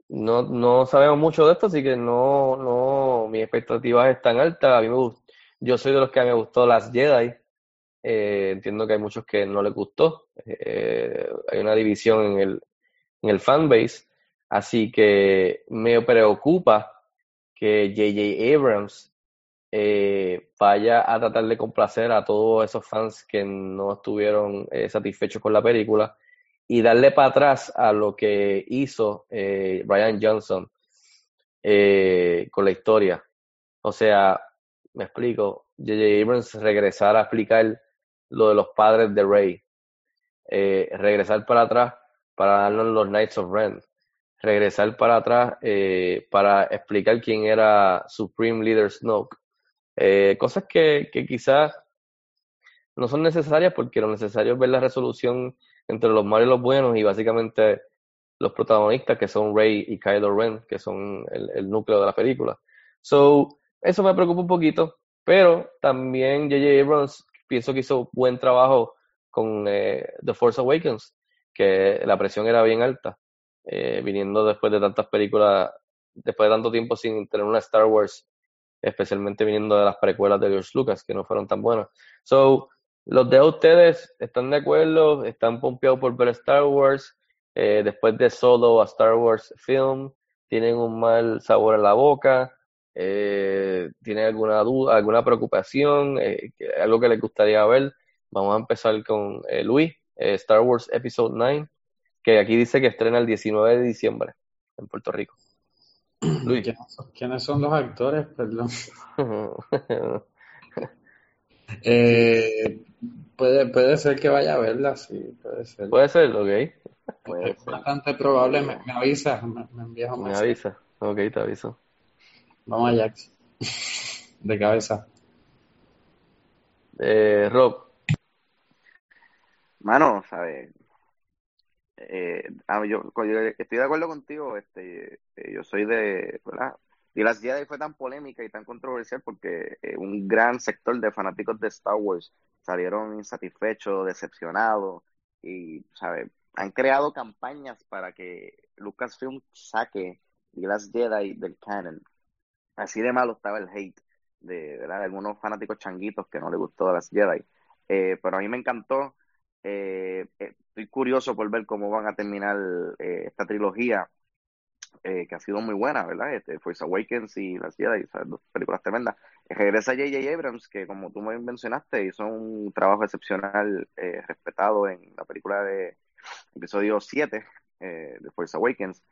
No, no sabemos mucho de esto, así que no, no, mis expectativas están altas. A mí me gust- yo soy de los que me gustó las Jedi. Eh, entiendo que hay muchos que no les gustó. Eh, hay una división en el, en el fanbase. Así que me preocupa que J.J. Abrams eh, vaya a tratar de complacer a todos esos fans que no estuvieron eh, satisfechos con la película y darle para atrás a lo que hizo eh, Ryan Johnson eh, con la historia. O sea, me explico, J.J. Abrams regresar a explicar lo de los padres de Rey, eh, regresar para atrás para darnos los Knights of Ren, regresar para atrás eh, para explicar quién era Supreme Leader Snoke. Eh, cosas que, que quizás no son necesarias porque lo necesario es ver la resolución entre los malos y los buenos y básicamente los protagonistas que son Rey y Kylo Ren, que son el, el núcleo de la película. So, eso me preocupa un poquito, pero también J.J. Abrams pienso que hizo buen trabajo con eh, The Force Awakens, que la presión era bien alta, eh, viniendo después de tantas películas, después de tanto tiempo sin tener una Star Wars, especialmente viniendo de las precuelas de George Lucas, que no fueron tan buenas. So, los de ustedes están de acuerdo, están pompeados por ver Star Wars, eh, después de Solo a Star Wars Film, tienen un mal sabor en la boca, eh, tienen alguna duda, alguna preocupación, eh, algo que les gustaría ver. Vamos a empezar con eh, Luis, Star Wars Episode 9, que aquí dice que estrena el 19 de diciembre en Puerto Rico. Luis. ¿Quiénes son- ¿Quiénes son los actores? Perdón. Eh, puede, puede ser que vaya a verla, sí, puede ser. Puede ser, ok. Puede Es ser. bastante probable. Me, me avisas, me, me envías un Me mensaje. avisa. Ok, te aviso. Vamos a Jax. De cabeza. Eh, Rob, Mano, ¿sabes? Eh, ah, yo, yo estoy de acuerdo contigo, este, eh, yo soy de, ¿verdad? The Last Jedi fue tan polémica y tan controversial porque eh, un gran sector de fanáticos de Star Wars salieron insatisfechos, decepcionados y, ¿sabes? Han creado campañas para que Lucasfilm saque The Last Jedi del canon. Así de malo estaba el hate de, de algunos fanáticos changuitos que no les gustó The Last Jedi. Eh, pero a mí me encantó. Eh, estoy curioso por ver cómo van a terminar esta trilogía eh, que ha sido muy buena, ¿verdad? Este, Force Awakens y Las Jedi, ¿sabes? dos películas tremendas. Eh, regresa J.J. Abrams, que como tú me mencionaste, hizo un trabajo excepcional, eh, respetado en la película de episodio 7 eh, de Force Awakens.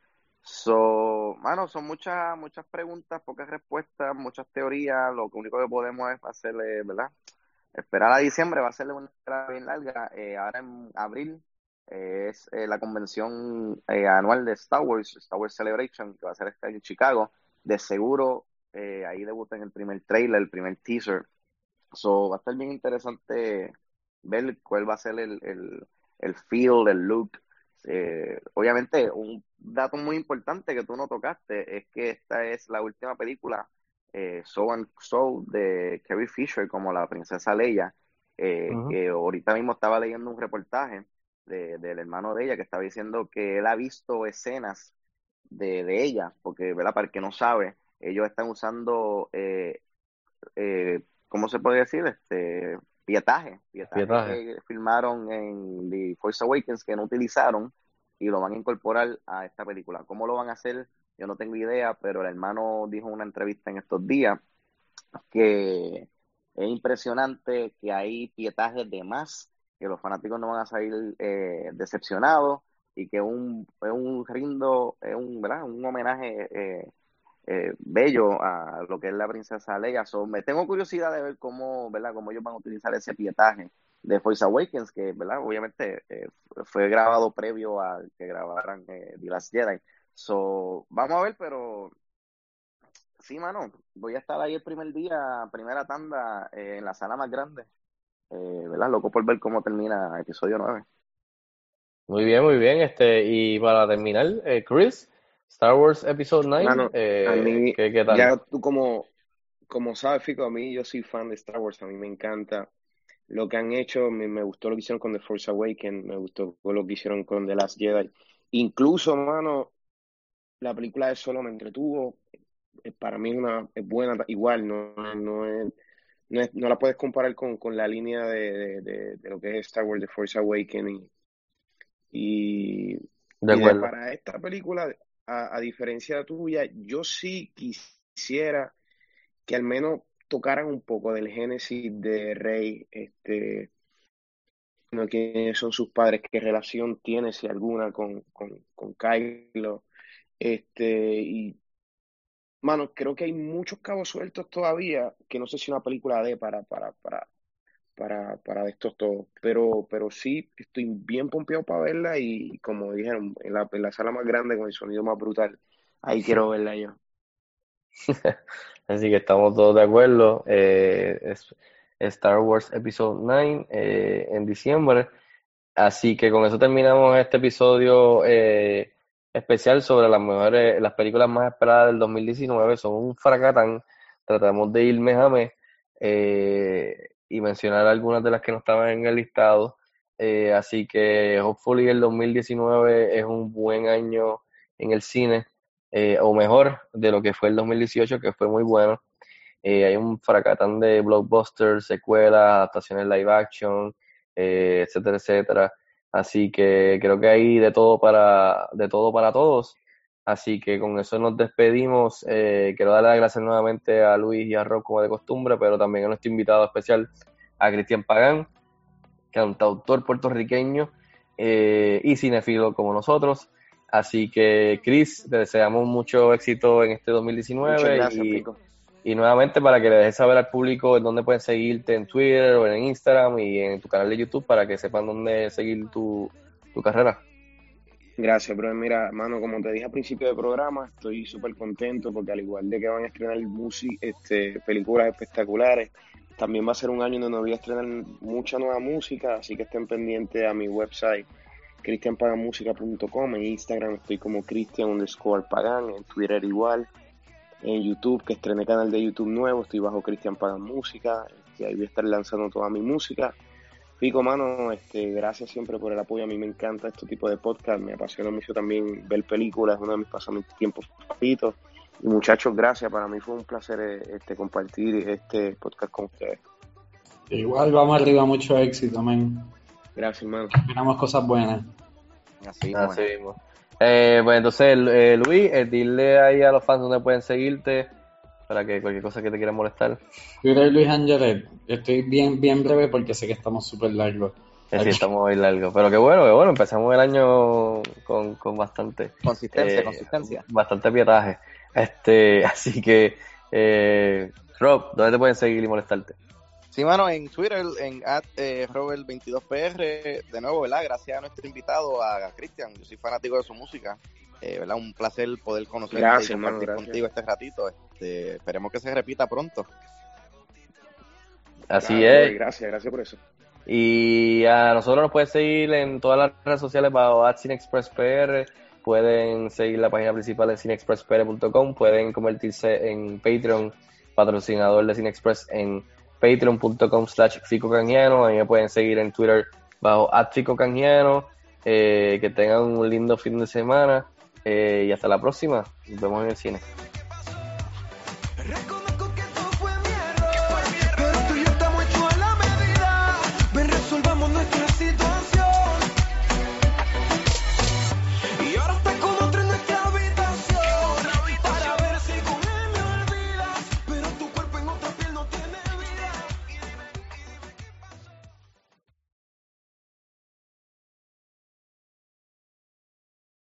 So, mano, son muchas, muchas preguntas, pocas respuestas, muchas teorías. Lo único que podemos es hacerle, ¿verdad? Esperar a diciembre, va a ser una espera bien larga. Eh, ahora en abril es eh, la convención eh, anual de Star Wars, Star Wars Celebration, que va a ser esta en Chicago. De seguro, eh, ahí debuta en el primer trailer, el primer teaser. So, va a estar bien interesante ver cuál va a ser el, el, el feel, el look. Eh, obviamente, un dato muy importante que tú no tocaste es que esta es la última película eh, So and So de Carrie Fisher como la princesa Leia. Eh, Ujú. que ahorita mismo estaba leyendo un reportaje de- del hermano de ella que estaba diciendo que él ha visto escenas de, de ella, porque, ¿verdad? Para el que no sabe, ellos están usando, eh, eh, ¿cómo se puede decir? Este, pietaje, pietaje Pietaje. que filmaron en The Force Awakens que no utilizaron y lo van a incorporar a esta película. ¿Cómo lo van a hacer? Yo no tengo idea, pero el hermano dijo en una entrevista en estos días que es impresionante que hay pietajes de más, que los fanáticos no van a salir eh, decepcionados y que un, es un rindo, es un, ¿verdad? un homenaje eh, eh, bello a lo que es la princesa Leia. So, me tengo curiosidad de ver cómo, ¿verdad? cómo ellos van a utilizar ese pietaje de Force Awakens, que ¿verdad? obviamente eh, fue grabado previo a que grabaran eh, The Last Jedi. So, vamos a ver, pero sí, mano, voy a estar ahí el primer día, primera tanda, eh, en la sala más grande. Eh, ¿verdad? Loco por ver cómo termina episodio 9. Muy bien, muy bien. Este, y para terminar, eh, Chris, Star Wars Episode 9, Mano, a eh, mí, ¿qué, qué tal? ya tú como, como sabes, Fico, a mí yo soy fan de Star Wars, a mí me encanta lo que han hecho, me, me gustó lo que hicieron con The Force Awakens, me gustó lo que hicieron con The Last Jedi. Incluso, mano, la película de Solo me entretuvo, eh, para mí es una, es buena, igual, no, no es, no es- no la puedes comparar con, con la línea de, de, de- de lo que es Star Wars, The Force Awakens y, y, para esta película, a, a diferencia tuya, yo sí quisiera que al menos tocaran un poco del génesis de Rey, este, no quiénes son sus padres, qué relación tiene, si alguna, con, con, con Kylo, este, y mano, creo que hay muchos cabos sueltos todavía que no sé si una película de para, para, para, para, para estos todos, pero, pero sí estoy bien pompeado para verla y como dijeron, en la, en la sala más grande con el sonido más brutal, ahí quiero verla yo. Así que estamos todos de acuerdo. Eh, Star Wars Episode 9 eh, en diciembre. Así que con eso terminamos este episodio eh, especial sobre las mejores, las películas más esperadas del 2019. Son un fracatán. Tratamos de ir mes a mes eh, y mencionar algunas de las que no estaban en el listado. Eh, así que hopefully el 2019 es un buen año en el cine, eh, o mejor de lo que fue el 2018, que fue muy bueno. Hay un fracatán de blockbusters, secuelas, adaptaciones live action, etcétera, etcétera. Así que creo que hay de todo para, de todo para todos. Así que con eso nos despedimos. Eh, quiero darle las gracias nuevamente a Luis y a Rob como de costumbre, pero también a nuestro invitado especial, a Cristian Pagán, cantautor puertorriqueño eh, y cinefilo como nosotros. Así que, Chris, te deseamos mucho éxito en este Muchas 2019 gracias, y, Pico. Y nuevamente para que le dejes saber al público en dónde pueden seguirte en Twitter o en Instagram y en tu canal de YouTube para que sepan dónde seguir tu, tu carrera. Gracias, bro. Mira, mano, como te dije al principio del programa, estoy súper contento porque al igual de que van a estrenar musi- este, películas espectaculares, también va a ser un año donde voy a estrenar mucha nueva música, así que estén pendientes a mi website cristianpagamusica.com, en Instagram estoy como Cristian underscore Pagan, en Twitter igual. En YouTube, que estrené canal de YouTube nuevo, estoy bajo Cristian Pagan Música, este, ahí voy a estar lanzando toda mi música. Pico, mano, este, gracias siempre por el apoyo, a mí me encanta este tipo de podcast, me apasiona mucho también ver películas, es uno de mis pasatiempos favoritos. Y muchachos, gracias, para mí fue un placer eh, este, compartir este podcast con ustedes. Igual vamos arriba, mucho éxito, man. Gracias, hermano. Esperamos cosas buenas. Así, Así mismo. Eh, pues entonces, eh, Luis, eh, dile ahí a los fans donde pueden seguirte para que cualquier cosa que te quiera molestar. Twitter Luis Angelet. Estoy bien, bien breve porque sé que estamos súper largos. Sí, estamos muy largos. Pero qué bueno, qué bueno. Empezamos el año con, con bastante... Consistencia, eh, consistencia. Bastante pietaje. Este, así que, eh, Rob, ¿dónde te pueden seguir y molestarte? Sí, mano, en Twitter, en at, eh, Robert22PR, de nuevo, ¿verdad? Gracias a nuestro invitado, a Cristian. Yo soy fanático de su música. Eh, ¿verdad? Un placer poder conocerte Gracias, y compartir gracias. contigo este ratito. Este, esperemos que se repita pronto. Así Claro, es. Gracias, gracias por eso. Y a nosotros nos pueden seguir en todas las redes sociales bajo CineExpressPR. Pueden seguir la página principal en cinexpresspr.com. Pueden convertirse en Patreon, patrocinador de CineExpress en patreon.com slash Fico Canjiano. Ahí me pueden seguir en Twitter bajo Fico Canjiano. Eh, que tengan un lindo fin de semana. Eh, y hasta la próxima. Nos vemos en el cine.